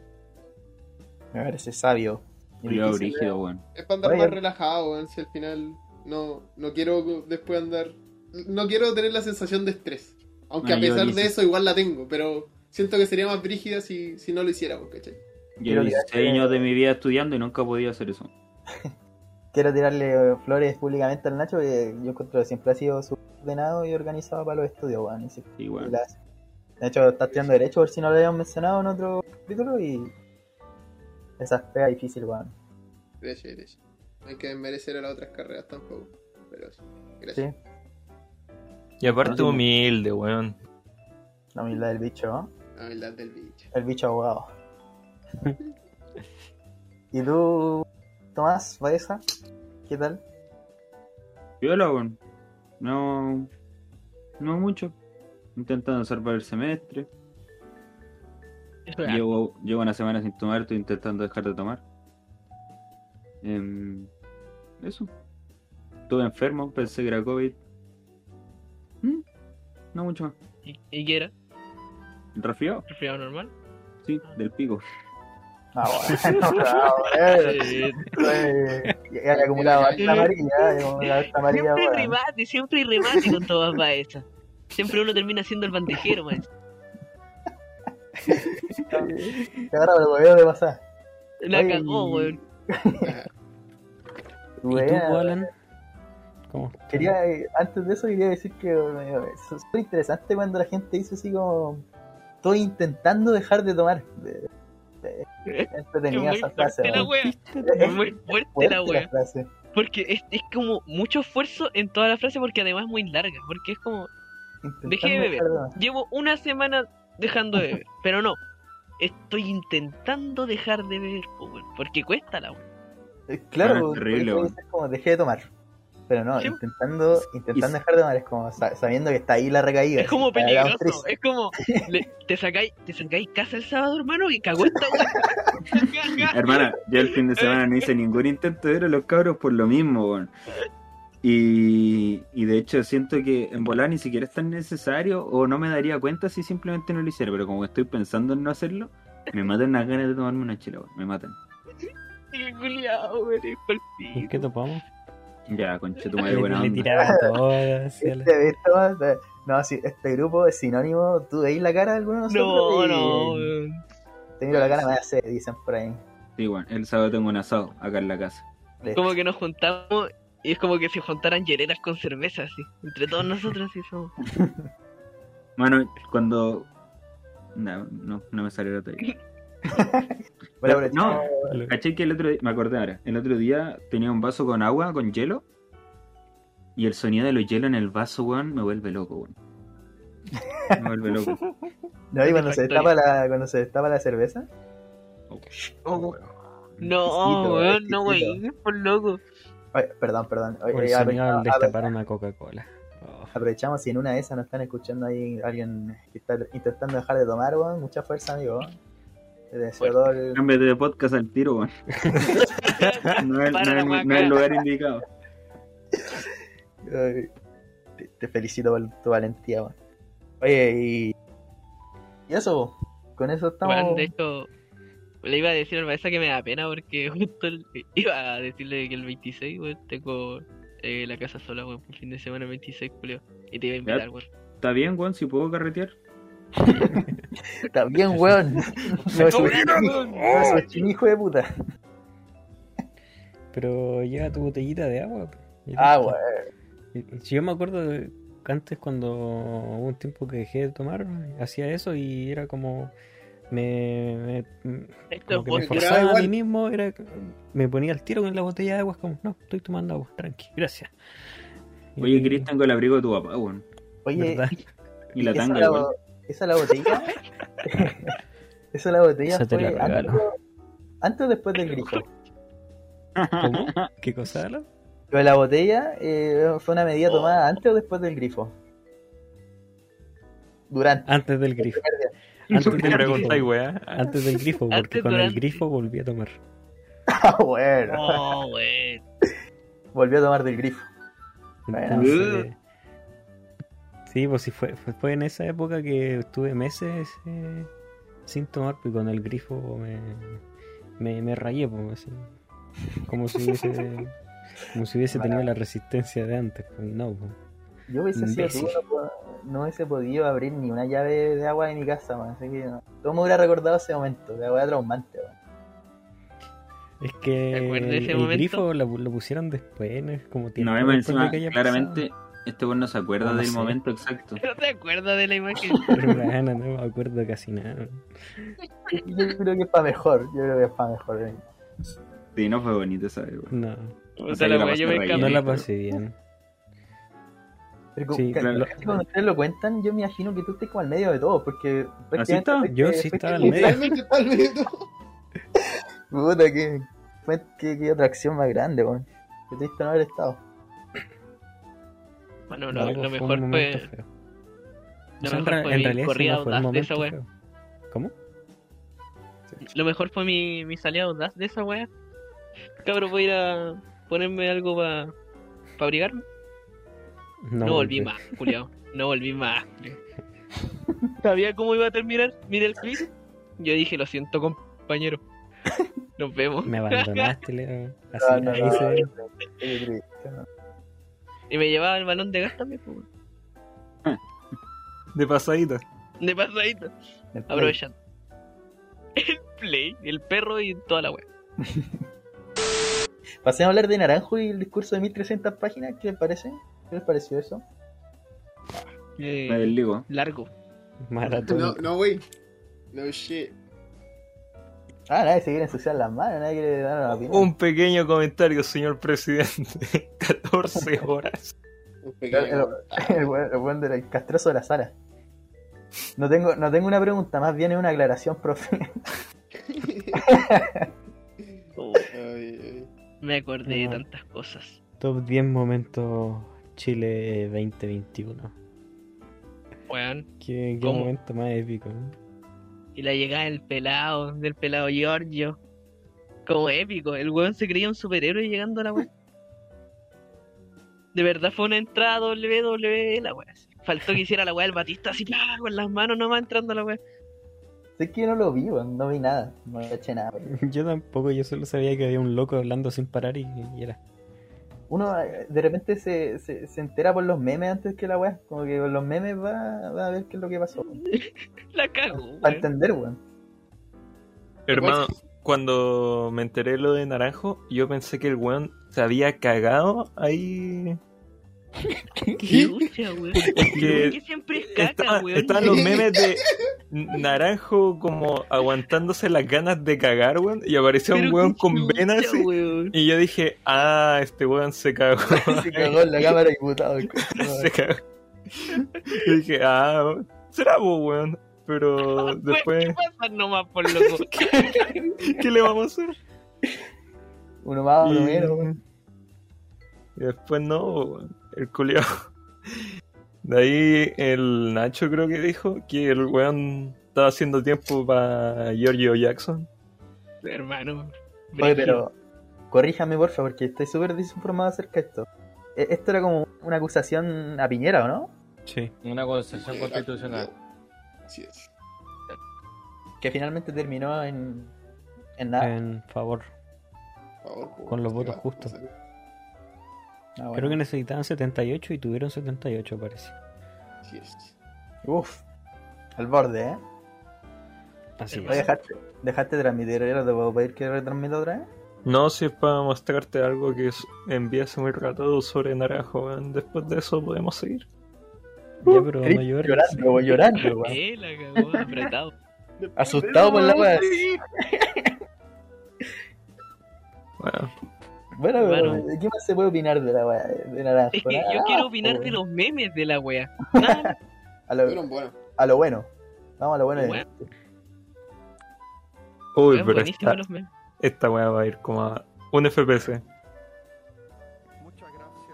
[SPEAKER 2] Me parece sabio. Difícil,
[SPEAKER 7] brígido, weón.
[SPEAKER 5] Es para andar
[SPEAKER 2] Oye.
[SPEAKER 5] más relajado, weón. Si al final no, no quiero después andar. No quiero tener la sensación de estrés. Aunque a
[SPEAKER 7] yo
[SPEAKER 5] pesar de eso, igual la tengo. Pero siento que sería más brígida si, si no lo hiciéramos, ¿cachai?
[SPEAKER 7] Llevo
[SPEAKER 2] Quiero
[SPEAKER 7] 16
[SPEAKER 2] tirarte-
[SPEAKER 7] años de mi vida estudiando y nunca podía hacer eso.
[SPEAKER 2] Quiero tirarle flores públicamente al Nacho, que yo encuentro que siempre ha sido ordenado y organizado para los estudios, weón. y hace. De hecho, está estudiando Derecho, por si no lo habíamos mencionado en otro capítulo, y esa es fea difícil, weón.
[SPEAKER 5] Gracias, gracias. No hay que desmerecer a las otras carreras tampoco. Pero sí. Gracias.
[SPEAKER 2] Sí,
[SPEAKER 4] Y aparte humilde, weón.
[SPEAKER 2] la humildad del bicho, ¿no?
[SPEAKER 5] La verdad del bicho.
[SPEAKER 2] El bicho abogado. ¿Y tú, Tomás, Baeza? ¿Qué tal?
[SPEAKER 7] Viola, weón. No. No mucho. Intentando salvar el semestre. Llevo, llevo una semana sin tomar, estoy intentando dejar de tomar. Em, eso. Estuve enfermo, pensé que era COVID. Mm, No mucho más.
[SPEAKER 6] ¿Y, ¿Y qué era?
[SPEAKER 7] ¿Resfriado?
[SPEAKER 6] ¿Resfriado normal?
[SPEAKER 7] Sí, del pico.
[SPEAKER 2] Ah, bueno, eh.
[SPEAKER 6] Eh,
[SPEAKER 2] Eh, amarilla, harta amarilla,
[SPEAKER 6] siempre hay remate, siempre hay remate con todas Baeza. Siempre uno termina siendo el bandejero, maestro.
[SPEAKER 2] Te agarra el hueveo de pasar.
[SPEAKER 6] La
[SPEAKER 2] Oye,
[SPEAKER 6] cagó, weón.
[SPEAKER 3] ¿Y tú,
[SPEAKER 2] Weón,
[SPEAKER 3] Alan? ¿Cómo?
[SPEAKER 2] Quería, eh, antes de eso quería decir que eh, es súper interesante cuando la gente dice así como estoy intentando dejar de tomar. De- de-
[SPEAKER 6] Es
[SPEAKER 2] entretenida
[SPEAKER 6] muy
[SPEAKER 2] esa frase.
[SPEAKER 6] fuerte la wea. Es muy fuerte
[SPEAKER 2] Fuerte
[SPEAKER 6] la wea.
[SPEAKER 2] frase.
[SPEAKER 6] Porque es, es como mucho esfuerzo en toda la frase porque además es muy larga. Porque es como,
[SPEAKER 2] Intentando
[SPEAKER 6] Dejé de beber. llevo una semana dejando de beber. Pero no, estoy intentando dejar de beber, porque cuesta la wea.
[SPEAKER 2] Claro,
[SPEAKER 7] Ah, terrible, weón.
[SPEAKER 2] ser como dejé de tomar. Pero no,
[SPEAKER 6] Sí.
[SPEAKER 2] intentando, intentando dejar de tomar es como sa- sabiendo que está ahí la recaída.
[SPEAKER 6] Es como peligroso, es como le- te sacáis te sacáis casa el sábado, hermano, y cagó esta.
[SPEAKER 7] Hermana, yo el fin de semana no hice ningún intento de ver a los cabros por lo mismo, weón. Y, y de hecho siento que en volar ni siquiera es tan necesario o no me daría cuenta si simplemente no lo hiciera, pero como estoy pensando en no hacerlo, me matan las ganas de tomarme una chela. Me matan.
[SPEAKER 6] Qué culiao, weón, es pa'l
[SPEAKER 3] ¿En
[SPEAKER 6] pico.
[SPEAKER 3] qué topamos?
[SPEAKER 7] Ya, concha tu madre, buena
[SPEAKER 3] le
[SPEAKER 7] onda.
[SPEAKER 3] tiraban
[SPEAKER 2] Este, esto, eh, no, si este grupo es sinónimo, tú veis la cara de alguno de nosotros
[SPEAKER 6] No,
[SPEAKER 2] y
[SPEAKER 6] no,
[SPEAKER 2] te miro la cara, me hace, dicen por ahí.
[SPEAKER 7] Sí, bueno, el sábado tengo un asado acá en la casa.
[SPEAKER 6] Como que nos juntamos y es como que se juntaran hieleras con cerveza, así. Entre todos nosotros, así somos.
[SPEAKER 7] Mano, cuando... No, no, no me salió la talla.
[SPEAKER 2] Bueno,
[SPEAKER 7] no, Caché que el otro día, me acordé ahora, el otro día tenía un vaso con agua, con hielo, y el sonido de los hielos en el vaso, weón, me vuelve loco, weón. Me vuelve loco.
[SPEAKER 2] No, y cuando se destapa la, cuando se destapa la cerveza,
[SPEAKER 7] Oh,
[SPEAKER 6] No,
[SPEAKER 2] Exquisito,
[SPEAKER 6] weón, no, weón, por loco.
[SPEAKER 2] Oye, perdón, perdón. Oye,
[SPEAKER 3] el
[SPEAKER 2] apro-
[SPEAKER 3] sonido al destapar una Coca-Cola. Oh.
[SPEAKER 2] aprovechamos si en una de esas nos están escuchando ahí alguien que está intentando dejar de tomar, weón. Mucha fuerza, amigo. Te deseo todo el-
[SPEAKER 7] Cámbiate de podcast al tiro, weón. No es, no el lugar indicado.
[SPEAKER 2] Te, te felicito por tu valentía, weón. Oye, y. Y eso, con eso estamos.
[SPEAKER 6] Weón, de hecho, le iba a decir al maestro que me da pena porque justo iba a decirle que el 26, weón, tengo eh, la casa sola, weón, por fin de semana el 26, Julio. Y te iba a invitar, weón.
[SPEAKER 7] ¿Está bien, weón? Si puedo carretear.
[SPEAKER 2] Bien, weón. No hijo de puta.
[SPEAKER 3] Pero lleva tu botellita de agua. po. Y
[SPEAKER 2] Ah,
[SPEAKER 3] Si yo me acuerdo de antes cuando hubo un tiempo que dejé de tomar, hacía eso y era como me, me-
[SPEAKER 6] Esto
[SPEAKER 3] como
[SPEAKER 6] es
[SPEAKER 3] que me forzaba a mí mismo, era me ponía el tiro con la botella de agua, es como, no, estoy tomando agua, tranqui, gracias. Y-
[SPEAKER 7] Oye, Chris, tengo el abrigo de tu papá, weón.
[SPEAKER 2] Oye,
[SPEAKER 3] ¿verdad?
[SPEAKER 7] Y la tanga,
[SPEAKER 2] la,
[SPEAKER 7] igual.
[SPEAKER 2] esa la botella. esa la botella fue
[SPEAKER 3] la
[SPEAKER 2] antes, antes o después del grifo.
[SPEAKER 3] ¿Cómo? ¿Qué cosa habla?
[SPEAKER 2] Pero la botella eh, fue una medida tomada antes o después del grifo. Durante.
[SPEAKER 3] Antes del grifo.
[SPEAKER 4] ¿Por
[SPEAKER 3] Antes del grifo.
[SPEAKER 4] weá?
[SPEAKER 3] Antes del grifo, porque
[SPEAKER 6] Antes,
[SPEAKER 3] con el grifo volví a tomar.
[SPEAKER 2] Ah, bueno.
[SPEAKER 6] Oh.
[SPEAKER 2] Volvió a tomar del grifo.
[SPEAKER 3] Entonces, sí, pues sí, fue, fue, en esa época que estuve meses eh, sin tomar, y con el grifo me, me, me rayé, pues, así. Como si hubiese, como si hubiese tenido la resistencia de antes. pues, No, pues.
[SPEAKER 2] Yo hubiese sido tú, no, hubiese podido abrir ni una llave de agua de mi casa, man. Así que no. Todo me hubiera recordado ese momento, la weá traumante, weón.
[SPEAKER 3] Es que
[SPEAKER 6] ¿Te acuerdas de
[SPEAKER 3] el, grifo lo, lo pusieron después, ¿no? Es como tiempo
[SPEAKER 7] No, encima,
[SPEAKER 3] que haya
[SPEAKER 7] claramente, este weón no se acuerda
[SPEAKER 3] No, no
[SPEAKER 7] del
[SPEAKER 3] sé.
[SPEAKER 7] momento exacto.
[SPEAKER 6] ¿No te acuerdas de la imagen?
[SPEAKER 3] no me acuerdo casi nada.
[SPEAKER 2] Yo creo que es para mejor, yo creo que es para mejor. eh.
[SPEAKER 7] Sí, no fue bonito esa vez, weón.
[SPEAKER 3] No,
[SPEAKER 6] O
[SPEAKER 7] sea,
[SPEAKER 6] la
[SPEAKER 7] la
[SPEAKER 6] yo
[SPEAKER 7] pasé
[SPEAKER 6] me
[SPEAKER 7] re
[SPEAKER 3] no la pasé bien.
[SPEAKER 2] Pero como-
[SPEAKER 3] Sí,
[SPEAKER 7] claro.
[SPEAKER 2] cuando ustedes lo cuentan, yo me imagino que tú estés como al medio de todo, porque...
[SPEAKER 7] ¿Así está?
[SPEAKER 3] Yo sí estaba al
[SPEAKER 2] el-
[SPEAKER 3] medio.
[SPEAKER 5] Está al medio.
[SPEAKER 2] Puta, qué, fue- qué, qué atracción más grande, weón. Que triste no haber estado.
[SPEAKER 6] Bueno,
[SPEAKER 3] No,
[SPEAKER 6] lo,
[SPEAKER 3] pues,
[SPEAKER 6] lo
[SPEAKER 3] fue
[SPEAKER 6] mejor fue.
[SPEAKER 3] feo.
[SPEAKER 6] Lo
[SPEAKER 3] O sea, en,
[SPEAKER 6] mejor
[SPEAKER 3] ra-
[SPEAKER 6] fue
[SPEAKER 3] en
[SPEAKER 6] mi corrida
[SPEAKER 3] no fue
[SPEAKER 6] audaz de esa wea.
[SPEAKER 3] feo. ¿Cómo?
[SPEAKER 6] Lo mejor fue mi, mi salida audaz de esa wea. Cabrón, voy a ir a ponerme algo para pa abrigarme. No, volví más, Julián. No volví más. Sabía cómo iba a terminar. Mira el clip. Yo dije, lo siento, compañero. Nos vemos.
[SPEAKER 3] Me abandonaste, Leo. Así,
[SPEAKER 2] No, no,
[SPEAKER 6] Y me llevaba el balón de gas también, pues.
[SPEAKER 4] De pasadita.
[SPEAKER 6] De
[SPEAKER 2] play.
[SPEAKER 6] Aprovechando. El play, el perro y toda la wea.
[SPEAKER 2] Pasemos a hablar de Naranjo y el discurso de 1300 páginas, ¿qué les parece? ¿Qué les pareció eso?
[SPEAKER 6] Eh, largo.
[SPEAKER 3] Maratón.
[SPEAKER 5] No, no, güey. No shit.
[SPEAKER 2] Ah, nadie se quiere ensuciar las manos, nadie quiere dar una opinión.
[SPEAKER 4] Un pequeño comentario, señor presidente. 14 horas.
[SPEAKER 5] Un
[SPEAKER 2] El,
[SPEAKER 5] pequeño.
[SPEAKER 2] el, el buen- el buen del castroso de la sala. No tengo, no tengo una pregunta, más bien es una aclaración, profe.
[SPEAKER 5] Ay, ay.
[SPEAKER 6] Me acordé de
[SPEAKER 3] No.
[SPEAKER 6] tantas cosas.
[SPEAKER 3] Top 10 momentos Chile 2021.
[SPEAKER 6] Weón.
[SPEAKER 3] Qué, qué momento más épico. ¿no?
[SPEAKER 6] Y la llegada del pelado, del pelado Giorgio. Como épico. El weón se creía un superhéroe llegando a la weá. De verdad fue una entrada WWE la weá. Faltó que hiciera la weá del Batista así, ¡pah! con las manos nomás entrando a la weá.
[SPEAKER 2] sé que yo no lo vi, weón, no vi nada, no caché nada. weón.
[SPEAKER 3] Yo tampoco, yo solo sabía que había un loco hablando sin parar y, y era.
[SPEAKER 2] Uno eh, de repente se, se, se entera por los memes antes que la weá, como que con los memes va, va a ver qué es lo que pasó.
[SPEAKER 6] La cago,
[SPEAKER 2] Para entender, weón.
[SPEAKER 4] Hermano, cuando me enteré lo de Naranjo, yo pensé que el weón se había cagado ahí.
[SPEAKER 6] Qué lucha, weón.
[SPEAKER 4] que
[SPEAKER 6] ¿Por qué siempre es caca,
[SPEAKER 4] Estaban,
[SPEAKER 6] weón?
[SPEAKER 4] estaban los memes de Naranjo como aguantándose las ganas de cagar, weón, y apareció un weón con venas
[SPEAKER 6] weón.
[SPEAKER 4] Y yo dije, ah, este weón se cagó.
[SPEAKER 2] Se cagó en la cámara de diputado.
[SPEAKER 4] se cagó. Y dije, ah, será vos, weón. Pero después,
[SPEAKER 6] ¿Qué pasa nomás por loco?
[SPEAKER 4] ¿qué le vamos a hacer?
[SPEAKER 2] Uno más, uno
[SPEAKER 4] Y-
[SPEAKER 2] menos, weón.
[SPEAKER 4] Y después no, weón, el culiao. De ahí el Nacho creo que dijo que el weón estaba haciendo tiempo para Giorgio Jackson.
[SPEAKER 6] Hermano.
[SPEAKER 2] Oye, pero corríjame, porfa, porque estoy súper desinformado acerca de esto. E- Esto era como una acusación a Piñera, ¿o no?
[SPEAKER 3] Sí.
[SPEAKER 1] Una
[SPEAKER 5] Eh,
[SPEAKER 1] constitucional.
[SPEAKER 5] Así es.
[SPEAKER 2] Que finalmente terminó en, en nada.
[SPEAKER 3] En favor. Con los votos justos.
[SPEAKER 2] Ah, bueno.
[SPEAKER 3] Creo que necesitaban 78 y tuvieron 78, parece.
[SPEAKER 5] Así es.
[SPEAKER 2] Uf, al borde, ¿eh?
[SPEAKER 3] Así
[SPEAKER 2] Oye,
[SPEAKER 3] es.
[SPEAKER 2] dejaste, dejaste de transmitir, ¿eh? ¿Te puedo pedir que retransmita otra vez?
[SPEAKER 4] No, si es para mostrarte algo que envié hace muy rato sobre Naranjo. Después de eso podemos seguir.
[SPEAKER 3] Ya, pero
[SPEAKER 2] Cris,
[SPEAKER 3] no llores.
[SPEAKER 2] llorando, weón, llorando, weón.
[SPEAKER 6] Eh, la cagó, apretado.
[SPEAKER 2] Asustado por la weá.
[SPEAKER 4] Bueno,
[SPEAKER 2] Bueno,
[SPEAKER 6] Bueno.
[SPEAKER 2] ¿de ¿qué más se puede opinar de la weá de Naranjo?
[SPEAKER 6] Es que yo quiero opinar
[SPEAKER 2] po,
[SPEAKER 6] de los memes de la wea. Nada,
[SPEAKER 2] a lo,
[SPEAKER 5] buenos.
[SPEAKER 2] a lo bueno. Vamos a lo bueno. de-
[SPEAKER 6] Bueno.
[SPEAKER 4] uy,
[SPEAKER 6] weón,
[SPEAKER 4] pero esta,
[SPEAKER 6] los memes.
[SPEAKER 4] esta weá va a ir como a un FPS.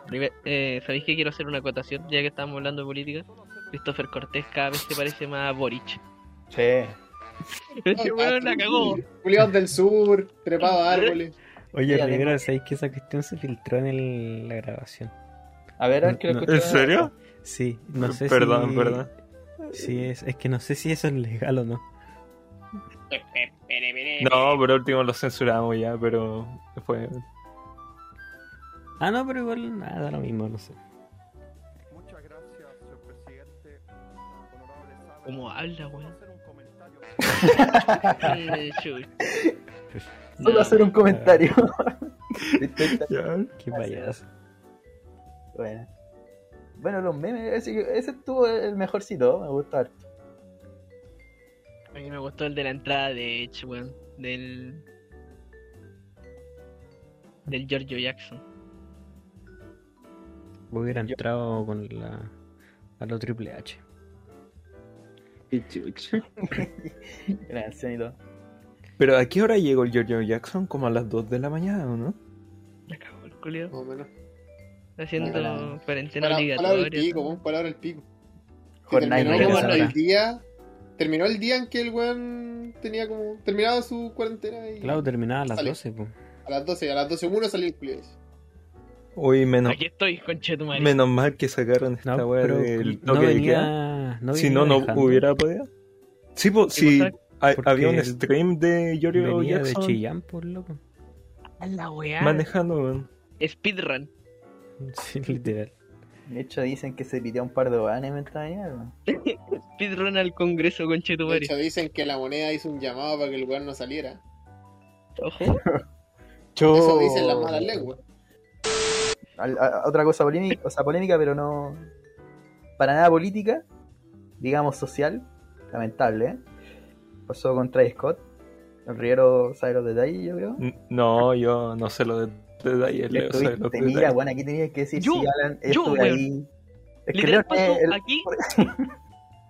[SPEAKER 6] Primer- eh, ¿Sabéis que quiero hacer una acotación? Ya que estamos hablando de política. Christopher Cortés cada vez se parece más a Boric.
[SPEAKER 2] Sí.
[SPEAKER 6] Ese weón la cagó.
[SPEAKER 5] Julián del sur, trepado a árboles.
[SPEAKER 3] Oye, Rivera, ¿sabéis que esa cuestión se filtró en el- la grabación?
[SPEAKER 2] A ver, a ver que lo
[SPEAKER 3] No.
[SPEAKER 4] ¿En serio?
[SPEAKER 3] Sí, no sé
[SPEAKER 4] Perdón,
[SPEAKER 3] si...
[SPEAKER 4] perdón.
[SPEAKER 3] Sí, es, es que no sé si eso es legal o no.
[SPEAKER 4] No, por último lo censuramos ya, pero fue.
[SPEAKER 3] Ah, no, pero igual nada, da lo mismo, no sé.
[SPEAKER 9] Muchas gracias, señor presidente. Honorable Sala.
[SPEAKER 6] ¿Cómo habla, weón?
[SPEAKER 2] Solo
[SPEAKER 6] No.
[SPEAKER 2] hacer un comentario.
[SPEAKER 3] Qué payaso.
[SPEAKER 2] bueno. bueno, los memes, ese, ese estuvo el mejorcito, me gustó harto.
[SPEAKER 6] A mí me gustó el de la entrada de Edge, weón. Del. Del Giorgio Jackson.
[SPEAKER 3] Hubiera entrado con la. a lo Triple H.
[SPEAKER 7] Qué chucha.
[SPEAKER 2] Gracias y todo.
[SPEAKER 4] Pero ¿a qué hora llegó el Giorgio Jackson? Como a las 2 de la mañana, ¿o no?
[SPEAKER 6] Me cago el culio.
[SPEAKER 5] Más o menos.
[SPEAKER 6] Haciendo
[SPEAKER 2] Bueno.
[SPEAKER 6] cuarentena
[SPEAKER 5] Para, palabra el
[SPEAKER 6] obligatoria.
[SPEAKER 5] pico, weón, palabra el pico. Terminó el día. Terminó el día en que el weón tenía como. Terminaba su cuarentena y.
[SPEAKER 3] Claro, terminaba a las
[SPEAKER 5] Sale.
[SPEAKER 3] 12, pues.
[SPEAKER 5] A las 12, a las 12 uno salió el culio ese.
[SPEAKER 4] Uy, menos,
[SPEAKER 6] Aquí estoy, conchetumare.
[SPEAKER 4] menos mal que sacaron esta
[SPEAKER 3] No,
[SPEAKER 4] weá del
[SPEAKER 3] no
[SPEAKER 4] toque de queda.
[SPEAKER 3] venía. No
[SPEAKER 4] si
[SPEAKER 3] venía
[SPEAKER 4] no, no
[SPEAKER 3] manejando,
[SPEAKER 4] hubiera podido. Sí, pues,
[SPEAKER 6] Sí,
[SPEAKER 4] si había un stream de Giorgio
[SPEAKER 3] Venía de
[SPEAKER 4] Jackson
[SPEAKER 3] Chillán, por loco.
[SPEAKER 6] A la weá.
[SPEAKER 4] manejando, weón.
[SPEAKER 6] Speedrun.
[SPEAKER 3] Sí, literal.
[SPEAKER 2] De hecho, dicen que se pidió un par de banes mientras venía.
[SPEAKER 6] Speedrun al congreso,
[SPEAKER 5] De
[SPEAKER 6] conchetumare.
[SPEAKER 5] hecho, dicen que la moneda hizo un llamado para que el weón no saliera.
[SPEAKER 6] Ojo.
[SPEAKER 5] Eso dicen las malas lenguas.
[SPEAKER 2] Al- a- a- otra cosa polémica, o sea, polémica, pero no. Para nada política, digamos social, lamentable, ¿eh? Pasó con Travis Scott. El Riero sabe los detalles, yo creo.
[SPEAKER 4] No, yo no sé lo de detalles, Leo sabe los
[SPEAKER 2] Estuviste- mira,
[SPEAKER 4] detalles.
[SPEAKER 2] bueno, aquí tenías que decir
[SPEAKER 6] Yo,
[SPEAKER 2] si Alan
[SPEAKER 6] yo,
[SPEAKER 2] estuve
[SPEAKER 6] weón.
[SPEAKER 2] ahí. Es que
[SPEAKER 6] Literal
[SPEAKER 2] Leon
[SPEAKER 6] pasó
[SPEAKER 2] el-
[SPEAKER 6] aquí.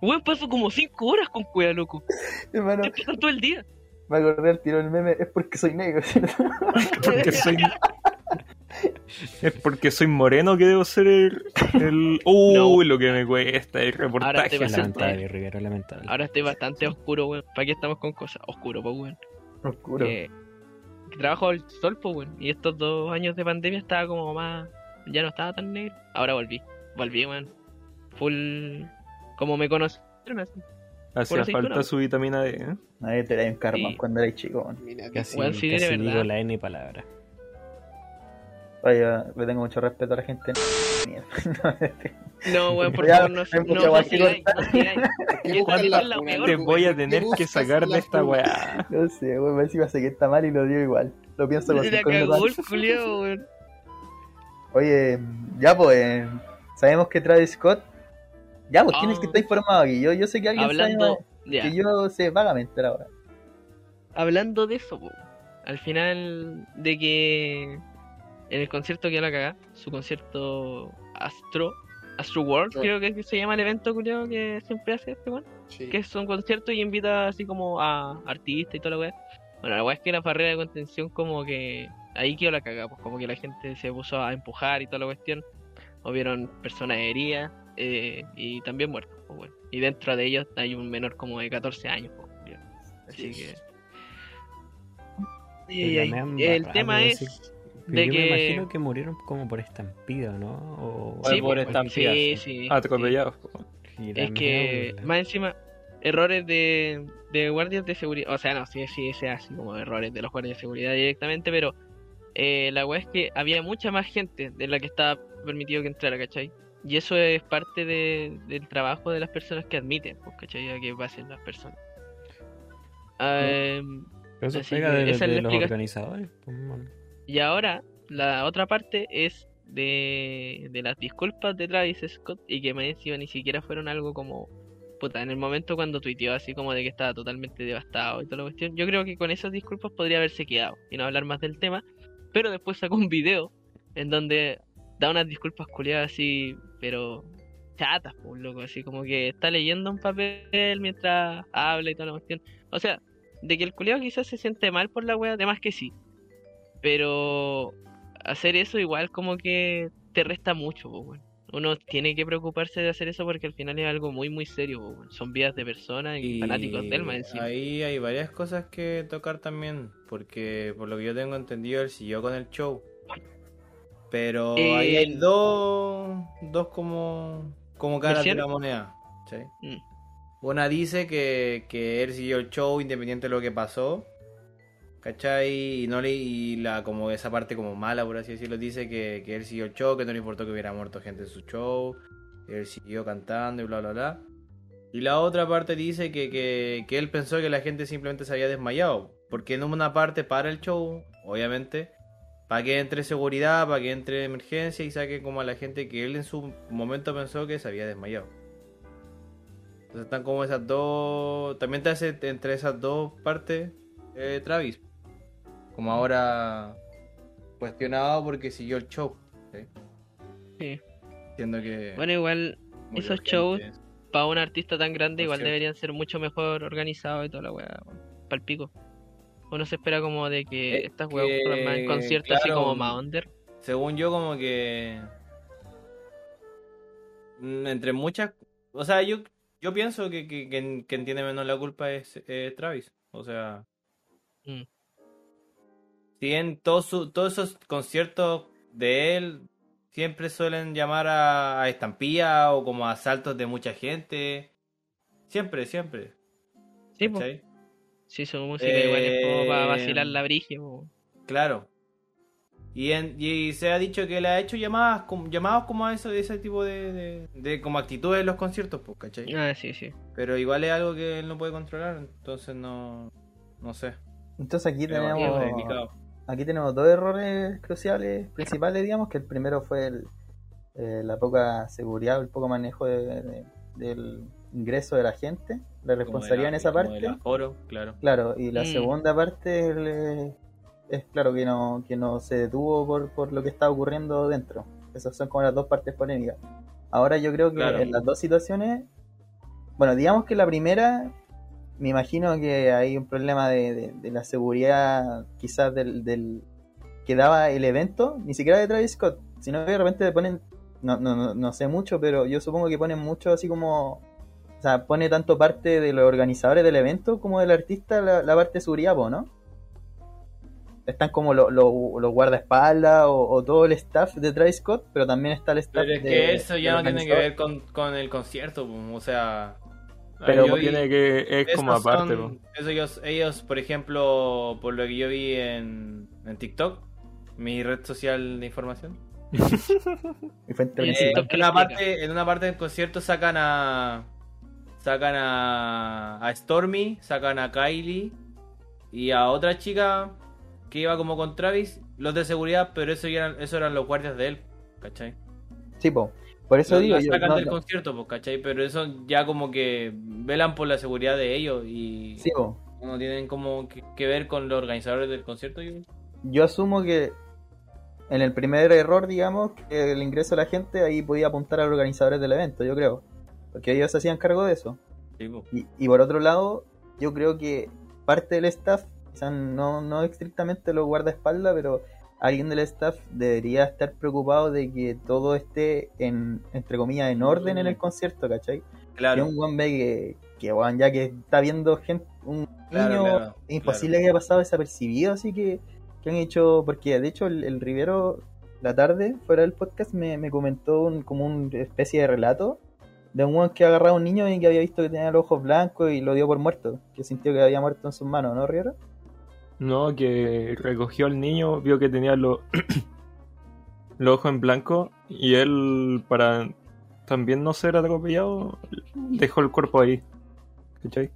[SPEAKER 6] Weón, pasó como 5 horas con cueva, loco.
[SPEAKER 2] hermano,
[SPEAKER 6] Te pasan todo el día.
[SPEAKER 2] me acordé al tiro del meme, es porque soy negro, ¿cierto?
[SPEAKER 4] porque soy es porque soy moreno que debo ser el, el... uy lo que me cuesta el
[SPEAKER 6] Ahora
[SPEAKER 4] reportaje
[SPEAKER 6] te vas a-
[SPEAKER 3] Lamentable, Rivero, lamentable.
[SPEAKER 6] Ahora estoy bastante oscuro, weón. ¿Para qué estamos con cosas? Oscuro, pues, weón.
[SPEAKER 2] Oscuro.
[SPEAKER 6] Eh, que trabajo al sol, pues, weón. Y estos dos años de pandemia estaba como más. Ya no estaba tan negro. Ahora volví. Volví, weón. Full. Como me conocieron así.
[SPEAKER 4] hacía falta
[SPEAKER 6] weón.
[SPEAKER 4] su vitamina D ¿eh?
[SPEAKER 2] Nadie te da un karma
[SPEAKER 6] Sí.
[SPEAKER 2] cuando eras chico, man.
[SPEAKER 5] Mira,
[SPEAKER 3] Casi,
[SPEAKER 6] Weón, sí, verdad.
[SPEAKER 3] digo la N palabra.
[SPEAKER 2] Vaya, le tengo mucho respeto a la gente.
[SPEAKER 6] No, weón, por favor, no, no, no
[SPEAKER 2] que
[SPEAKER 6] sigáis, no sigáis.
[SPEAKER 5] ¿Qué
[SPEAKER 6] Y esta
[SPEAKER 5] buscas
[SPEAKER 6] es
[SPEAKER 5] la
[SPEAKER 6] la
[SPEAKER 5] funa,
[SPEAKER 6] peor,
[SPEAKER 4] te voy a
[SPEAKER 5] ¿Qué
[SPEAKER 4] tener que sacar de esta weá
[SPEAKER 2] No sé, weón, encima sé que está mal y lo digo igual. Lo pienso con cinco minutos. Oye, ya pues, sabemos que Travis Scott. Ya pues, ¿quién es el que
[SPEAKER 6] Ah.
[SPEAKER 2] está informado aquí? Yo, yo sé que alguien
[SPEAKER 6] Hablando.
[SPEAKER 2] que yo sé vagamente ahora.
[SPEAKER 6] hablando de eso, al final de que en el concierto que la cagá, su concierto Astro, Astro World, creo que se llama el evento culiao que siempre hace este weón,
[SPEAKER 5] Sí.
[SPEAKER 6] que es un concierto y invita así como a artistas y toda la weá. Bueno, la weá es que la barrera de contención como que ahí quedó la cagada, pues como que la gente se puso a empujar y toda la cuestión. Hubieron personas heridas eh, y también muertos, pues bueno. Y dentro de ellos hay un menor como de 14 años, pues. Así
[SPEAKER 5] Sí.
[SPEAKER 6] que... Y el tema es.
[SPEAKER 3] Pero
[SPEAKER 6] de
[SPEAKER 3] yo
[SPEAKER 6] que...
[SPEAKER 3] me imagino que murieron como por estampida, ¿no? O...
[SPEAKER 1] Por estampida,
[SPEAKER 6] sí,
[SPEAKER 1] sí.
[SPEAKER 6] sí,
[SPEAKER 4] atropellados
[SPEAKER 3] la
[SPEAKER 6] Es que, más encima, errores de, de guardias de seguridad. O sea, no, sí, sí, sí, así como errores de los guardias de seguridad directamente, pero eh, la weá es que había mucha más gente de la que estaba permitido que entrara, ¿cachai? Y eso es parte de- del trabajo de las personas que admiten, pues, ¿cachai? A que pasen las personas. Ah, em,
[SPEAKER 3] Pero eso pega de,
[SPEAKER 6] es
[SPEAKER 3] de
[SPEAKER 6] la
[SPEAKER 3] los organizadores. pues.
[SPEAKER 6] Y ahora, la otra parte es de, las disculpas de Travis Scott y que más encima ni siquiera fueron algo como. Puta, en el momento cuando tuiteó así como de que estaba totalmente devastado y toda la cuestión, yo creo que con esas disculpas podría haberse quedado y no hablar más del tema, pero después sacó un video en donde da unas disculpas culiadas así, pero chatas, pues loco, así como que está leyendo un papel mientras habla y toda la cuestión. O sea, de que el culiado quizás se siente mal por la wea, además que sí. Pero hacer eso igual como que te resta mucho, weón. Uno tiene que preocuparse de hacer eso porque al final es algo muy muy serio. Son vidas de personas y, fanáticos del más encima.
[SPEAKER 1] Ahí hay varias cosas que tocar también, porque por lo que yo tengo entendido, él siguió con el show. Pero
[SPEAKER 6] Eh,
[SPEAKER 1] ahí hay dos, dos como, como caras de la moneda. ¿sí?
[SPEAKER 6] Mm.
[SPEAKER 1] Una dice que, que él siguió el show independiente de lo que pasó. ¿Cachai? Y no le, y la como esa parte como mala, por así decirlo, dice que, que él siguió el show, que no le importó que hubiera muerto gente en su show. Él siguió cantando y bla bla bla. Y la otra parte dice que, que, que él pensó que la gente simplemente se había desmayado. Porque en una parte para el show, obviamente, para que entre seguridad, para que entre emergencia y saque como a la gente que él en su momento pensó que se había desmayado. Entonces están como esas dos. También te hace entre esas dos partes eh, Travis. Como ahora cuestionado porque siguió el show. ¿sí?
[SPEAKER 6] Sí.
[SPEAKER 1] Siendo que.
[SPEAKER 6] Bueno, igual esos
[SPEAKER 1] gente.
[SPEAKER 6] shows para un artista tan grande
[SPEAKER 1] Por
[SPEAKER 6] igual
[SPEAKER 1] cierto.
[SPEAKER 6] deberían ser mucho mejor organizados y toda la weá. Para el pico. Uno se espera como de que
[SPEAKER 1] Es
[SPEAKER 6] estas weas
[SPEAKER 1] que,
[SPEAKER 6] en conciertos así
[SPEAKER 1] claro,
[SPEAKER 6] como más under.
[SPEAKER 1] Según yo, como que. mm, Entre muchas. O sea, yo, yo pienso que, que, que- tiene menos la culpa es eh, Travis. O sea.
[SPEAKER 6] Mm.
[SPEAKER 1] Si bien todos, su- todos esos conciertos de él siempre suelen llamar a, a estampilla o como a asaltos de mucha gente. Siempre, siempre.
[SPEAKER 6] Sí, pues.
[SPEAKER 1] ¿cachai?
[SPEAKER 6] Sí, su música igual es como para
[SPEAKER 1] Eh,
[SPEAKER 6] vacilar la brigia. po.
[SPEAKER 1] Claro. Y, en- y se ha dicho que le ha hecho llamadas como, llamados como a eso, ese tipo de, de, de como actitudes en los conciertos, pues, ¿cachai?
[SPEAKER 6] Ah, sí, sí.
[SPEAKER 1] Pero igual es algo que él no puede controlar, entonces no, no sé.
[SPEAKER 2] Entonces aquí tenemos. Aquí tenemos dos errores cruciales principales, digamos, que el primero fue el, eh, la poca seguridad, el poco manejo de- de- del ingreso de la gente, la responsabilidad en esa
[SPEAKER 1] Como
[SPEAKER 2] parte.
[SPEAKER 1] del aforo, claro.
[SPEAKER 2] Claro, y la
[SPEAKER 6] Mm.
[SPEAKER 2] segunda parte el, eh, es claro que no, que no se detuvo por, por lo que está ocurriendo dentro. Esas son como las dos partes polémicas. Ahora yo creo que
[SPEAKER 1] Claro.
[SPEAKER 2] en las dos situaciones, bueno, digamos que la primera, me imagino que hay un problema de, de- de la seguridad quizás del, del que daba el evento, ni siquiera de Travis Scott, sino que de repente ponen, no, no, no, sé mucho, pero yo supongo que ponen mucho así como o sea, pone tanto parte de los organizadores del evento como del artista la, la parte de seguridad, ¿no? Están como lo- lo- los guardaespaldas o, o todo el staff de Travis Scott, pero también está el staff
[SPEAKER 1] Pero es
[SPEAKER 2] de-
[SPEAKER 1] que eso ya no tiene que ver con, con el concierto, o sea...
[SPEAKER 2] Pero
[SPEAKER 1] yo vi-
[SPEAKER 4] tiene que. Es como aparte,
[SPEAKER 1] son- eso ellos, ellos, por ejemplo, por lo que yo vi en, en TikTok, mi red social de información,
[SPEAKER 6] Eh,
[SPEAKER 1] en una parte, en una parte del concierto sacan a sacan a, a Stormy, sacan a Kylie y a otra chica que iba como con Travis, los de seguridad, pero eso ya eran, eso eran los guardias de él, ¿cachai?
[SPEAKER 2] Sí, po. Por eso digo, yo,
[SPEAKER 1] sacan
[SPEAKER 2] no,
[SPEAKER 1] del
[SPEAKER 2] no.
[SPEAKER 1] concierto, pues, ¿cachai? Pero eso ya como que velan por la seguridad de ellos y
[SPEAKER 2] Sí, po.
[SPEAKER 1] no tienen como que, que ver con los organizadores del concierto. yo-
[SPEAKER 2] Yo asumo que en el primer error, digamos, que el ingreso de la gente, ahí podía apuntar a los organizadores del evento, yo creo. Porque ellos se hacían cargo de eso.
[SPEAKER 1] Sí.
[SPEAKER 2] Y, y por otro lado, yo creo que parte del staff, sea, no, no estrictamente los guardaespaldas, pero alguien del staff debería estar preocupado de que todo esté en, entre comillas, en orden en el concierto, ¿cachai? Que
[SPEAKER 1] Claro,
[SPEAKER 2] un buen ve que, que weón, ya que está viendo gente, un
[SPEAKER 1] Claro,
[SPEAKER 2] niño,
[SPEAKER 1] claro,
[SPEAKER 2] es imposible que haya pasado desapercibido, así que, que han hecho, porque de hecho el, el Rivero, la tarde, fuera del podcast, me, me comentó un, como una especie de relato de un weón que agarraba a un niño y que había visto que tenía los ojos blancos y lo dio por muerto, que sintió que había muerto en sus manos, ¿no, Rivero?
[SPEAKER 4] No, que recogió al niño, vio que tenía los ojos en blanco y él, para también no ser atropellado, dejó el cuerpo ahí. ¿Cachai?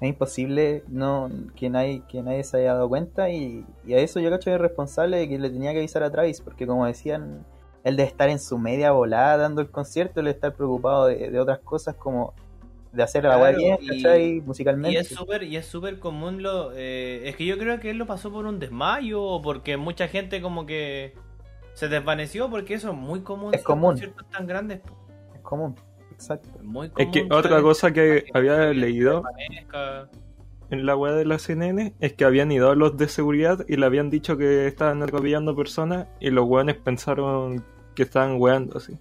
[SPEAKER 2] Es imposible no que nadie, que nadie se haya dado cuenta y, a eso yo cacho es responsable de que le tenía que avisar a Travis, porque como decían, él de estar en su media volada dando el concierto, él de estar preocupado de otras cosas como de hacer la
[SPEAKER 1] Claro,
[SPEAKER 2] bien,
[SPEAKER 1] y-
[SPEAKER 2] ¿cachai?
[SPEAKER 1] Y
[SPEAKER 2] Musicalmente.
[SPEAKER 1] es súper y es súper común lo eh, es que yo creo que él lo pasó por un desmayo o porque mucha gente como que se desvaneció porque eso es muy común
[SPEAKER 2] Es común.
[SPEAKER 1] conciertos tan grandes.
[SPEAKER 2] Es común, exacto.
[SPEAKER 1] Es muy
[SPEAKER 4] Es que otra cosa que había leído en la web de la CNN es que habían ido a los de seguridad y le habían dicho que estaban atropellando personas y los weones pensaron que estaban weando así.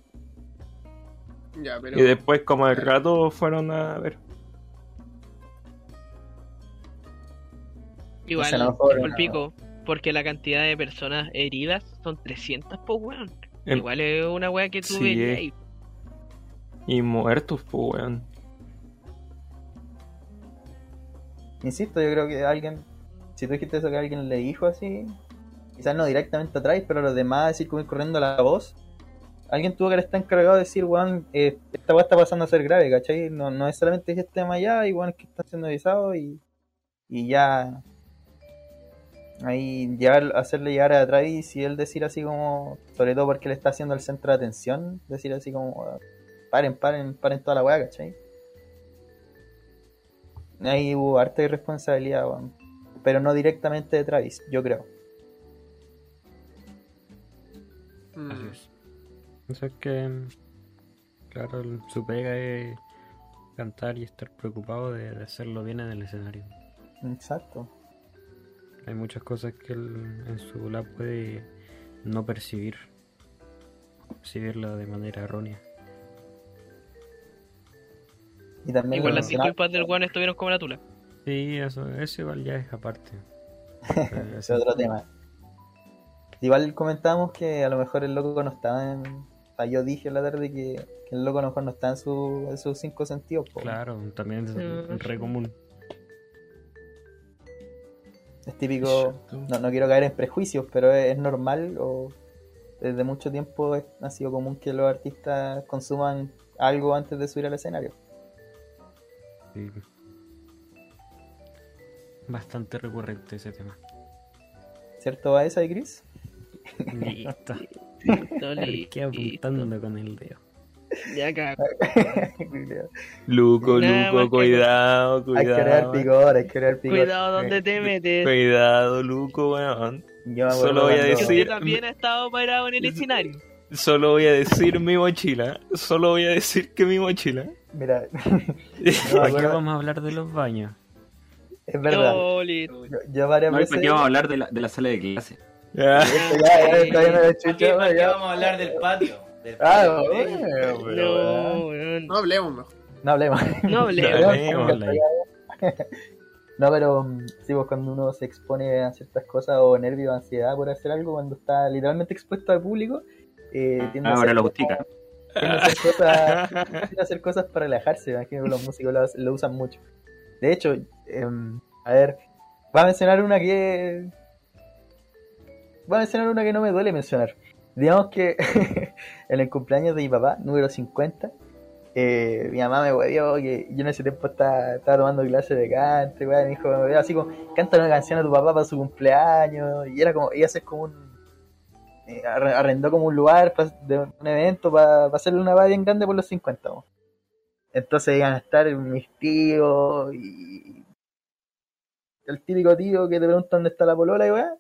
[SPEAKER 5] Ya, pero.
[SPEAKER 4] Y después como al rato fueron a ver.
[SPEAKER 6] Igual,
[SPEAKER 2] O sea,
[SPEAKER 6] por
[SPEAKER 2] no.
[SPEAKER 6] pico, porque la cantidad de personas heridas son 300, pues, weón.
[SPEAKER 4] Em,
[SPEAKER 6] Igual es una weá que tú
[SPEAKER 4] sí,
[SPEAKER 6] ahí.
[SPEAKER 4] Y muertos, pues weón.
[SPEAKER 2] insisto, yo creo que alguien, si tú dijiste eso que alguien le dijo así, quizás no directamente atrás, pero los demás decir como ir corriendo la voz, alguien tuvo que estar encargado de decir, weón, eh, esta weá está pasando a ser grave, ¿cachai? No, no es solamente que esté allá, y weón, que están siendo avisados y, y ya ahí hacerle llegar a Travis y él decir así como, sobre todo porque le está haciendo el centro de atención, decir así como, paren, paren, paren toda la weá, ¿cachai? Ahí hubo harta irresponsabilidad, weón. Pero no directamente de Travis, yo creo.
[SPEAKER 3] Es. O sea, es que, claro, su pega es cantar y estar preocupado de, de hacerlo bien en el escenario.
[SPEAKER 2] Exacto.
[SPEAKER 3] Hay muchas cosas que él en su lab puede no percibir, percibirla de manera errónea.
[SPEAKER 2] Y también
[SPEAKER 6] Igual las disculpas del weón estuvieron como la tula.
[SPEAKER 3] Sí, eso, eso igual ya es aparte.
[SPEAKER 2] Ese es otro tema. Igual comentábamos que a lo mejor el loco no estaba en. Yo dije en la tarde que, que el loco a lo mejor no está en, su, en sus cinco sentidos. po.
[SPEAKER 3] Claro, también es
[SPEAKER 6] Mm.
[SPEAKER 3] re común.
[SPEAKER 2] Es típico. No, no quiero caer en prejuicios, pero es, es normal o desde mucho tiempo es- ha sido común que los artistas consuman algo antes de subir al escenario.
[SPEAKER 3] Sí. Bastante recurrente ese tema.
[SPEAKER 2] ¿Cierto va esa, Chris?
[SPEAKER 3] Listo. Qué
[SPEAKER 6] listo.
[SPEAKER 3] apuntando con el dedo.
[SPEAKER 6] Ya cago.
[SPEAKER 4] Luco,
[SPEAKER 6] Nada
[SPEAKER 4] Luco,
[SPEAKER 6] que-
[SPEAKER 4] cuidado,
[SPEAKER 2] hay que crear
[SPEAKER 4] cuidado.
[SPEAKER 2] picor, hay que crear picor.
[SPEAKER 6] Cuidado donde te metes.
[SPEAKER 4] Cuidado, Luco, weón.
[SPEAKER 2] Yo acuerdo
[SPEAKER 4] Solo voy a decir-
[SPEAKER 6] usted también ha estado parado en el escenario.
[SPEAKER 4] Solo voy a decir mi mochila. Solo voy a decir que mi mochila.
[SPEAKER 2] Mira,
[SPEAKER 3] ¿Por
[SPEAKER 2] me
[SPEAKER 3] qué vamos a hablar de los baños?
[SPEAKER 2] es verdad.
[SPEAKER 6] No.
[SPEAKER 2] Yo, yo varias
[SPEAKER 7] No, ¿y
[SPEAKER 2] veces.
[SPEAKER 7] ¿Para qué vamos a hablar de la, de la sala de clase?
[SPEAKER 4] Ya.
[SPEAKER 2] Esto ya, ya, todavía no lo he
[SPEAKER 1] ¿Para qué,
[SPEAKER 2] chuchado,
[SPEAKER 1] para qué
[SPEAKER 2] ya.
[SPEAKER 1] vamos a hablar del patio? Del
[SPEAKER 2] Ah,
[SPEAKER 1] patio, ¿eh?
[SPEAKER 6] No.
[SPEAKER 5] No hablemos mejor.
[SPEAKER 2] No hablemos.
[SPEAKER 6] No hablemos.
[SPEAKER 2] No, pero mm, sí, pues cuando uno se expone a ciertas cosas o nervio o ansiedad por hacer algo, cuando está literalmente expuesto al público, eh, tiende a
[SPEAKER 7] Ahora
[SPEAKER 2] hacer
[SPEAKER 7] lo
[SPEAKER 2] cosas- tiende a hacer cosas, tiende a hacer cosas para relajarse, imagino que los músicos lo, lo usan mucho. De hecho, em, a ver, voy a mencionar una que... Voy a mencionar una que no me duele mencionar. Digamos que en el cumpleaños de mi papá, número 50, eh, mi mamá me huevió que yo en ese tiempo estaba, estaba tomando clases de canto, y me dijo, me así como, canta una canción a tu papá para su cumpleaños, y era como, iba a ser como un, eh, arre- arrendó como un lugar de un evento para hacerle una vaina bien grande por los 50. mo. Entonces iban a estar mis tíos y el típico tío que te pregunta dónde está la polola y weón.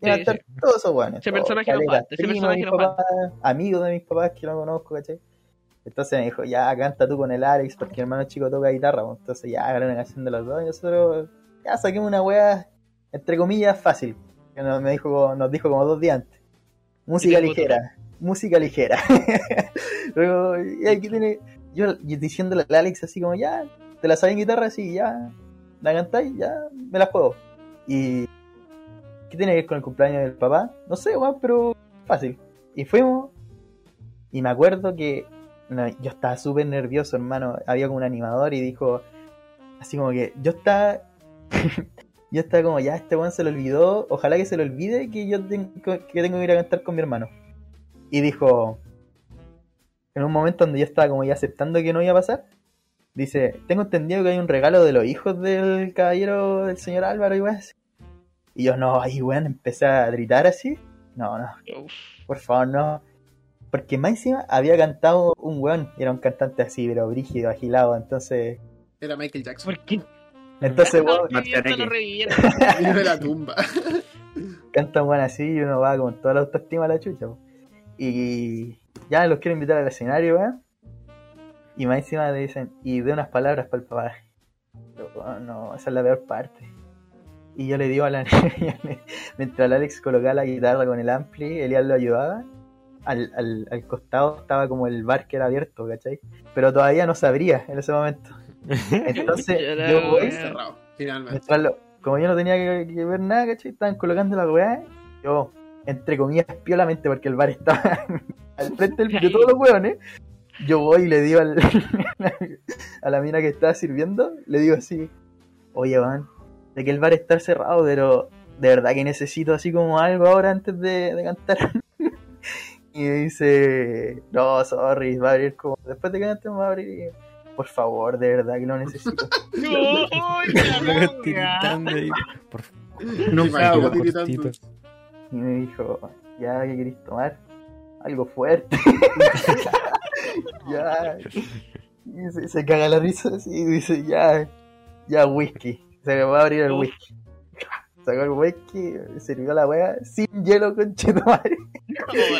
[SPEAKER 2] Iban a estar todos esos weones.
[SPEAKER 6] Ese personaje no falta, ese personaje no falta.
[SPEAKER 2] Amigos de mis papás que no conozco, ¿cachai? Entonces me dijo, ya canta tú con el Alex porque mi hermano chico toca guitarra. pues. Entonces ya agarré una canción de los dos y nosotros ya saquemos una wea, entre comillas, fácil. Que nos, me dijo, nos dijo como dos días antes. Música ligera, música ligera. Luego, y aquí tiene, yo, yo diciéndole al Alex así como, ya, te la sabes en guitarra, sí, ya, la cantáis, ya, me la juego. Y, ¿qué tiene que ver con el cumpleaños del papá? No sé, weón, pero fácil. Y fuimos, y me acuerdo que yo estaba súper nervioso, hermano. Había como un animador y dijo, así como que yo estaba, yo estaba como, ya, este weón se lo olvidó, ojalá que se lo olvide que yo tengo que, tengo que ir a cantar con mi hermano. Y dijo, en un momento donde yo estaba como ya aceptando que no iba a pasar, dice, tengo entendido que hay un regalo de los hijos del caballero del señor Álvaro y weón. Y yo, no, ahí weón, empecé a gritar así. No, no, por favor, no. Porque más encima había cantado un weón, y era un cantante así, pero brígido, agilado, entonces...
[SPEAKER 5] Era Michael Jackson.
[SPEAKER 6] ¿Por qué?
[SPEAKER 2] Entonces, weón.
[SPEAKER 5] Vino de la tumba.
[SPEAKER 2] canta un weón así y uno va con toda la autoestima a la chucha. Y ya los quiero invitar al escenario, weón. Y más encima le dicen, y de unas palabras para el papá. Pero, no, esa es la peor parte. Y yo le digo a la niña, mientras el Alex colocaba la guitarra con el ampli, Elian lo ayudaba. Al, al, al costado estaba como el bar que era abierto, ¿cachai? Pero todavía no se abría en ese momento. Entonces yo voy,
[SPEAKER 6] wea.
[SPEAKER 5] Cerrado, finalmente.
[SPEAKER 2] mientras lo- como yo no tenía que, que ver nada, ¿cachai? Estaban colocando la weá, yo, entre comillas, piolamente, porque el bar estaba al frente del- de todos los weones. Yo voy y le digo al- a la mina que estaba sirviendo, le digo así, oye, van, de que el bar está cerrado, pero de verdad que necesito así como algo ahora antes de, de cantar. y me dice, no, sorry, va a abrir como, después de que cantemos va a abrir. y, Por favor, de verdad que lo necesito.
[SPEAKER 3] Tiritando ahí. Por
[SPEAKER 5] No
[SPEAKER 3] favor,
[SPEAKER 5] me tiritando.
[SPEAKER 3] cortito.
[SPEAKER 2] Y me dijo, ya, ¿qué querés tomar? Algo fuerte. ya. Y se, se caga la risa así y dice, ya, ya, whisky. Se me va a abrir el
[SPEAKER 6] Uf.
[SPEAKER 2] whisky. Sacó el whisky, sirvió la wea sin hielo con chetumare.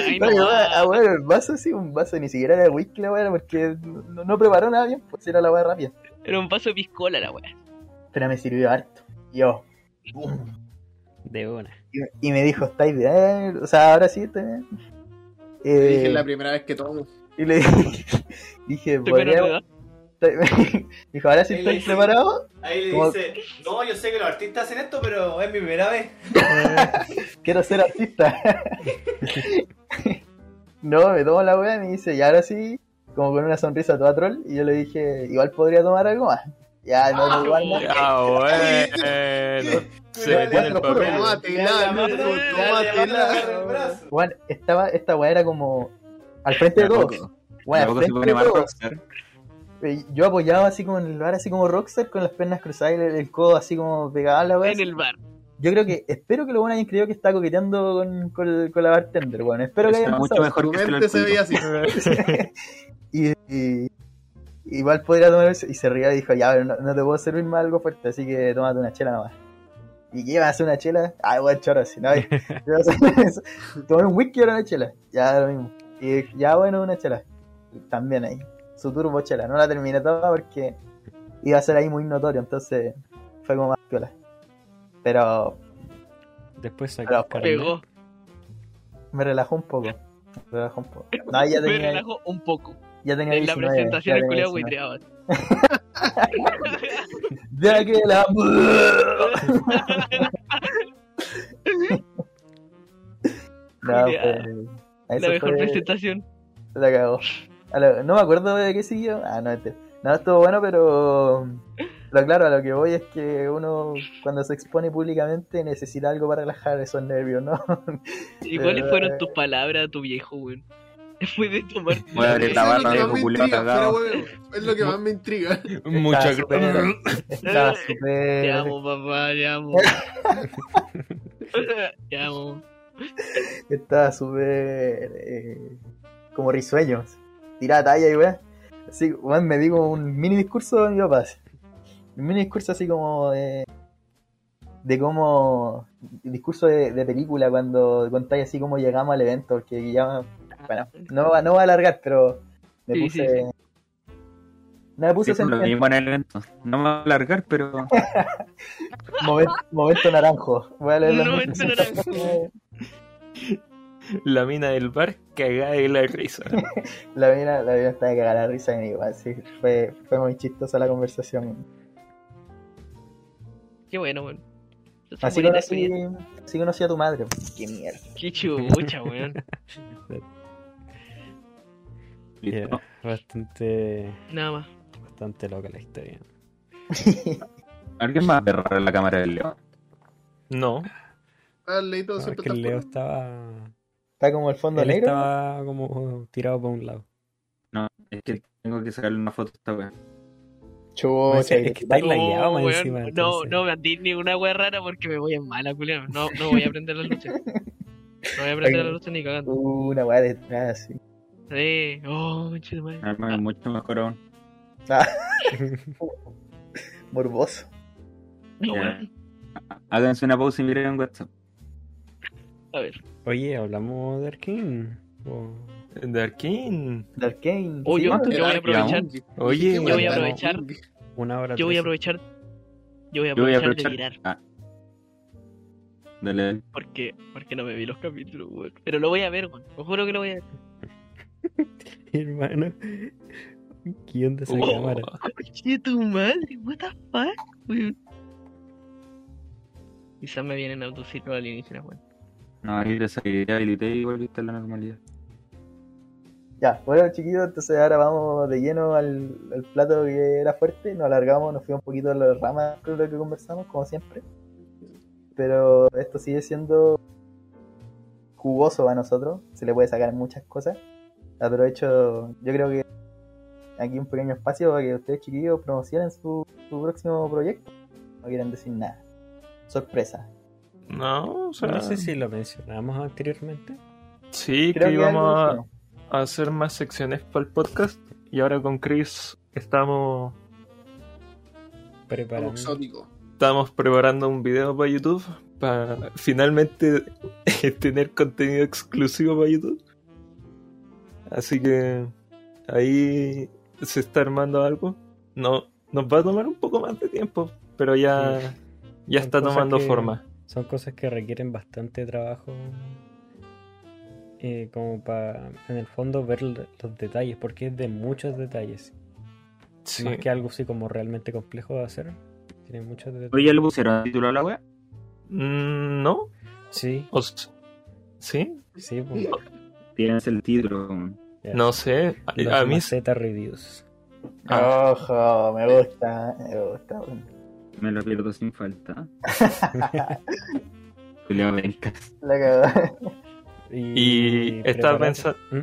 [SPEAKER 6] Ay, no,
[SPEAKER 2] Ah, bueno, el vaso sí, un vaso, ni siquiera era whisky la wea, porque no, no preparó nada bien, pues era la wea rápida.
[SPEAKER 6] Era un vaso de piscola la weá.
[SPEAKER 2] Pero me sirvió harto. Yo,
[SPEAKER 3] De una.
[SPEAKER 2] y, y me dijo, ¿estáis bien? O sea, ahora sí, está bien.
[SPEAKER 5] Te dije
[SPEAKER 2] Eh,
[SPEAKER 5] es la primera vez que tomo.
[SPEAKER 2] Y le dije, dije
[SPEAKER 6] Estoy
[SPEAKER 2] Dijo, ahora sí
[SPEAKER 1] Ahí le
[SPEAKER 2] estoy
[SPEAKER 1] dice-
[SPEAKER 2] preparado.
[SPEAKER 1] Ahí le
[SPEAKER 2] Como-
[SPEAKER 1] dice, no, yo sé que los artistas hacen esto, pero es mi primera vez.
[SPEAKER 2] Quiero ser artista. no, me tomo la wea y me dice, y ahora sí, como con una sonrisa toda troll. Y yo le dije, igual podría tomar algo más. Ya, no, no, igual no.
[SPEAKER 4] Ya, bueno. Se metió en el papel.
[SPEAKER 2] Bueno, estaba, esta weá era como al frente de todos. Bueno, al
[SPEAKER 7] Tampoco se
[SPEAKER 2] frente de todos. Yo apoyado así como en el bar, así como Rockstar, con las piernas cruzadas y el, el codo así como pegado a la weá.
[SPEAKER 6] En el bar.
[SPEAKER 2] Yo creo que, espero que lo bueno hayan creído que está coqueteando con, con, con la bartender, bueno, espero que hayan
[SPEAKER 7] mucho mejor que
[SPEAKER 5] mente se veía así.
[SPEAKER 2] y, y- igual podría tomar eso, y se ría y dijo, ya, pero no, no te puedo servir más algo fuerte, así que tómate una chela nomás. ¿Y qué iba a hacer una chela? Ah, igual chorro así, ¿no? ¿Qué iba a hacer eso? Tomar un whisky o una chela, ya lo mismo. Y ya bueno, una chela. También ahí, su turbo chela, no la terminé toda porque iba a ser ahí muy notorio, entonces fue como más piola. Pero
[SPEAKER 3] Después sacó.
[SPEAKER 6] Pegó.
[SPEAKER 2] me relajó un poco. Me relajó un poco. No, ya
[SPEAKER 6] Me
[SPEAKER 2] tenía,
[SPEAKER 6] relajó un poco.
[SPEAKER 2] ya tenía
[SPEAKER 6] En la
[SPEAKER 2] 19,
[SPEAKER 6] presentación el culiao
[SPEAKER 2] 19.
[SPEAKER 6] buitreaba.
[SPEAKER 2] Ya que la. no, pues.
[SPEAKER 6] La mejor
[SPEAKER 2] fue.
[SPEAKER 6] presentación.
[SPEAKER 2] La cagó. A lo- No me acuerdo de qué siguió. Ah, no, este. No, estuvo bueno, pero. Pero claro, a lo que voy es que uno, cuando se expone públicamente, necesita algo para relajar esos nervios, ¿no?
[SPEAKER 6] ¿Y cuáles
[SPEAKER 2] Eh.
[SPEAKER 6] fueron tus palabras a tu viejo, weón? Después de tomar.
[SPEAKER 7] Voy a abrir la
[SPEAKER 5] es lo
[SPEAKER 7] barra
[SPEAKER 5] que
[SPEAKER 7] de
[SPEAKER 5] weón, es lo que más me intriga.
[SPEAKER 4] Mucha
[SPEAKER 2] Estaba súper-
[SPEAKER 6] Te amo, papá, te amo. te amo.
[SPEAKER 2] Estaba súper. eh, como risueño. Tiraba talla y weá. Así, weón, me digo un mini discurso de mi papá. así. Un mini discurso así como de. De cómo. Discurso de, de película cuando contáis así como llegamos al evento. Porque ya. Bueno, no, va- no va a alargar, pero. Me
[SPEAKER 6] Sí,
[SPEAKER 2] puse.
[SPEAKER 6] sí,
[SPEAKER 2] No me puse
[SPEAKER 7] Sí, lo mismo en el evento. No me va a alargar, pero
[SPEAKER 2] Momento, momento naranjo. Voy a leer
[SPEAKER 6] Momento naranjo.
[SPEAKER 4] La mina del bar cagada de la risa.
[SPEAKER 2] La mina, la mina estaba cagada la risa de mí, igual, sí. Fue, fue muy chistosa la conversación.
[SPEAKER 6] Qué bueno, weón.
[SPEAKER 2] Así conocí, así conocí a tu madre. Qué mierda.
[SPEAKER 6] Qué chucha, weón.
[SPEAKER 3] Yeah,
[SPEAKER 7] listo.
[SPEAKER 3] bastante,
[SPEAKER 6] Nada más.
[SPEAKER 3] bastante loca la historia.
[SPEAKER 7] ¿Alguien más raro la cámara del león?
[SPEAKER 4] No.
[SPEAKER 5] Ah, el Leito
[SPEAKER 3] No, es
[SPEAKER 5] siempre
[SPEAKER 3] que el Leo
[SPEAKER 5] por-
[SPEAKER 3] estaba.
[SPEAKER 2] Está como el fondo
[SPEAKER 3] Él
[SPEAKER 2] negro.
[SPEAKER 3] estaba como tirado para un lado.
[SPEAKER 7] No, es que tengo que sacarle una foto a esta wea.
[SPEAKER 2] Chucha,
[SPEAKER 3] es que está lagueado
[SPEAKER 6] weón,
[SPEAKER 3] encima.
[SPEAKER 6] no, no me andís ni una wea rara porque me voy en mala, culiao. No, no voy a prender las luces. No voy a prender las luces ni cagando.
[SPEAKER 2] Uh, una weá detrás, sí.
[SPEAKER 6] Eh, oh, de madre.
[SPEAKER 7] Arma es mucho mejor aún.
[SPEAKER 2] Ah. Morboso.
[SPEAKER 6] No.
[SPEAKER 7] Háganse una pausa y miren en WhatsApp.
[SPEAKER 6] A ver.
[SPEAKER 3] Oye, hablamos de Arkane.
[SPEAKER 4] De Arkane.
[SPEAKER 2] De Arkane.
[SPEAKER 6] Oh,
[SPEAKER 2] sí,
[SPEAKER 6] yo,
[SPEAKER 2] ¿cuánto
[SPEAKER 6] yo voy a aprovechar.
[SPEAKER 4] Oye,
[SPEAKER 6] Yo voy a aprovechar.
[SPEAKER 3] Una hora.
[SPEAKER 6] Yo voy a aprovechar. Yo voy a
[SPEAKER 7] voy a
[SPEAKER 6] aprovechar de tirar.
[SPEAKER 7] Ah. Dale, dale.
[SPEAKER 6] Porque, porque no me vi los capítulos, weón. Pero lo voy a ver, weón. Os juro que lo voy a ver.
[SPEAKER 3] Hermano. ¿Qué onda esa
[SPEAKER 6] Oh.
[SPEAKER 3] cámara?
[SPEAKER 6] Conche tu madre, what the fuck, weón. Quizás me vienen autociclo alienígenas, weón.
[SPEAKER 7] No, ahí te salí, habilité y volviste a la normalidad.
[SPEAKER 2] Ya, bueno chiquillos, entonces ahora vamos de lleno al, plato que era fuerte, nos alargamos, nos fuimos un poquito a las ramas con lo que conversamos, como siempre. Pero esto sigue siendo jugoso a nosotros, se le puede sacar muchas cosas. Aprovecho, yo creo que aquí un pequeño espacio para que ustedes chiquillos promocionen su, su próximo proyecto. No quieren decir nada. Sorpresa.
[SPEAKER 4] No, o sea,
[SPEAKER 3] No sé si lo mencionamos anteriormente.
[SPEAKER 4] sí
[SPEAKER 2] Creo
[SPEAKER 4] que
[SPEAKER 2] que algo
[SPEAKER 4] íbamos a, hacer más secciones para el podcast y ahora con Chris estamos
[SPEAKER 3] Preparando.
[SPEAKER 5] exótico.
[SPEAKER 4] estamos preparando un video para YouTube para finalmente tener contenido exclusivo para YouTube. Así que ahí se está armando algo. No, nos va a tomar un poco más de tiempo, pero ya,
[SPEAKER 3] Sí.
[SPEAKER 4] ya está tomando
[SPEAKER 3] que-
[SPEAKER 4] forma.
[SPEAKER 3] Son cosas que requieren bastante trabajo. eh, como para, en el fondo, ver los detalles, porque es de muchos detalles.
[SPEAKER 4] Sí.
[SPEAKER 3] Más que algo así como realmente complejo de hacer. Tiene muchos detalles.
[SPEAKER 7] Oye, ¿le pusieron título a la wea?
[SPEAKER 4] Mm, ¿No?
[SPEAKER 3] Sí,
[SPEAKER 4] O ¿Sí?
[SPEAKER 3] sí. pues,
[SPEAKER 7] Tienes el título.
[SPEAKER 3] ya.
[SPEAKER 4] No sé. A,
[SPEAKER 3] Los
[SPEAKER 4] a mí
[SPEAKER 3] Maceta Reviews.
[SPEAKER 4] Ah.
[SPEAKER 2] Ojo, me gusta, me gusta. bueno.
[SPEAKER 7] Me lo pierdo sin falta. Julio.
[SPEAKER 2] La cagó.
[SPEAKER 4] Y estaba pensando.
[SPEAKER 3] ¿Mm?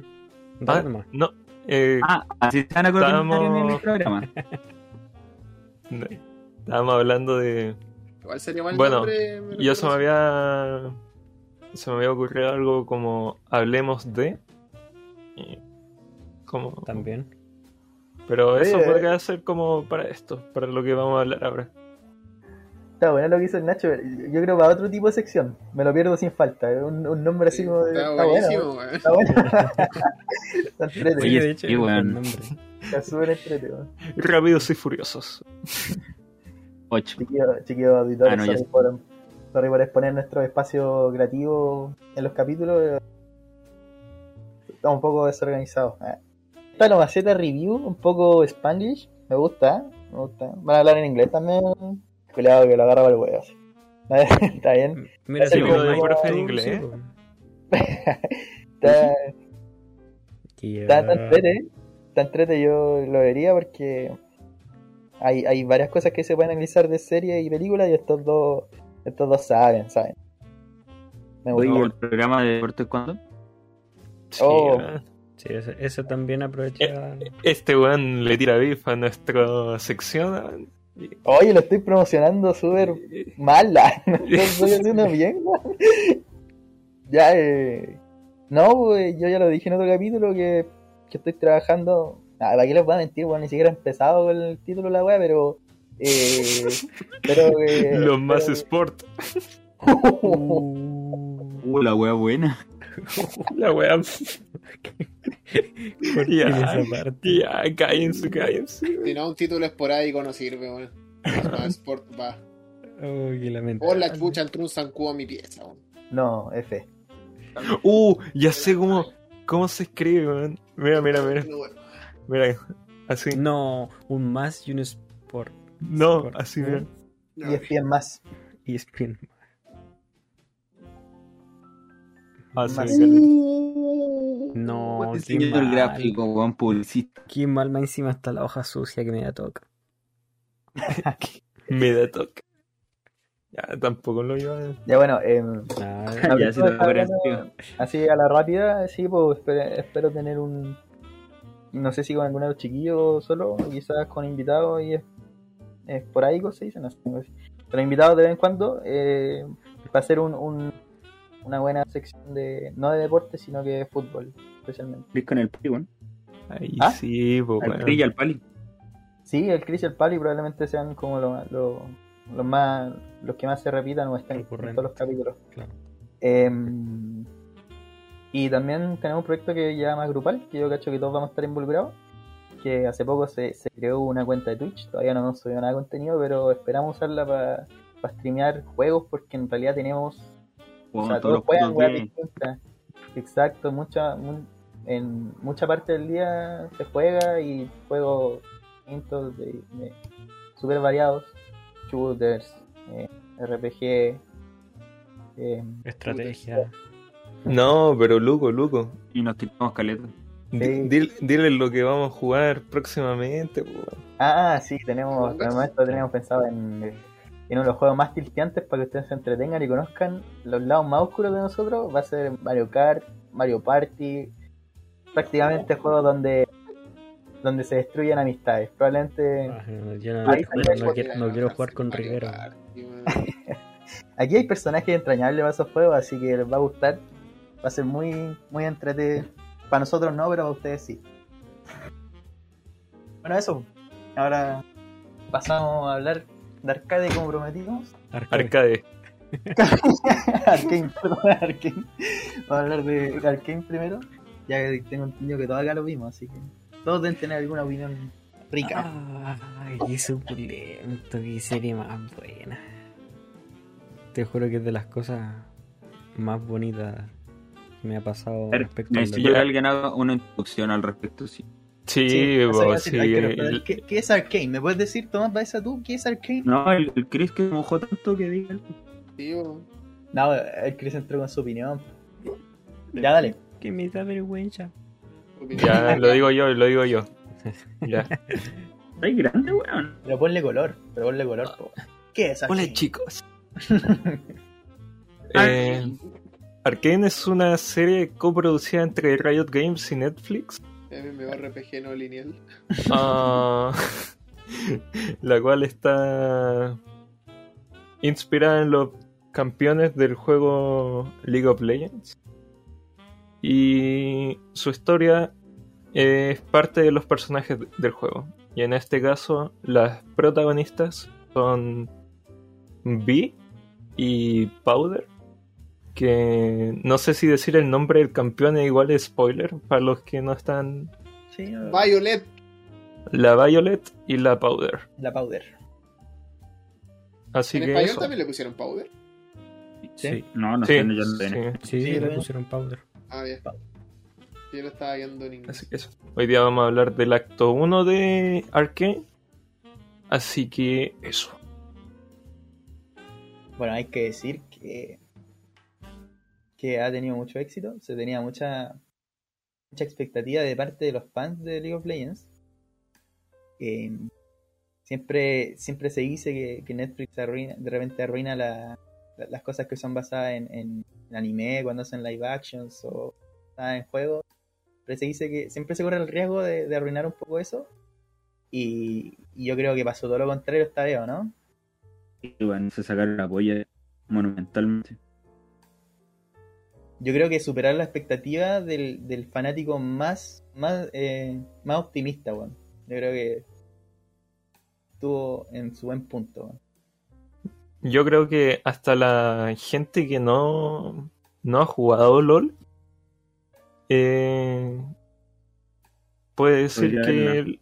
[SPEAKER 4] Ah, no. eh,
[SPEAKER 7] Ah, así se van a comentar en el programa.
[SPEAKER 4] estábamos hablando de.
[SPEAKER 5] Igual sería mal
[SPEAKER 4] Bueno,
[SPEAKER 5] nombre. me
[SPEAKER 4] Yo se me había. Se me había ocurrido algo como hablemos de. y Como,
[SPEAKER 3] También.
[SPEAKER 4] pero eso
[SPEAKER 2] Oye,
[SPEAKER 4] podría ser como para esto, para lo que vamos a hablar ahora.
[SPEAKER 2] Está bueno lo que hizo el Nacho. Yo creo para otro tipo de sección. Me lo pierdo sin falta. Un, un nombre así como de.
[SPEAKER 5] Está
[SPEAKER 2] Está
[SPEAKER 5] buenísimo,
[SPEAKER 2] bueno. Está bueno. Está entrete.
[SPEAKER 7] Oye,
[SPEAKER 3] de hecho, buen nombre.
[SPEAKER 2] Está súper entrete, weón.
[SPEAKER 4] Rápidos y furiosos.
[SPEAKER 7] 8.
[SPEAKER 2] Chiquillos chiquillo auditores,
[SPEAKER 7] Ah, no,
[SPEAKER 2] sorry, por, sorry por exponer nuestro espacio creativo en los capítulos. Está un poco desorganizado. Eh. Esta lo maceta review, un poco spanglish. Me gusta, ¿eh? me gusta. Van a hablar en inglés también. Cuidado que lo agarra para el huevo. Está bien.
[SPEAKER 3] Mira, si lo
[SPEAKER 2] de
[SPEAKER 3] digo
[SPEAKER 4] profe en
[SPEAKER 3] tú,
[SPEAKER 4] inglés, ¿eh?
[SPEAKER 3] pues.
[SPEAKER 2] Está,
[SPEAKER 3] Que
[SPEAKER 2] está,
[SPEAKER 3] ya-
[SPEAKER 2] entrete. Está entrete, yo lo vería porque hay, hay varias cosas que se pueden analizar de series y películas y estos dos, estos dos saben, saben. Me gustó.
[SPEAKER 7] ¿el programa de deportes cuándo?
[SPEAKER 4] Sí,
[SPEAKER 2] Oh.
[SPEAKER 3] Sí, eso, eso también aprovecha.
[SPEAKER 4] Este weón le tira bif a nuestra sección.
[SPEAKER 2] Oye, lo estoy promocionando súper mala. No lo estoy haciendo bien, weón. Ya, eh. No, pues, yo ya lo dije en otro capítulo que, que estoy trabajando. Nada, ¿para qué les voy a mentir, weón? Ni siquiera he empezado con el título de la weá, pero. Eh, pero. Eh,
[SPEAKER 4] Los más
[SPEAKER 2] pero-
[SPEAKER 4] sport.
[SPEAKER 7] Uh, la wea buena.
[SPEAKER 4] La.
[SPEAKER 3] Tiene
[SPEAKER 4] ya, ya, cállense, cállense.
[SPEAKER 5] Si no, un título esporádico no sirve, weón. Más Sport va.
[SPEAKER 3] Uy, lamentable.
[SPEAKER 5] Por la chucha entró un zancudo a mi pieza, weón.
[SPEAKER 2] No, F.
[SPEAKER 4] Uh, ya sé cómo, cómo se escribe, weón. Mira, mira, mira. Mira, así.
[SPEAKER 3] No, un más y un sport.
[SPEAKER 4] No,
[SPEAKER 3] Sport.
[SPEAKER 4] así, mira.
[SPEAKER 2] Y es bien más.
[SPEAKER 3] Y spin.
[SPEAKER 4] Así,
[SPEAKER 2] Más.
[SPEAKER 4] Mira.
[SPEAKER 3] No,
[SPEAKER 7] Buen
[SPEAKER 3] qué mal.
[SPEAKER 7] gráfico, weón, publicista.
[SPEAKER 3] Qué mal, más encima está la hoja sucia que me da toca.
[SPEAKER 4] Me da toque. Ya, tampoco lo iba a...
[SPEAKER 2] Ya, bueno, em,
[SPEAKER 3] Ah,
[SPEAKER 7] Ya, sí
[SPEAKER 2] hablando-. Así a la rápida, sí, pues espero, espero tener un. No sé si con alguno de los chiquillos solo, quizás con invitados y es, esporádicos, se dice, no sé. no. Pero invitados de vez en cuando, eh, va a ser un, un- una buena sección de. No de deporte, sino que de fútbol, especialmente.
[SPEAKER 7] Chris con el pali, weón.
[SPEAKER 4] Ahí
[SPEAKER 2] ¿Ah?
[SPEAKER 4] sí, pues,
[SPEAKER 7] Al
[SPEAKER 4] weón.
[SPEAKER 7] Chris y al pali.
[SPEAKER 2] Sí, el Chris y el Pali probablemente sean como lo- lo- los más. los que más se repitan o están en todos los capítulos.
[SPEAKER 3] claro.
[SPEAKER 2] Em, y también tenemos un proyecto que ya más grupal, que yo cacho que todos vamos a estar involucrados. Que hace poco se, se creó una cuenta de Twitch, todavía no hemos subido nada de contenido, pero esperamos usarla para streamear juegos porque en realidad tenemos. O sea,
[SPEAKER 7] todos
[SPEAKER 2] juegan weas distintas. Exacto, mucha, mu- en mucha parte del día se juega y juegos distintos, de, de super variados, shooters, eh, RPG. em,
[SPEAKER 3] Estrategia.
[SPEAKER 4] No, pero Luco, Luco.
[SPEAKER 7] Y nos tiramos caleta.
[SPEAKER 4] Di- dil- Diles lo que vamos a jugar próximamente.
[SPEAKER 2] Ah, sí, tenemos, por el momento tenemos pensado en, en uno de los juegos más tilteantes para que ustedes se entretengan y conozcan los lados más oscuros de nosotros. Va a ser Mario Kart, Mario Party, prácticamente juegos donde donde se destruyen amistades. Probablemente
[SPEAKER 3] Ah, no, yo no,
[SPEAKER 2] Ahí
[SPEAKER 3] no-
[SPEAKER 2] salió
[SPEAKER 3] no quiero, no quiero jugar con Rivera.
[SPEAKER 2] Aquí hay personajes entrañables para esos juegos, así que les va a gustar. Va a ser muy, muy entretenido. Para nosotros no, pero para ustedes sí. Bueno, eso. Ahora pasamos a hablar de arcade como prometimos.
[SPEAKER 3] Arcade.
[SPEAKER 4] Arcade.
[SPEAKER 2] Arkane, perdón, Arkane. Vamos a hablar de Arkane primero. Ya que tengo entendido que todos acá lo vimos, así que todos deben tener alguna opinión rica.
[SPEAKER 3] Ay, qué suculento, qué serie más buena. Te juro que es de las cosas más bonitas que me ha pasado
[SPEAKER 7] A
[SPEAKER 3] respecto
[SPEAKER 7] Necesito
[SPEAKER 3] deporte.
[SPEAKER 7] que alguien haga una introducción al respecto, sí.
[SPEAKER 4] Sí, sí.
[SPEAKER 2] ¿Qué, qué es Arkane? ¿Me puedes decir, Tomás Baeza, tú, qué es Arkane?
[SPEAKER 7] No, el, el Chris que mojó tanto que diga.
[SPEAKER 5] Sí.
[SPEAKER 2] No, el Chris entró con su opinión. Ya, dale.
[SPEAKER 3] Que me da vergüenza.
[SPEAKER 4] Ya, lo digo yo, lo digo yo. Ya.
[SPEAKER 7] Está ahí grande, weón.
[SPEAKER 2] Pero ponle color, pero ponle color. po. ¿Qué es Arkane?
[SPEAKER 4] Hola chicos. Eh, Arkane es una serie coproducida entre Riot Games y Netflix,
[SPEAKER 5] MMORPG no lineal.
[SPEAKER 4] ah, la cual está inspirada en los campeones del juego League of Legends. Y su historia es parte de los personajes de- del juego. Y en este caso, las protagonistas son Vi y Powder. Que no sé si decir el nombre del campeón es igual es spoiler para los que no están.
[SPEAKER 2] Sí,
[SPEAKER 5] Violet.
[SPEAKER 4] La Violet y la Powder.
[SPEAKER 2] la powder.
[SPEAKER 4] Así
[SPEAKER 5] ¿En
[SPEAKER 4] que
[SPEAKER 5] español
[SPEAKER 4] eso.
[SPEAKER 5] también le pusieron powder?
[SPEAKER 2] Sí.
[SPEAKER 7] No, no
[SPEAKER 4] Sí,
[SPEAKER 7] sé, tengo.
[SPEAKER 4] sí.
[SPEAKER 3] Sí,
[SPEAKER 2] Sí,
[SPEAKER 3] le pusieron powder.
[SPEAKER 5] Ah, bien. Yo lo estaba viendo en inglés.
[SPEAKER 4] Así que eso. Hoy día vamos a hablar del acto 1 de Arkane. Así que eso.
[SPEAKER 2] Bueno, hay que decir que, que ha tenido mucho éxito. Se tenía mucha, mucha expectativa de parte de los fans de League of Legends. Eh, siempre, siempre se dice que, que Netflix arruina, de repente arruina la- la- las cosas que son basadas en, en- anime, cuando hacen live actions o en juegos. Pero se dice que siempre se corre el riesgo de, de arruinar un poco eso. Y, yo creo que pasó todo lo contrario esta vez, ¿o ¿no?
[SPEAKER 7] Y bueno, se sacaron la polla monumentalmente.
[SPEAKER 2] Yo creo que superar la expectativa del, del fanático más más eh, más optimista, weón. Yo creo que estuvo en su buen punto. weón.
[SPEAKER 4] Yo creo que hasta la gente que no, no ha jugado LOL eh, puede decir que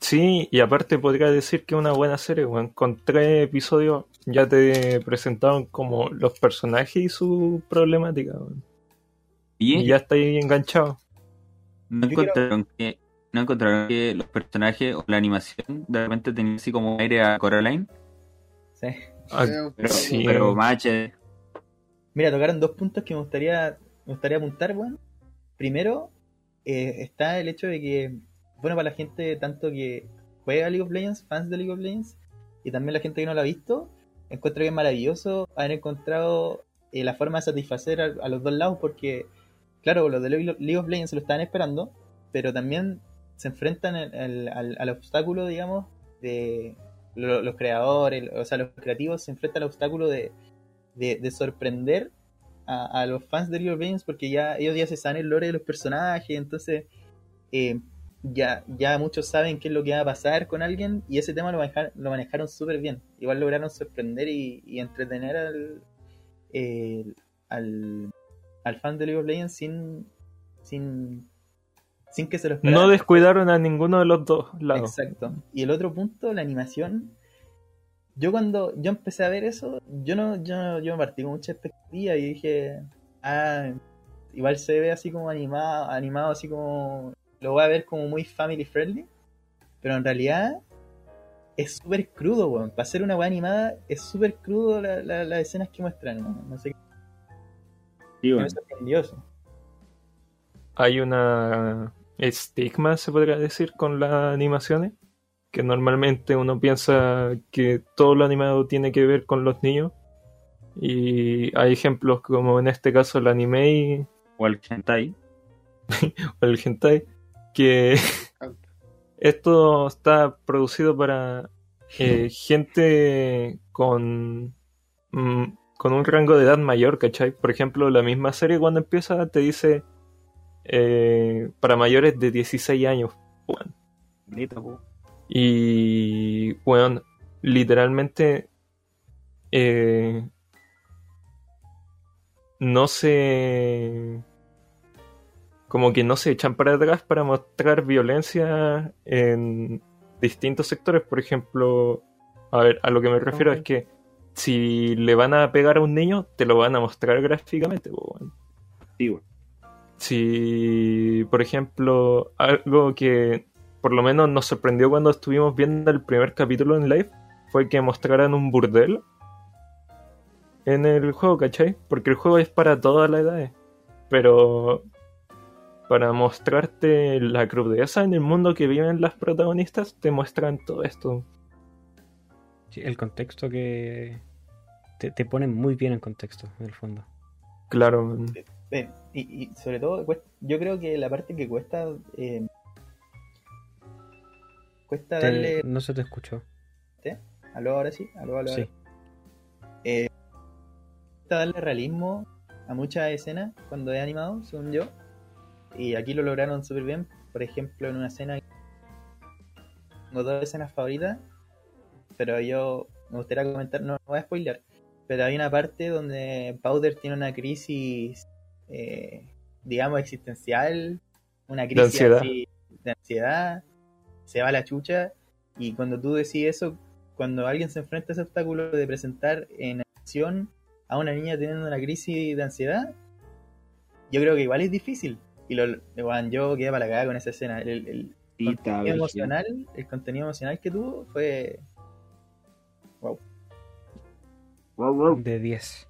[SPEAKER 4] sí, y aparte podría decir que es una buena serie, weón. Con tres episodios ya te presentaron como los personajes y su problemática, weón.
[SPEAKER 7] Y,
[SPEAKER 4] Y ya está ahí enganchado.
[SPEAKER 7] no
[SPEAKER 2] quiero-
[SPEAKER 7] encontraron que no encontraron que los personajes o la animación de repente tenían así como aire a Coraline,
[SPEAKER 2] Sí.
[SPEAKER 4] Ah,
[SPEAKER 7] pero.
[SPEAKER 4] Sí.
[SPEAKER 7] pero HD.
[SPEAKER 2] Mira, tocaron dos puntos que me gustaría me gustaría apuntar, weón. Primero, eh, está el hecho de que, bueno, para la gente tanto que juega League of Legends, fans de League of Legends, y también la gente que no lo ha visto, encuentro que es maravilloso haber encontrado eh, la forma de satisfacer a, a los dos lados, porque, claro, los de League of Legends se lo estaban esperando, pero también se enfrentan al, al- al- obstáculo, digamos, de lo- los creadores, o sea, los creativos se enfrentan al obstáculo de, de, de sorprender a, a los fans de League of Legends porque ya ellos ya se saben el lore de los personajes, entonces eh, ya, ya muchos saben qué es lo que va a pasar con alguien y ese tema lo, manejar- lo manejaron súper bien. Igual lograron sorprender y, y entretener al, el- al, al fan de League of Legends sin, sin, sin que se lo esperaran.
[SPEAKER 4] No descuidaron a ninguno de los dos lados.
[SPEAKER 2] Exacto. Y el otro punto, la animación. Yo cuando yo empecé a ver eso, yo no, yo, yo me partí con mucha expectativa y dije, ah, igual se ve así como animado, animado así como, lo voy a ver como muy family friendly, pero en realidad es súper crudo, weón. Para ser una weá animada es súper crudo la- la- las escenas que muestran, ¿no? No sé,
[SPEAKER 7] Sí,
[SPEAKER 2] me
[SPEAKER 7] bueno.
[SPEAKER 2] sorprendió eso.
[SPEAKER 4] Hay una estigma, se podría decir, con las animaciones. Que normalmente uno piensa que todo lo animado tiene que ver con los niños. Y hay ejemplos como en este caso el anime y
[SPEAKER 7] O al hentai.
[SPEAKER 4] o el hentai, que esto está producido para eh, gente con, mm, con un rango de edad mayor, ¿cachai? Por ejemplo, la misma serie cuando empieza te dice eh, para mayores de 16 años. Bueno, y bueno, literalmente eh, no se como que no se echan para atrás para mostrar violencia en distintos sectores. Por ejemplo, a ver, a lo que me refiero es que si le van a pegar a un niño, te lo van a mostrar gráficamente.
[SPEAKER 7] Sí.
[SPEAKER 4] Si, por ejemplo, algo que por lo menos nos sorprendió cuando estuvimos viendo el primer capítulo en live fue que mostraran un burdel en el juego, ¿cachai? Porque el juego es para todas las edades. Pero para mostrarte la crudeza en el mundo que viven las protagonistas, te muestran todo esto.
[SPEAKER 3] Sí, el contexto que te, te ponen muy bien en contexto, en el fondo.
[SPEAKER 4] Claro,
[SPEAKER 2] Ven, y, y sobre todo, yo creo que la parte que cuesta. eh, cuesta
[SPEAKER 3] Te-
[SPEAKER 2] darle.
[SPEAKER 3] no se te escuchó.
[SPEAKER 2] Aló, ahora sí. Aló, aló.
[SPEAKER 3] Sí.
[SPEAKER 2] aló. Cuesta darle realismo a muchas escenas cuando es animado, según yo. Y aquí lo lograron súper bien. Por ejemplo, en una escena. Tengo dos escenas favoritas. Pero yo me gustaría comentar, no, no voy a spoiler. Pero hay una parte donde Powder tiene una crisis, eh, digamos, existencial. Una crisis
[SPEAKER 4] ansiedad.
[SPEAKER 2] así de ansiedad. Se va a la chucha. Y cuando tú decís eso, cuando alguien se enfrenta a ese obstáculo de presentar en acción a una niña teniendo una crisis de ansiedad, yo creo que igual es difícil. Y lo, weón, yo quedé para la cagada con esa escena. El, el- contenido emocional, el contenido emocional que tuvo fue
[SPEAKER 7] Wow, wow.
[SPEAKER 3] De 10.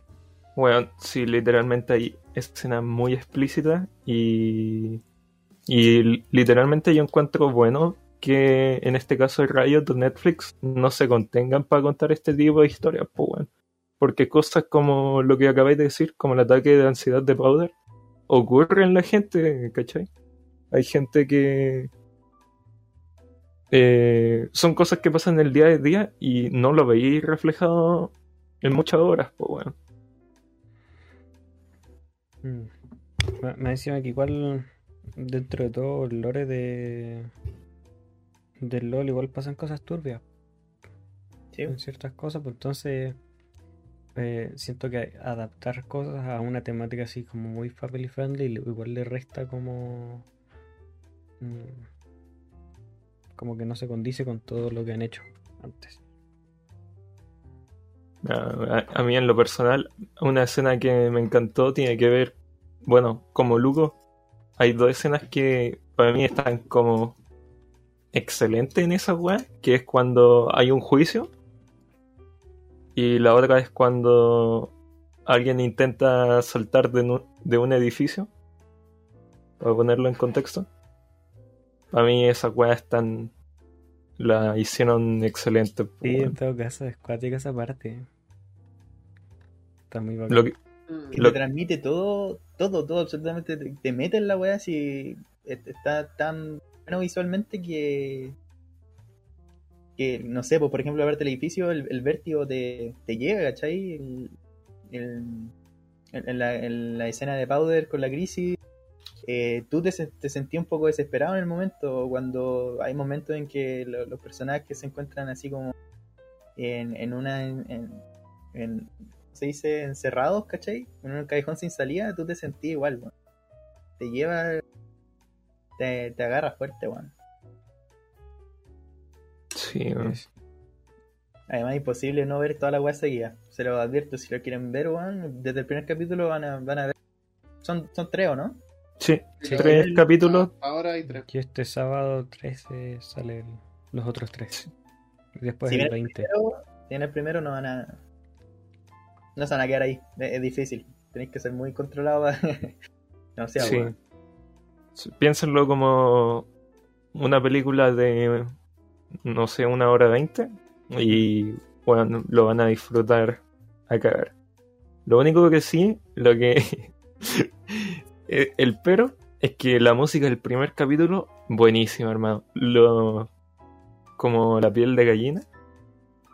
[SPEAKER 4] Bueno, sí, literalmente hay escenas muy explícitas y, y literalmente yo encuentro bueno que en este caso el Riot o Netflix no se contengan para contar este tipo de historias, pues bueno. Porque cosas como lo que acabáis de decir, como el ataque de ansiedad de Powder, ocurre en la gente, ¿cachai? Hay gente que... eh, son cosas que pasan el día a día y no lo veis reflejado en muchas horas, pues bueno.
[SPEAKER 3] Mm. Más encima que igual dentro de todo el lore de del LOL igual pasan cosas turbias
[SPEAKER 2] Sí.
[SPEAKER 3] en ciertas cosas, pues entonces eh, siento que adaptar cosas a una temática así como muy family friendly igual le resta como mm, como que no se condice con todo lo que han hecho antes.
[SPEAKER 4] A, mí en lo personal, una escena que me encantó tiene que ver, bueno, como Lugo, hay dos escenas que para mí están como excelentes en esa weá, que es cuando hay un juicio y la otra es cuando alguien intenta saltar de, de un edificio, para ponerlo en contexto. Para mí esa weá están... La hicieron excelente. pues,
[SPEAKER 3] Sí,
[SPEAKER 4] weón.
[SPEAKER 3] en todo caso es cuática esa parte. Está muy bacán.
[SPEAKER 4] Lo que,
[SPEAKER 5] Mm.
[SPEAKER 2] que
[SPEAKER 4] Lo-
[SPEAKER 2] te transmite todo, todo, todo, absolutamente. Te, te mete en la weá si est- está tan bueno visualmente que. que no sé, pues por ejemplo, verte el edificio, el, el vértigo te, te llega, ¿cachai? El- el- en, en la, en la escena de Powder con la crisis, eh, tú te, te sentí un poco desesperado en el momento, cuando hay momentos en que lo- los personajes se encuentran así como en, en una. en- en- se dice encerrados, ¿cachai? En un callejón sin salida, tú te sentís igual. Te lleva. Te, te agarra fuerte, weón.
[SPEAKER 4] sí, weón.
[SPEAKER 3] Es-
[SPEAKER 2] Además, imposible no ver toda la weá seguida. Se lo advierto, si lo quieren ver, weón, desde el primer capítulo van a, van a ver. Son, son tres, ¿o no?
[SPEAKER 4] Sí,
[SPEAKER 5] Sí,
[SPEAKER 4] tres
[SPEAKER 5] el-
[SPEAKER 4] capítulos.
[SPEAKER 5] Ahora hay tres.
[SPEAKER 3] Aquí este sábado 13 salen los otros tres. Y después
[SPEAKER 2] Si
[SPEAKER 3] el
[SPEAKER 2] viene
[SPEAKER 3] 20.
[SPEAKER 2] Pero, si en el primero no van a. No se van a quedar ahí. Es, es difícil. Tenéis que ser muy controlado no sé,
[SPEAKER 4] Sí.
[SPEAKER 2] weón.
[SPEAKER 4] piénsenlo como una película de, no sé, una hora veinte y bueno, lo van a disfrutar a cagar. Lo único que sí, lo que... eh, el pero es que la música del primer capítulo, buenísima, hermano. Lo... Como la piel de gallina.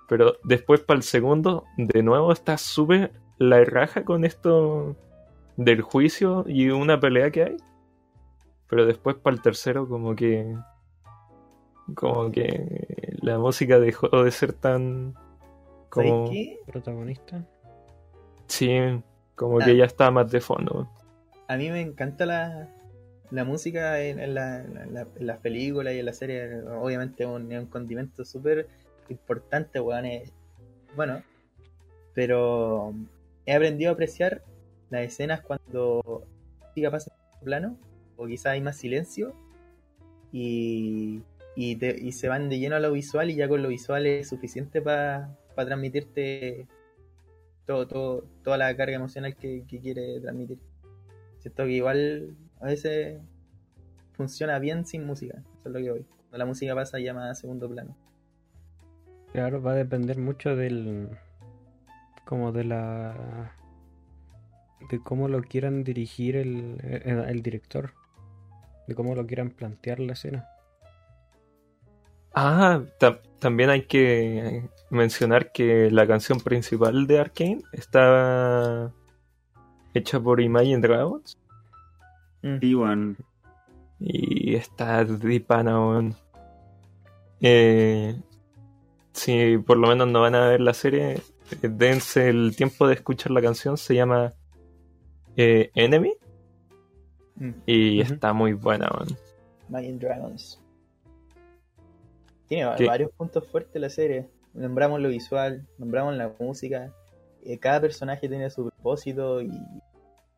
[SPEAKER 4] Pero después para el segundo, de nuevo está súper la raja con esto del juicio y una pelea que hay. Pero después para el tercero como que... Como que la música dejó de ser tan... Como...
[SPEAKER 3] Protagonista.
[SPEAKER 4] Sí, como
[SPEAKER 2] Ah.
[SPEAKER 4] que ya está más de fondo.
[SPEAKER 2] A mí me encanta la, la música en, la- las películas y en la serie. Obviamente es un, condimento súper importante, weón. es- Bueno, pero he aprendido a apreciar las escenas cuando la música pasa en plano, o quizás hay más silencio, y, y, te- y se van de lleno a lo visual, y ya con lo visual es suficiente para transmitirte todo, todo, toda la carga emocional que, que quiere transmitir. Siento que igual a veces funciona bien sin música, eso es lo que voy. Cuando la música pasa ya más a segundo plano.
[SPEAKER 3] Claro, va a depender mucho del. como de la. de cómo lo quieran dirigir el, el, el director. De cómo lo quieran plantear la escena.
[SPEAKER 4] Ah, ta- también hay que mencionar que la canción principal de Arkane está hecha por Imagine Dragons
[SPEAKER 7] Sí, weón.
[SPEAKER 4] y está de pana, weón. Eh, si por lo menos no van a ver la serie, eh, dense el tiempo de escuchar la canción, se llama eh, Enemy
[SPEAKER 2] Mm.
[SPEAKER 4] y está muy buena, weón.
[SPEAKER 2] Imagine Dragons. Tiene varios puntos fuertes la serie. Nombramos lo visual, nombramos la música. Eh, cada personaje tiene su propósito y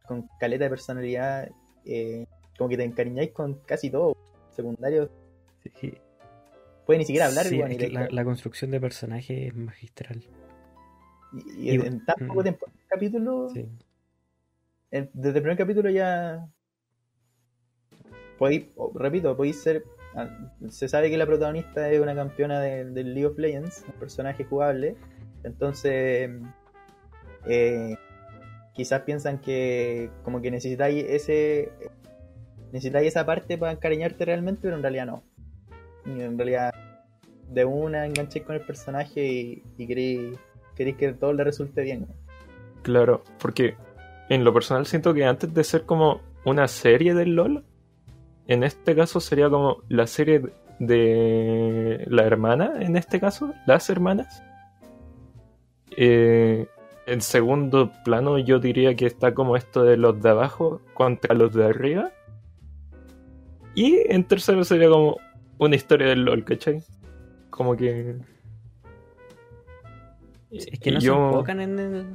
[SPEAKER 2] con caleta de personalidad. eh, como que te encariñáis con casi todo. Secundario,
[SPEAKER 3] Sí,
[SPEAKER 2] puede ni siquiera hablar.
[SPEAKER 3] sí, es la, la construcción de personaje es magistral.
[SPEAKER 2] y- y
[SPEAKER 3] y-
[SPEAKER 2] en tan poco
[SPEAKER 3] mm.
[SPEAKER 2] tiempo, en un capítulo,
[SPEAKER 3] Sí.
[SPEAKER 2] desde el primer capítulo ya podéis, repito, podéis ser ah, se sabe que la protagonista es una campeona de- del League of Legends, un personaje jugable, entonces eh, quizás piensan que como que necesitáis ese necesitáis esa parte para encariñarte realmente, pero en realidad no. En realidad de una enganchéis con el personaje y, y queréis, queréis que todo le resulte bien.
[SPEAKER 4] Claro, porque en lo personal siento que antes de ser como una serie del LOL, en este caso sería como la serie de la hermana, en este caso, las hermanas. Eh, en segundo plano yo diría que está como esto de los de abajo contra los de arriba. Y en tercero sería como una historia del LOL, ¿cachai? Como que...
[SPEAKER 3] Es que no
[SPEAKER 4] yo-
[SPEAKER 3] se enfocan en el.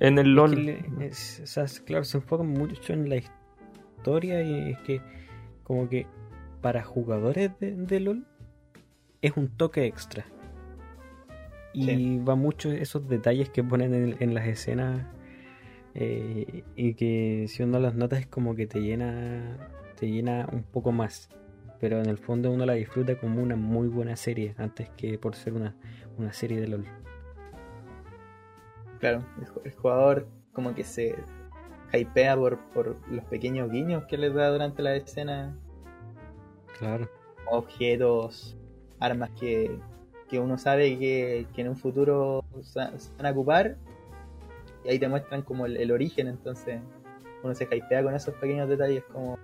[SPEAKER 4] En el LOL...
[SPEAKER 3] le- es- o sea, claro, se enfocan mucho en la historia y es que, como que para jugadores de, de LOL es un toque extra. Y
[SPEAKER 2] Sí.
[SPEAKER 3] va mucho esos detalles que ponen en, en las escenas eh, y que si uno las nota es como que te llena, te llena un poco más. Pero en el fondo uno la disfruta como una muy buena serie antes que por ser una, una serie de LOL.
[SPEAKER 2] Claro, el jugador como que se hypea por, por los pequeños guiños que les da durante la escena,
[SPEAKER 3] Claro.
[SPEAKER 2] objetos, armas que, que uno sabe que, que en un futuro se van a ocupar y ahí te muestran como el, el origen, entonces uno se hypea con esos pequeños detalles como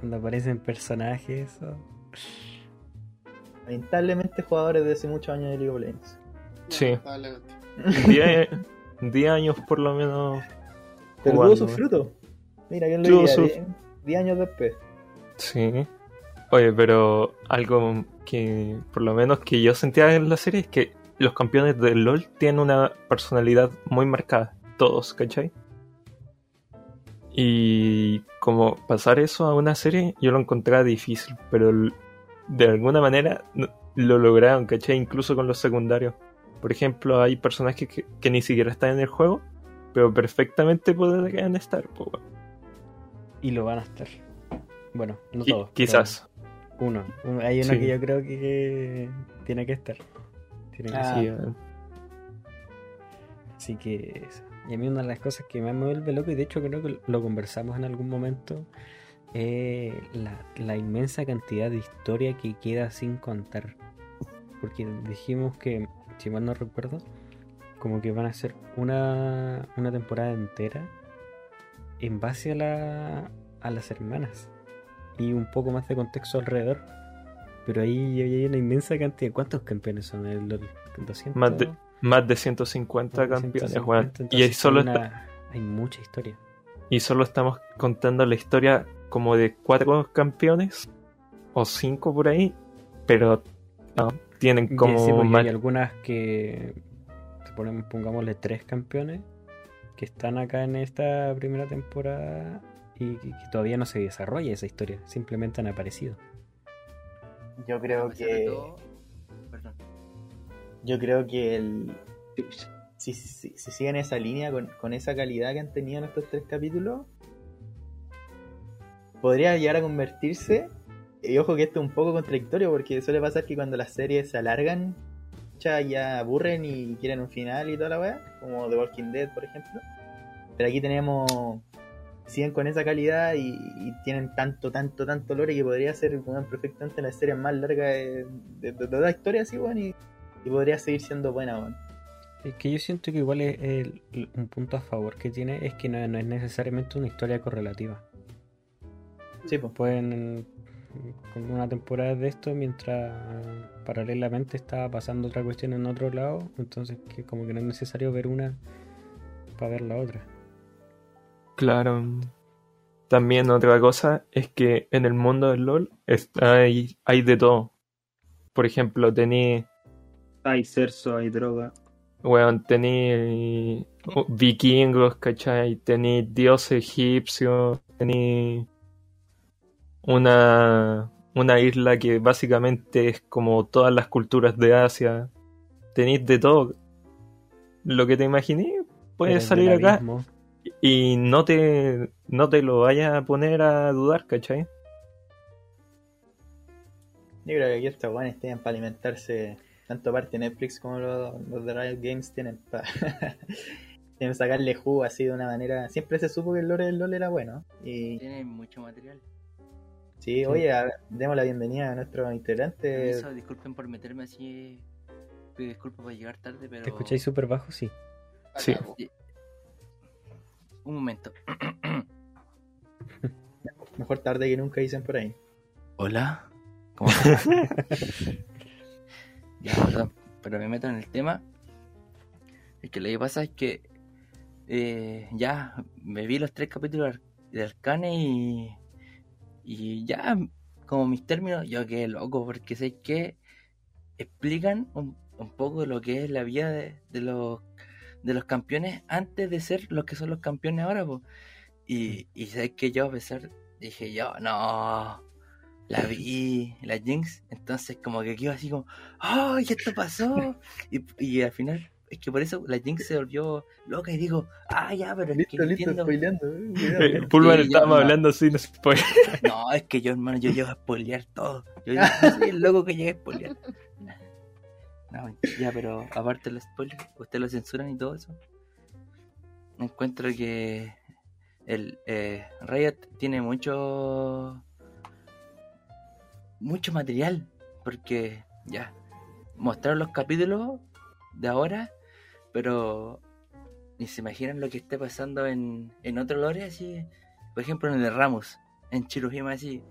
[SPEAKER 3] Cuando aparecen personajes. o-
[SPEAKER 2] lamentablemente jugadores de hace muchos años de League of Legends.
[SPEAKER 4] Sí.
[SPEAKER 5] Lamentablemente.
[SPEAKER 4] 10 10 años por lo menos.
[SPEAKER 2] Pero tuvo sus frutos. Mira, ¿quién lo diría?
[SPEAKER 4] sus-
[SPEAKER 2] Die- 10 años después.
[SPEAKER 4] Sí. Oye, pero algo que por lo menos que yo sentía en la serie es que los campeones del LOL tienen una personalidad muy marcada. Todos, ¿cachai? Y como pasar eso a una serie, yo lo encontraba difícil, pero de alguna manera lo lograron, ¿cachai? Incluso con los secundarios. Por ejemplo, hay personajes que, que ni siquiera están en el juego, pero perfectamente podrían estar. po, weón.
[SPEAKER 3] Y lo van a estar. Bueno, no todos.
[SPEAKER 4] quizás.
[SPEAKER 3] Uno. Un- Hay uno
[SPEAKER 4] Sí.
[SPEAKER 3] que yo creo que tiene que estar. Tiene que
[SPEAKER 2] Ah.
[SPEAKER 3] ser.
[SPEAKER 4] Sí,
[SPEAKER 3] Así que eso. Y a mí una de las cosas que más me vuelve loco, y de hecho creo que lo conversamos en algún momento, es la, la inmensa cantidad de historia que queda sin contar. Porque dijimos que, si mal no recuerdo, como que van a ser una, una temporada entera en base a, la, a las hermanas. Y un poco más de contexto alrededor. Pero ahí hay una inmensa cantidad. ¿Cuántos campeones son? ¿El, el 200?
[SPEAKER 4] Más de- Más de 150
[SPEAKER 3] Más de
[SPEAKER 4] campeones,
[SPEAKER 3] 150,
[SPEAKER 4] weón. Y ahí solo,
[SPEAKER 3] hay,
[SPEAKER 4] está-
[SPEAKER 3] hay mucha historia.
[SPEAKER 4] y solo estamos contando la historia como de cuatro campeones o cinco por ahí, pero no, tienen como
[SPEAKER 3] sí,
[SPEAKER 4] más-
[SPEAKER 3] hay algunas que pongámosle tres campeones que están acá en esta primera temporada y que, que todavía no se desarrolla esa historia, simplemente han aparecido.
[SPEAKER 2] Yo creo que.
[SPEAKER 10] todo- Perdón.
[SPEAKER 2] Yo creo que el. Si, si, si siguen esa línea con, con esa calidad que han tenido en estos tres capítulos, podría llegar a convertirse. Y ojo que esto es un poco contradictorio porque suele pasar que cuando las series se alargan, ya, ya aburren y quieren un final y toda la weá, como The Walking Dead, por ejemplo. Pero aquí tenemos. Siguen con esa calidad y, y tienen tanto, tanto, tanto lore que podría ser weón, perfectamente la serie más larga de, de, de toda la historia, así, weón, y, y podría seguir siendo buena, weón.
[SPEAKER 3] Es que yo siento que igual es el- el- un punto a favor que tiene es que no, no es necesariamente una historia correlativa.
[SPEAKER 2] Sí, pues.
[SPEAKER 3] Pueden con una temporada de esto mientras paralelamente está pasando otra cuestión en otro lado, entonces que como que no es necesario ver una para ver la otra.
[SPEAKER 4] Claro. También otra cosa es que en el mundo del LOL está- hay, hay de todo. Por ejemplo, tení,
[SPEAKER 7] Hay cerzo, hay droga.
[SPEAKER 4] weón, tení uh, vikingos, ¿cachai? Tení dioses egipcios, tení una, una isla que básicamente es como todas las culturas de Asia. Tenéis de todo. Lo que te imaginé puede
[SPEAKER 3] el
[SPEAKER 4] salir acá
[SPEAKER 3] abismo,
[SPEAKER 4] y no te, no te lo vayas a poner a dudar, ¿cachai?
[SPEAKER 2] Yo creo que aquí estos guanes tienen para alimentarse tanto parte Netflix como los, los de Riot Games tienen para tienen sacarle jugo así de una manera. Siempre se supo que el lore del LOL era bueno. Y
[SPEAKER 10] Tiene mucho material.
[SPEAKER 2] sí, oye, a- demos la bienvenida a nuestro integrante.
[SPEAKER 10] Permiso, disculpen por meterme así. Pido disculpas por llegar tarde, pero.
[SPEAKER 3] ¿Te escucháis súper bajo? Sí.
[SPEAKER 4] Sí.
[SPEAKER 10] Sí. Un momento.
[SPEAKER 2] Mejor tarde que nunca dicen por ahí.
[SPEAKER 10] Hola. ¿Cómo estás? ya, perdón, pero me meto en el tema. Es que lo que pasa es que eh, ya me vi los tres capítulos de Arcane y, y ya, como mis términos, yo quedé loco porque sé que explican un, un poco lo que es la vida de, de los de los campeones antes de ser los que son los campeones ahora. po. Y, y sé que yo a pesar dije yo, no, la vi, la Jinx, entonces como que quedó así como, ¡ay, esto pasó! Y, y al final, es que por eso la Jinx se volvió loca y digo, ¡ah, ya, pero es que
[SPEAKER 2] Listo, listo,
[SPEAKER 10] entiendo.
[SPEAKER 2] spoileando. eh, cuidado.
[SPEAKER 4] Pulver,
[SPEAKER 10] Sí,
[SPEAKER 4] estábamos
[SPEAKER 10] no.
[SPEAKER 4] hablando sin spoiler.
[SPEAKER 10] No, es que yo, hermano, yo llego a spoilear todo. Yo, yo soy el loco que llega a spoilear. Ya, pero aparte de los spoilers, ustedes lo censuran y todo eso. Encuentro que el eh, Riot tiene mucho mucho material porque ya mostraron los capítulos de ahora, pero ni se imaginan lo que esté pasando en, en otro lore así, por ejemplo en el de Ramos, en Chirujima así,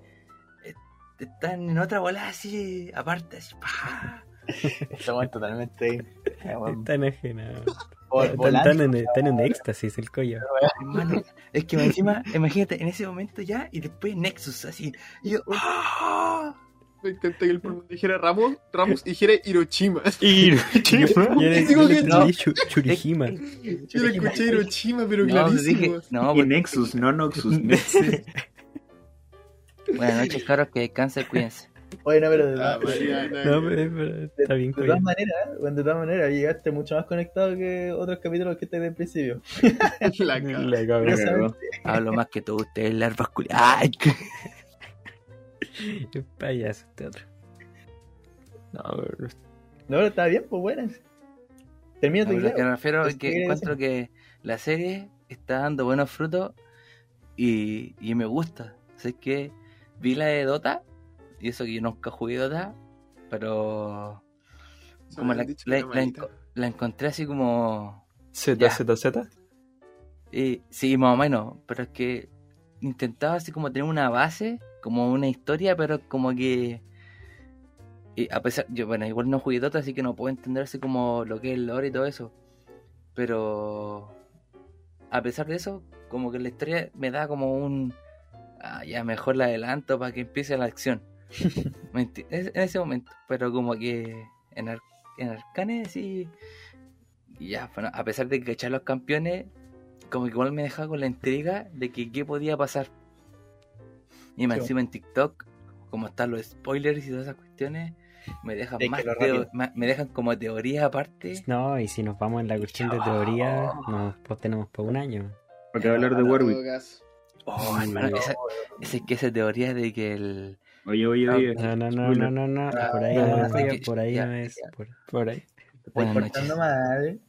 [SPEAKER 10] eh, están en otra bola así, aparte así, ¡pah!
[SPEAKER 2] Estamos totalmente eh,
[SPEAKER 3] Están enajenados.
[SPEAKER 2] vol-
[SPEAKER 3] Están, en, están en éxtasis el collo.
[SPEAKER 10] Hermano, es que encima, imagínate, en ese momento ya, y después Nexus, así. Y yo, ¡ah!
[SPEAKER 5] Me encanta que el pulmón dijera Ramos, Ramos dijera Hiroshima.
[SPEAKER 4] Y
[SPEAKER 3] Yo le,
[SPEAKER 5] Digo
[SPEAKER 3] yo le
[SPEAKER 5] escuché Hiroshima, pero
[SPEAKER 10] No,
[SPEAKER 5] clarísimo.
[SPEAKER 10] dije, no,
[SPEAKER 7] Y Nexus, no Noxus.
[SPEAKER 10] buenas noches, caros, que descansen, cuídense.
[SPEAKER 2] Oye, no, pero de,
[SPEAKER 5] Ah.
[SPEAKER 3] No, pero,
[SPEAKER 2] de-
[SPEAKER 3] está bien,
[SPEAKER 2] de
[SPEAKER 3] collo.
[SPEAKER 2] todas maneras, bueno, de todas maneras, llegaste mucho más conectado que otros capítulos que desde el principio.
[SPEAKER 5] La.
[SPEAKER 4] La cabrón.
[SPEAKER 10] Hablo más que todos ustedes, larvas culiadas. ¡Ay!
[SPEAKER 3] Es payaso este otro.
[SPEAKER 4] No, pero-
[SPEAKER 2] No, pero está bien, pues buena. Termina tu
[SPEAKER 10] lo que me refiero es
[SPEAKER 2] Pues,
[SPEAKER 10] que
[SPEAKER 2] ¿qué
[SPEAKER 10] encuentro que la serie está dando buenos frutos y, y me gusta. Sé que vi la de Dota, y eso que yo nunca jugué Dota, pero como la, la- enco- encontré así como...
[SPEAKER 4] Z,
[SPEAKER 10] Ya.
[SPEAKER 4] Z, Z.
[SPEAKER 10] eh, sí, más o menos, pero es que intentaba así como tener una base, como una historia, pero como que... y a pesar, yo bueno, igual no jugué Dota, así que no puedo entender así como lo que es el lore y todo eso. Pero a pesar de eso, como que la historia me da como un... Ah, ya mejor la adelanto para que empiece la acción. En ese momento. Pero como que en, Ar- en Arcane sí... y ya, bueno, a pesar de que echar los campeones, como que igual me dejaba con la intriga de que qué podía pasar. Y más
[SPEAKER 2] Sí.
[SPEAKER 10] encima en TikTok, como están los spoilers y todas esas cuestiones, me dejan más me dejan como teoría aparte.
[SPEAKER 3] No, y si nos vamos en la cuestión de teoría, nos pues tenemos por un año.
[SPEAKER 7] Porque hablar de Warwick.
[SPEAKER 10] Oh, hermano, esa, esa es que esa teoría de que el.
[SPEAKER 7] Oye, oye, oye.
[SPEAKER 3] No, no, no, no, no, no,
[SPEAKER 10] Ah,
[SPEAKER 3] por ahí
[SPEAKER 10] no,
[SPEAKER 3] no
[SPEAKER 10] no,
[SPEAKER 3] es,
[SPEAKER 10] no,
[SPEAKER 3] por ahí no es. por-
[SPEAKER 4] Por ahí.
[SPEAKER 2] Te estás portando mal.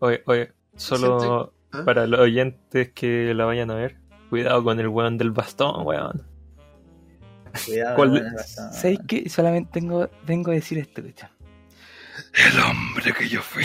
[SPEAKER 4] Oye, oye, solo
[SPEAKER 5] ¿Ah?
[SPEAKER 4] para los oyentes que la vayan a ver, cuidado con el weón del bastón, weón.
[SPEAKER 2] Cuidado,
[SPEAKER 4] ¿Cuál-
[SPEAKER 2] buena razón.
[SPEAKER 10] ¿Sabes qué? Solamente tengo, vengo a decir esto, ¿cachai? El hombre que yo fui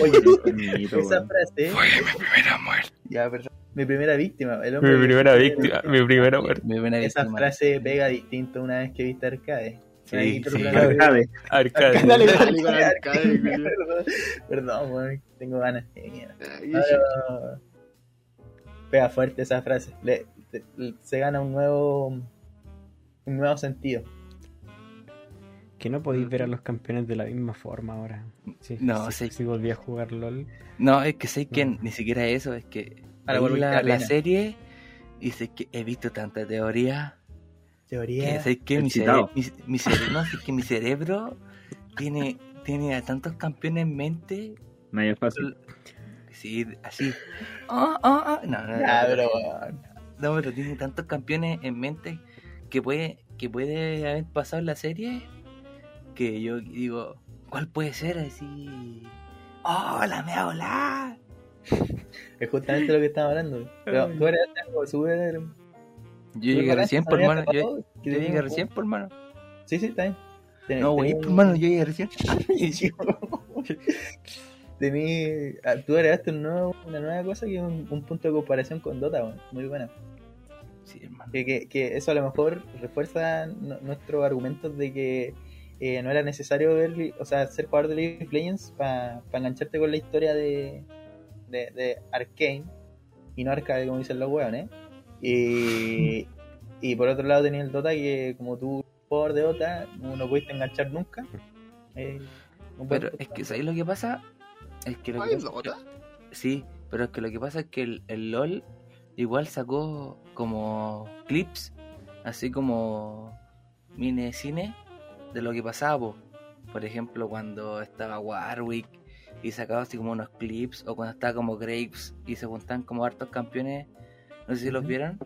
[SPEAKER 2] Oye,
[SPEAKER 7] Bonito,
[SPEAKER 2] esa frase.
[SPEAKER 10] fue mi primera muerte.
[SPEAKER 2] Ya, perdón. Mi primera víctima. El hombre
[SPEAKER 4] Mi primera víctima, mi primera muerte.
[SPEAKER 10] Mi primera
[SPEAKER 2] Esa
[SPEAKER 10] víctima.
[SPEAKER 2] frase pega distinto una vez que viste Arcade.
[SPEAKER 10] Sí, sí.
[SPEAKER 7] Arcade.
[SPEAKER 4] Arcade.
[SPEAKER 2] Dale,
[SPEAKER 5] Dale, con
[SPEAKER 2] dale,
[SPEAKER 5] Arcade,
[SPEAKER 2] Arcade,
[SPEAKER 5] güey.
[SPEAKER 2] Perdón, tengo ganas. Mierda.
[SPEAKER 5] Ay,
[SPEAKER 2] Pero- Pega fuerte esa frase. Le- te- le- se gana un nuevo un nuevo sentido.
[SPEAKER 3] Que no podéis ver a los campeones de la misma forma ahora. Sí,
[SPEAKER 10] No,
[SPEAKER 3] sí,
[SPEAKER 10] sí.
[SPEAKER 3] Si volví a jugar LOL.
[SPEAKER 10] No, es que sé que
[SPEAKER 3] No.
[SPEAKER 10] ni siquiera eso, es que
[SPEAKER 2] Ahora
[SPEAKER 10] vi
[SPEAKER 2] vuelvo a
[SPEAKER 10] la, la serie y sé que he visto tanta teoría que
[SPEAKER 2] Teoría.
[SPEAKER 10] sé que mi,
[SPEAKER 7] Excitado.
[SPEAKER 10] cere- mi, mi cere- no, sé que mi cerebro tiene, tiene a tantos campeones en mente.
[SPEAKER 7] Nada es fácil.
[SPEAKER 10] Sí, así. Ah, ah, ah. No, no, no,
[SPEAKER 2] Ya,
[SPEAKER 10] no,
[SPEAKER 2] pero,
[SPEAKER 10] no, no, pero tiene tantos campeones en mente que puede, que puede haber pasado en la serie que yo digo, ¿cuál puede ser? Así. ¡Oh, la me va a volar!
[SPEAKER 2] Es justamente lo que estamos hablando. Pero tú eres algo súper.
[SPEAKER 10] Yo llegué recién, por
[SPEAKER 2] sabías
[SPEAKER 10] mano. Yo, llegué recién, por mano.
[SPEAKER 2] Sí, sí, está bien. Ten-
[SPEAKER 10] No, güey, por
[SPEAKER 2] un-
[SPEAKER 10] mano, yo llegué recién.
[SPEAKER 2] Tení, ah, tú agregaste un nuevo- una nueva cosa que es un, un punto de comparación con Dota, weón. muy buena.
[SPEAKER 10] Sí, hermano.
[SPEAKER 2] Que, que, que eso a lo mejor refuerza nu- nuestros argumentos de que eh, no era necesario ver, o sea, ser jugador de League of Legends para engancharte con la historia de, de, de Arkane y no Arcade, como dicen los weones. Y, y por otro lado tenía el Dota que como tú jugador de Dota no, no pudiste enganchar nunca. Eh,
[SPEAKER 10] Pero es que, ¿sabes lo que pasa? Es que lo que
[SPEAKER 5] ¿Hay
[SPEAKER 10] pasa-
[SPEAKER 5] Dota?
[SPEAKER 10] Sí, pero es que lo que pasa es que el, el LOL igual sacó como clips, así como mini cine de lo que pasaba. po. Por ejemplo, cuando estaba Warwick y sacaba así como unos clips, o cuando estaba como Graves y se juntaban como hartos campeones. No sé si los vieron.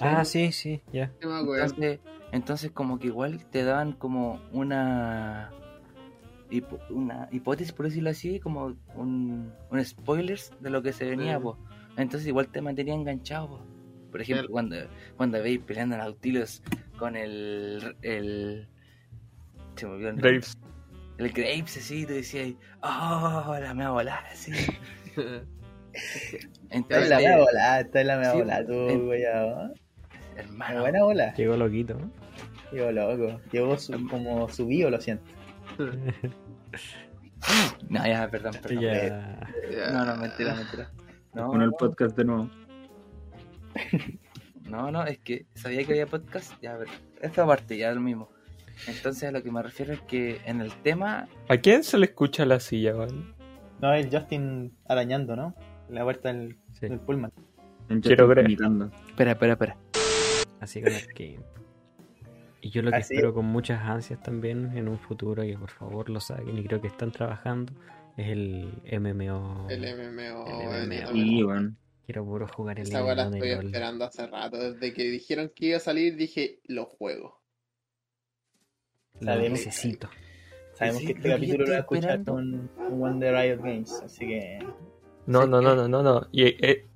[SPEAKER 3] Ah, sí, sí, ya.
[SPEAKER 10] Entonces, entonces como que igual te daban como una hipo- una hipótesis, por decirlo así, como un, un spoilers de lo que se venía,
[SPEAKER 5] Mm.
[SPEAKER 10] po. Entonces igual te mantenía enganchado, po. Por ejemplo,
[SPEAKER 5] Claro.
[SPEAKER 10] cuando, cuando veis peleando a Nautilus con el el se me olvidó el nombre.
[SPEAKER 4] Graves.
[SPEAKER 10] El Graves así, tú decías, oh, la me va a volar así.
[SPEAKER 2] Está
[SPEAKER 10] Entonces,
[SPEAKER 2] en la mea bola, está en la mea bola, tú,
[SPEAKER 10] en- hermano,
[SPEAKER 2] buena bola.
[SPEAKER 3] Llegó loquito. ¿no?
[SPEAKER 2] Llegó loco. Llegó su- como subido, lo siento.
[SPEAKER 10] no, ya, perdón, perdón.
[SPEAKER 3] Ya.
[SPEAKER 5] Ya.
[SPEAKER 10] No, no, mentira, mentira. No,
[SPEAKER 7] Con el podcast de nuevo.
[SPEAKER 10] No, no, es que sabía que había podcast, ya, pero esta parte ya es lo mismo. Entonces a lo que me refiero es que en el tema,
[SPEAKER 4] ¿A quién se le escucha la silla, weón?
[SPEAKER 2] No, el Justin arañando, ¿no? La puerta del,
[SPEAKER 3] Sí,
[SPEAKER 2] del Pullman.
[SPEAKER 7] En
[SPEAKER 4] Quiero creer.
[SPEAKER 7] imitando.
[SPEAKER 10] espera, espera, espera.
[SPEAKER 3] así con Arkane. Y yo lo que
[SPEAKER 2] Así
[SPEAKER 3] espero con muchas ansias también en un futuro, que por favor lo saquen y creo que están trabajando, es el MMO.
[SPEAKER 5] El MMO.
[SPEAKER 3] El MMO.
[SPEAKER 7] Sí,
[SPEAKER 3] quiero puro jugar el
[SPEAKER 5] Esa weá la estoy esperando hace rato. Desde que dijeron que iba a salir, dije, lo juego.
[SPEAKER 3] Lo
[SPEAKER 2] Sabemos-
[SPEAKER 3] necesito.
[SPEAKER 2] Sabemos
[SPEAKER 10] Sí,
[SPEAKER 2] que este capítulo lo va a escuchar con, con One de Riot Games, así que
[SPEAKER 4] No, no, no, no, no, no. Y, eh,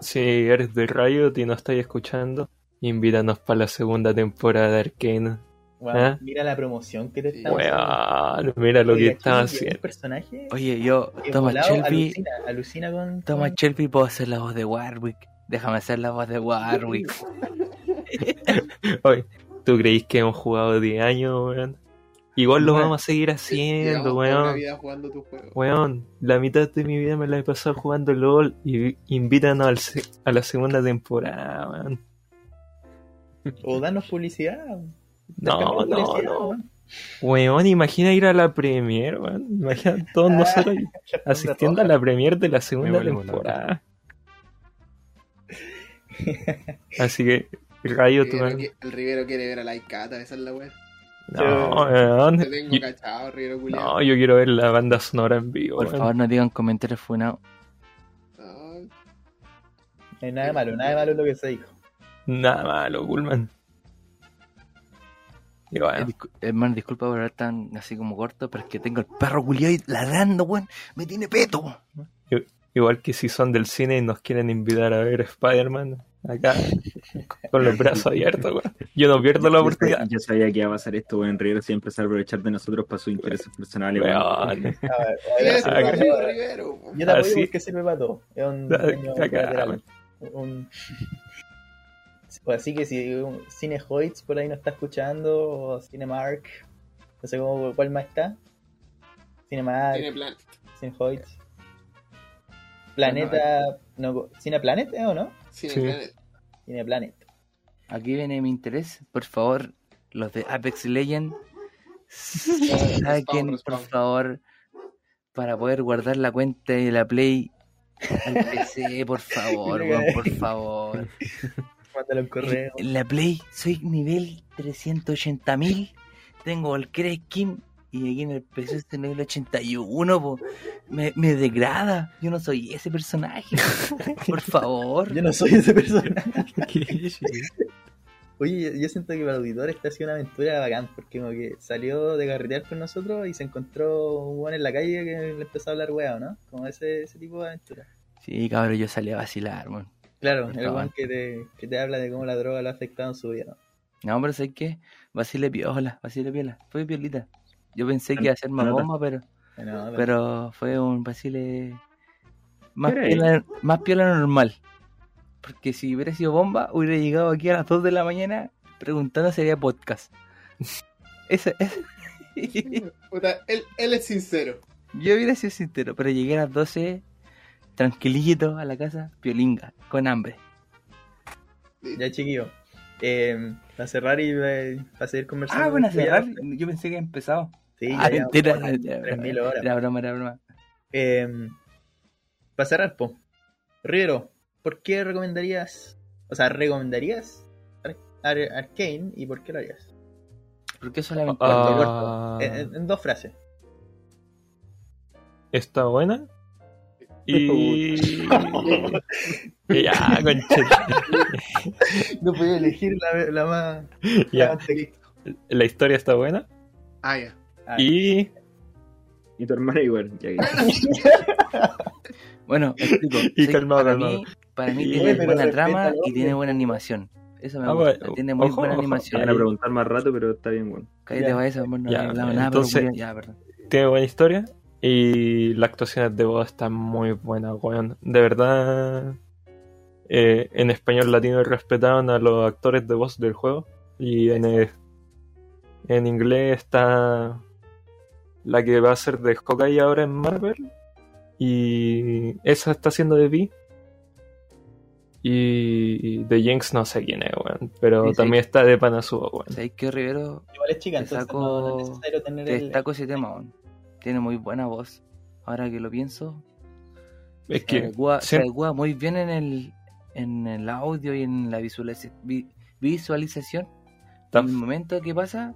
[SPEAKER 4] si eres de Riot y no estás escuchando, invítanos para la segunda temporada de
[SPEAKER 2] bueno,
[SPEAKER 4] ¿Eh?
[SPEAKER 2] mira la promoción que te estamos
[SPEAKER 4] Weón, mira lo que
[SPEAKER 2] Un
[SPEAKER 4] haciendo.
[SPEAKER 2] personaje
[SPEAKER 10] Oye, yo, Thomas Shelby,
[SPEAKER 2] alucina, alucina con,
[SPEAKER 10] Thomas
[SPEAKER 2] con-
[SPEAKER 10] Shelby, puedo hacer la voz de Warwick. Déjame hacer la voz de Warwick.
[SPEAKER 4] Oye, ¿tú creís que hemos jugado 10 años, weón? Igual lo
[SPEAKER 2] Bueno,
[SPEAKER 4] vamos a seguir haciendo,
[SPEAKER 5] toda una
[SPEAKER 4] weón.
[SPEAKER 5] vida jugando tu juego.
[SPEAKER 4] Weón, la mitad de mi vida me la he pasado jugando LOL y invítanos al se- a la segunda temporada, weón.
[SPEAKER 2] o danos publicidad.
[SPEAKER 4] No, no,
[SPEAKER 2] publicidad,
[SPEAKER 4] no.
[SPEAKER 2] weón.
[SPEAKER 4] Weón, imagina ir a la premier, weón. Imagina todos nosotros asistiendo a la premier de la segunda temporada. Así que,
[SPEAKER 5] El Rivero, que- el Rivero quiere ver a la Icata, esa es la weá.
[SPEAKER 4] No, weón.
[SPEAKER 5] Te tengo
[SPEAKER 4] Yo-
[SPEAKER 5] cachado, Rivero culiao.
[SPEAKER 4] No, yo quiero ver la banda sonora en vivo.
[SPEAKER 10] Por favor, no digan comentarios funados.
[SPEAKER 5] No,
[SPEAKER 2] No hay nada de malo, nada de malo lo que se dijo.
[SPEAKER 4] Nada malo, Bullman. Y
[SPEAKER 10] Eh,
[SPEAKER 4] bueno,
[SPEAKER 10] discu- hermano, disculpa por hablar tan así como corto, pero es que tengo el perro culiado ladrando, weón. Me tiene peto.
[SPEAKER 4] igual que si son del cine y nos quieren invitar a ver Spider-Man, acá, con los brazos abiertos, weón. Yo no pierdo la oportunidad.
[SPEAKER 7] sabía- Yo sabía que iba a pasar esto, weón. Rivero siempre empezar a aprovechar de nosotros para sus intereses personales, weón.
[SPEAKER 2] A ver,
[SPEAKER 5] Rivero.
[SPEAKER 2] Yo te apoyo porque sirve para todo. Es un
[SPEAKER 4] Acá,
[SPEAKER 2] Pues Así que si un Cine Hoyts por ahí no está escuchando, o Cinemark, no sé cómo, cuál más está. Cinemark,
[SPEAKER 5] Tiene plan.
[SPEAKER 2] Cine Hoyts. Planeta, no, ¿Cine Planet eh, o no?
[SPEAKER 5] Tiene
[SPEAKER 4] Sí.
[SPEAKER 5] Planet.
[SPEAKER 2] Cine Planet.
[SPEAKER 10] Aquí viene mi interés. Por favor, los de Apex
[SPEAKER 5] Respawn,
[SPEAKER 10] saquen, por
[SPEAKER 5] respawn.
[SPEAKER 10] favor, para poder guardar la cuenta de la Play al PC, por favor, weón, por favor.
[SPEAKER 2] Mándalo en correo.
[SPEAKER 10] En la Play soy nivel 380.000. Tengo cualquier skin. Y aquí en el PC estoy nivel 81. po. Me, me degrada. Yo no soy ese personaje. Por favor.
[SPEAKER 2] Yo no soy ese personaje. Oye, yo- siento que para el auditor esta ha sido una aventura bacán, porque como que salió de carretear con nosotros y se encontró un weón en la calle que le empezó a hablar weón, ¿no? Como ese, ese tipo de aventura.
[SPEAKER 10] Sí, cabrón, yo salí a vacilar, weón.
[SPEAKER 2] Claro,
[SPEAKER 10] Por
[SPEAKER 2] el weón que te, que te habla de cómo la droga lo ha afectado en su vida, ¿no?
[SPEAKER 10] No, pero ¿sabes qué? Vacile piola, vacile piola. Fue piolita. Yo pensé que iba a ser más bomba, pero,
[SPEAKER 2] pero-
[SPEAKER 10] pero fue un vacile más piola, más piola normal. Porque si hubiera sido bomba, hubiera llegado aquí a las 2 de la mañana preguntando si había podcast. Ese, ese-
[SPEAKER 5] Puta, él, él es sincero.
[SPEAKER 10] Yo hubiera sido sincero, pero llegué a las 12 tranquilito a la casa, piolinga, con hambre.
[SPEAKER 2] Ya chiquillo. Eh, para cerrar y eh, para seguir conversando.
[SPEAKER 10] Ah, bueno, a cerrar. Yo pensé que había empezado.
[SPEAKER 2] Sí,
[SPEAKER 10] Ah,
[SPEAKER 2] ya, ya,
[SPEAKER 10] mentira.
[SPEAKER 2] bueno, 3000 horas.
[SPEAKER 10] Era broma, era broma.
[SPEAKER 2] Eh, para cerrar, po. Rivero, ¿por qué recomendarías, o sea, recomendarías Ar- Ar- Arcane y por qué lo harías?
[SPEAKER 10] ¿Por qué solamente
[SPEAKER 2] corto. En, en- dos frases.
[SPEAKER 4] está buena. Y. ya, concheta.
[SPEAKER 2] No podía elegir la, la más.
[SPEAKER 4] Ya,
[SPEAKER 2] la más
[SPEAKER 4] la historia está buena.
[SPEAKER 5] Ah, ya.
[SPEAKER 2] Ah,
[SPEAKER 4] Y.
[SPEAKER 7] Y tu hermana igual.
[SPEAKER 10] Bueno, explico.
[SPEAKER 4] Y calmado,
[SPEAKER 10] para,
[SPEAKER 4] calmado.
[SPEAKER 10] mí, para mí
[SPEAKER 4] Y-
[SPEAKER 10] tiene buena
[SPEAKER 2] respeta
[SPEAKER 10] trama y tiene buena animación. Eso me
[SPEAKER 4] Ah,
[SPEAKER 10] gusta.
[SPEAKER 4] bueno,
[SPEAKER 10] tiene muy
[SPEAKER 4] ojo,
[SPEAKER 10] buena
[SPEAKER 4] ojo.
[SPEAKER 10] Animación.
[SPEAKER 7] van a preguntar más rato, pero está bien, weón.
[SPEAKER 10] Cállate, va eso, amor, no
[SPEAKER 4] Ya,
[SPEAKER 10] he hablado nada,
[SPEAKER 4] entonces-
[SPEAKER 10] pero culiao, ya, perdón.
[SPEAKER 4] Tiene buena historia. Y las actuaciones de voz están muy buenas, weón. De verdad. eh, en español latino respetaron a los actores de voz del juego. Y en, en inglés está la que va a ser de Hawkeye ahora en Marvel. Y esa está haciendo de Vi. Y de Jinx no sé quién es, weón. Pero
[SPEAKER 10] Sí, sí.
[SPEAKER 4] también está de Panazuo, weón.
[SPEAKER 10] ¿Sabéis qué, Rivero?
[SPEAKER 2] Igual es chica,
[SPEAKER 10] Te
[SPEAKER 2] entonces
[SPEAKER 10] saco-
[SPEAKER 2] no, no es necesario tener
[SPEAKER 10] Te
[SPEAKER 2] el.
[SPEAKER 10] destaco ese tema, weón. Tiene muy buena voz. Ahora que lo pienso,
[SPEAKER 4] Es
[SPEAKER 10] se
[SPEAKER 4] que
[SPEAKER 10] adecua, se adecua muy bien en el, en el audio y en la visualiza- vi- visualización. En el momento que pasa,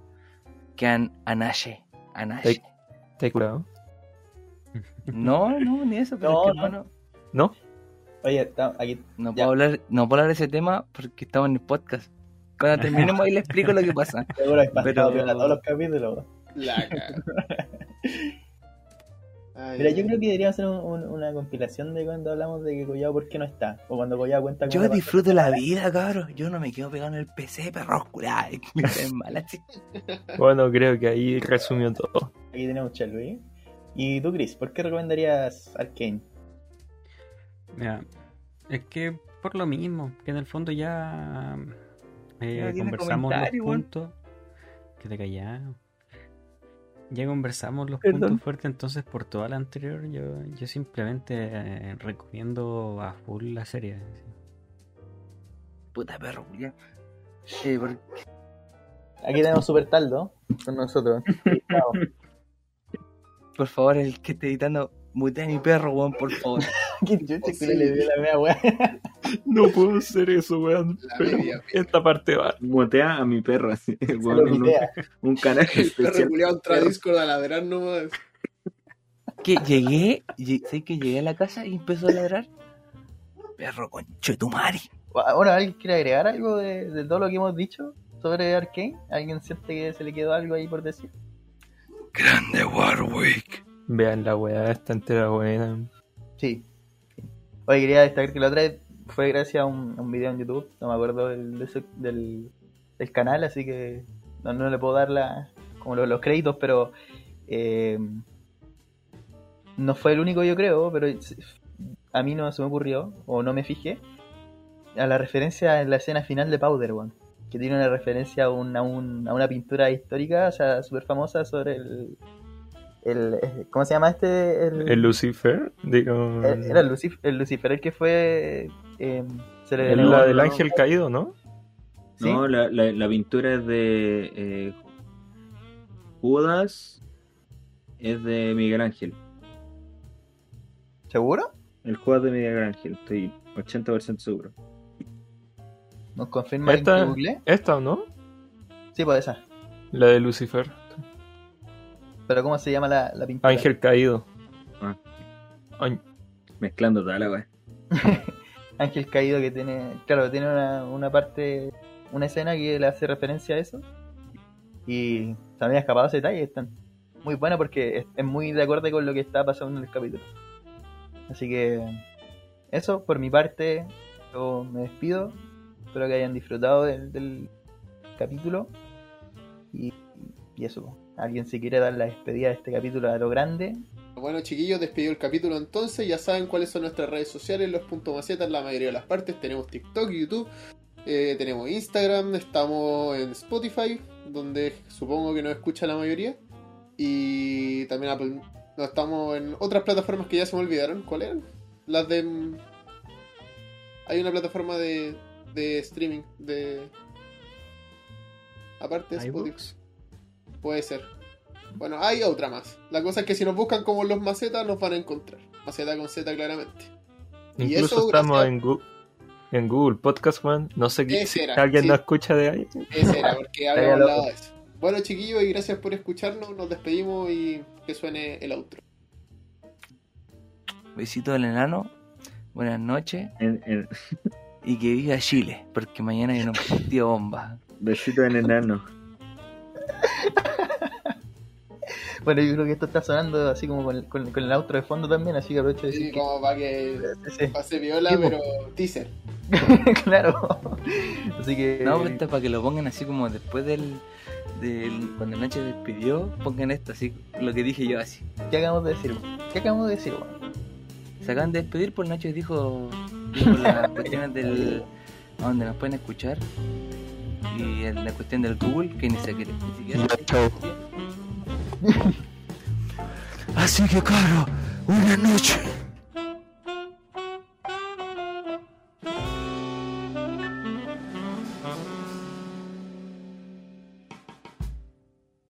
[SPEAKER 10] que an, anache. Anache.
[SPEAKER 4] ¿Te he curado?
[SPEAKER 10] No, no, ni eso, pero
[SPEAKER 2] No,
[SPEAKER 10] es que,
[SPEAKER 2] no.
[SPEAKER 10] hermano,
[SPEAKER 4] ¿No?
[SPEAKER 2] Oye, está- aquí
[SPEAKER 10] No
[SPEAKER 2] Ya.
[SPEAKER 10] puedo, hablar, no puedo hablar de ese tema porque estamos en el podcast. Cuando terminemos ahí le explico lo que pasa.
[SPEAKER 2] seguro que pasado
[SPEAKER 10] Pero-
[SPEAKER 2] todos los capítulos.
[SPEAKER 5] La. Ay,
[SPEAKER 2] Mira, yo creo que deberíamos hacer un- un- una compilación de cuando hablamos de que Collado por qué no está. O cuando Collado cuenta
[SPEAKER 10] Yo disfruto la vida, cabrón. Yo no me quedo pegado en el PC, perro curado.
[SPEAKER 4] Bueno, creo que ahí resumió todo.
[SPEAKER 2] Aquí tenemos Chelui. Y tú, Chris, ¿por qué recomendarías Arkane?
[SPEAKER 3] Mira, es que por lo mismo, que en el fondo ya eh, conversamos los puntos. Que te callas. Ya conversamos los
[SPEAKER 10] Perdón.
[SPEAKER 3] puntos fuertes, entonces por toda la anterior yo, yo simplemente eh, recomiendo a full la serie.
[SPEAKER 10] Puta perro, culiao. Eh, por-
[SPEAKER 2] Aquí tenemos Super Taldo con nosotros.
[SPEAKER 10] Por favor, el que esté editando, mutea a mi perro, weón, por favor.
[SPEAKER 2] Qué chucha que le dio la mea weá.
[SPEAKER 4] No puedo hacer eso, weón.
[SPEAKER 5] La
[SPEAKER 4] Pero
[SPEAKER 5] media,
[SPEAKER 4] esta parte va.
[SPEAKER 7] Mutea a mi perro así. Weón, un, un canal
[SPEAKER 5] El perro
[SPEAKER 7] especial.
[SPEAKER 5] culiado entra a Discord a ladrar nomás.
[SPEAKER 10] Que llegué, lle- sé que llegué a la casa y empezó a ladrar. Perro conchetumari.
[SPEAKER 2] Bueno, ¿alguien quiere agregar algo de, de todo lo que hemos dicho sobre Arkane? ¿Alguien siente que se le quedó algo ahí por decir?
[SPEAKER 10] Grande Warwick.
[SPEAKER 4] Vean la weá, esta entera buena.
[SPEAKER 2] Sí. Oye, quería destacar que la otra vez fue gracias a un, un video en YouTube, no me acuerdo del, del, del canal, así que no, no le puedo dar la, como los, créditos, pero eh, no fue el único yo creo, pero a mí no se me ocurrió, o no me fijé, a la referencia en la escena final de Powder One, que tiene una referencia a, un- a un- a una pintura histórica, o sea, súper famosa sobre el, el... ¿Cómo se llama este?
[SPEAKER 4] El Lucifer, digo.
[SPEAKER 2] Eh, Era el, Lucif- el Lucifer el que fue. eh, se le
[SPEAKER 4] la del ángel caído, ¿no?
[SPEAKER 2] ¿Sí?
[SPEAKER 7] No, la, la, la pintura es de eh, Judas, es de Miguel Ángel.
[SPEAKER 2] ¿Seguro?
[SPEAKER 7] El Judas de Miguel Ángel, estoy 80% seguro.
[SPEAKER 2] ¿Nos confirma el
[SPEAKER 4] Esta-
[SPEAKER 2] que googleé?
[SPEAKER 4] ¿Esta o no?
[SPEAKER 2] Sí, pues esa.
[SPEAKER 4] La de Lucifer.
[SPEAKER 2] Pero ¿cómo se llama la, la pintura?
[SPEAKER 4] Ángel caído.
[SPEAKER 7] Ah.
[SPEAKER 4] Ay,
[SPEAKER 7] Mezclando toda la weá.
[SPEAKER 2] Ángel caído que tiene. Claro, tiene una, una parte. Una escena que le hace referencia a eso. Y también ha escapado ese detalle. Están muy buena porque es, es muy de acuerdo con lo que está pasando en el capítulo. Así que. Eso, por mi parte, yo me despido. Espero que hayan disfrutado del, del capítulo. Y, y eso. ¿Alguien se quiere dar la despedida de este capítulo a lo grande?
[SPEAKER 5] Bueno, chiquillos, despedido el capítulo entonces. Ya saben cuáles son nuestras redes sociales, los puntos macetas en la mayoría de las partes. Tenemos TikTok, YouTube, eh, tenemos Instagram, estamos en Spotify, donde supongo que nos escucha la mayoría. Y también Apple. No, estamos en otras plataformas que ya se me olvidaron. ¿Cuáles eran? Las de. Hay una plataforma de, de streaming de. Aparte de Spotify. Puede ser. Bueno, hay otra más. La cosa es que si nos buscan como los macetas, nos van a encontrar. Maceta con Z, claramente. Y
[SPEAKER 4] Incluso
[SPEAKER 5] eso
[SPEAKER 4] estamos
[SPEAKER 5] gracias-
[SPEAKER 4] en, Gu- en Google Podcast, man. No sé qué- si
[SPEAKER 5] era,
[SPEAKER 4] alguien
[SPEAKER 5] sí.
[SPEAKER 4] nos escucha de ahí.
[SPEAKER 5] Ese era, porque habíamos hablado de eso. Bueno, chiquillos, y gracias por escucharnos. Nos despedimos y que suene el outro.
[SPEAKER 10] Besito del enano. Buenas noches. Y que viva Chile. Porque mañana hay un partido bomba.
[SPEAKER 7] besito en enano.
[SPEAKER 2] Bueno, yo creo que esto está sonando así como con, con- con el outro de fondo también, así que aprovecho de
[SPEAKER 5] Sí,
[SPEAKER 2] decir que-
[SPEAKER 5] como para que
[SPEAKER 2] Sí, sí.
[SPEAKER 5] pase viola,
[SPEAKER 2] Sí,
[SPEAKER 5] pero teaser.
[SPEAKER 2] claro. Así que.
[SPEAKER 10] No, pero esto es para que lo pongan así como después del. del cuando Nacho despidió, pongan esto así, lo que dije yo así.
[SPEAKER 2] ¿Qué acabamos de decir? ¿Qué acabamos de decir, weón?
[SPEAKER 10] Se acaban de despedir, pues Nacho dijo, dijo las cuestiones del. donde nos pueden escuchar. Y en la cuestión del Google, que ni se quiere. Ni siquiera. Así que, caro, buenas noches.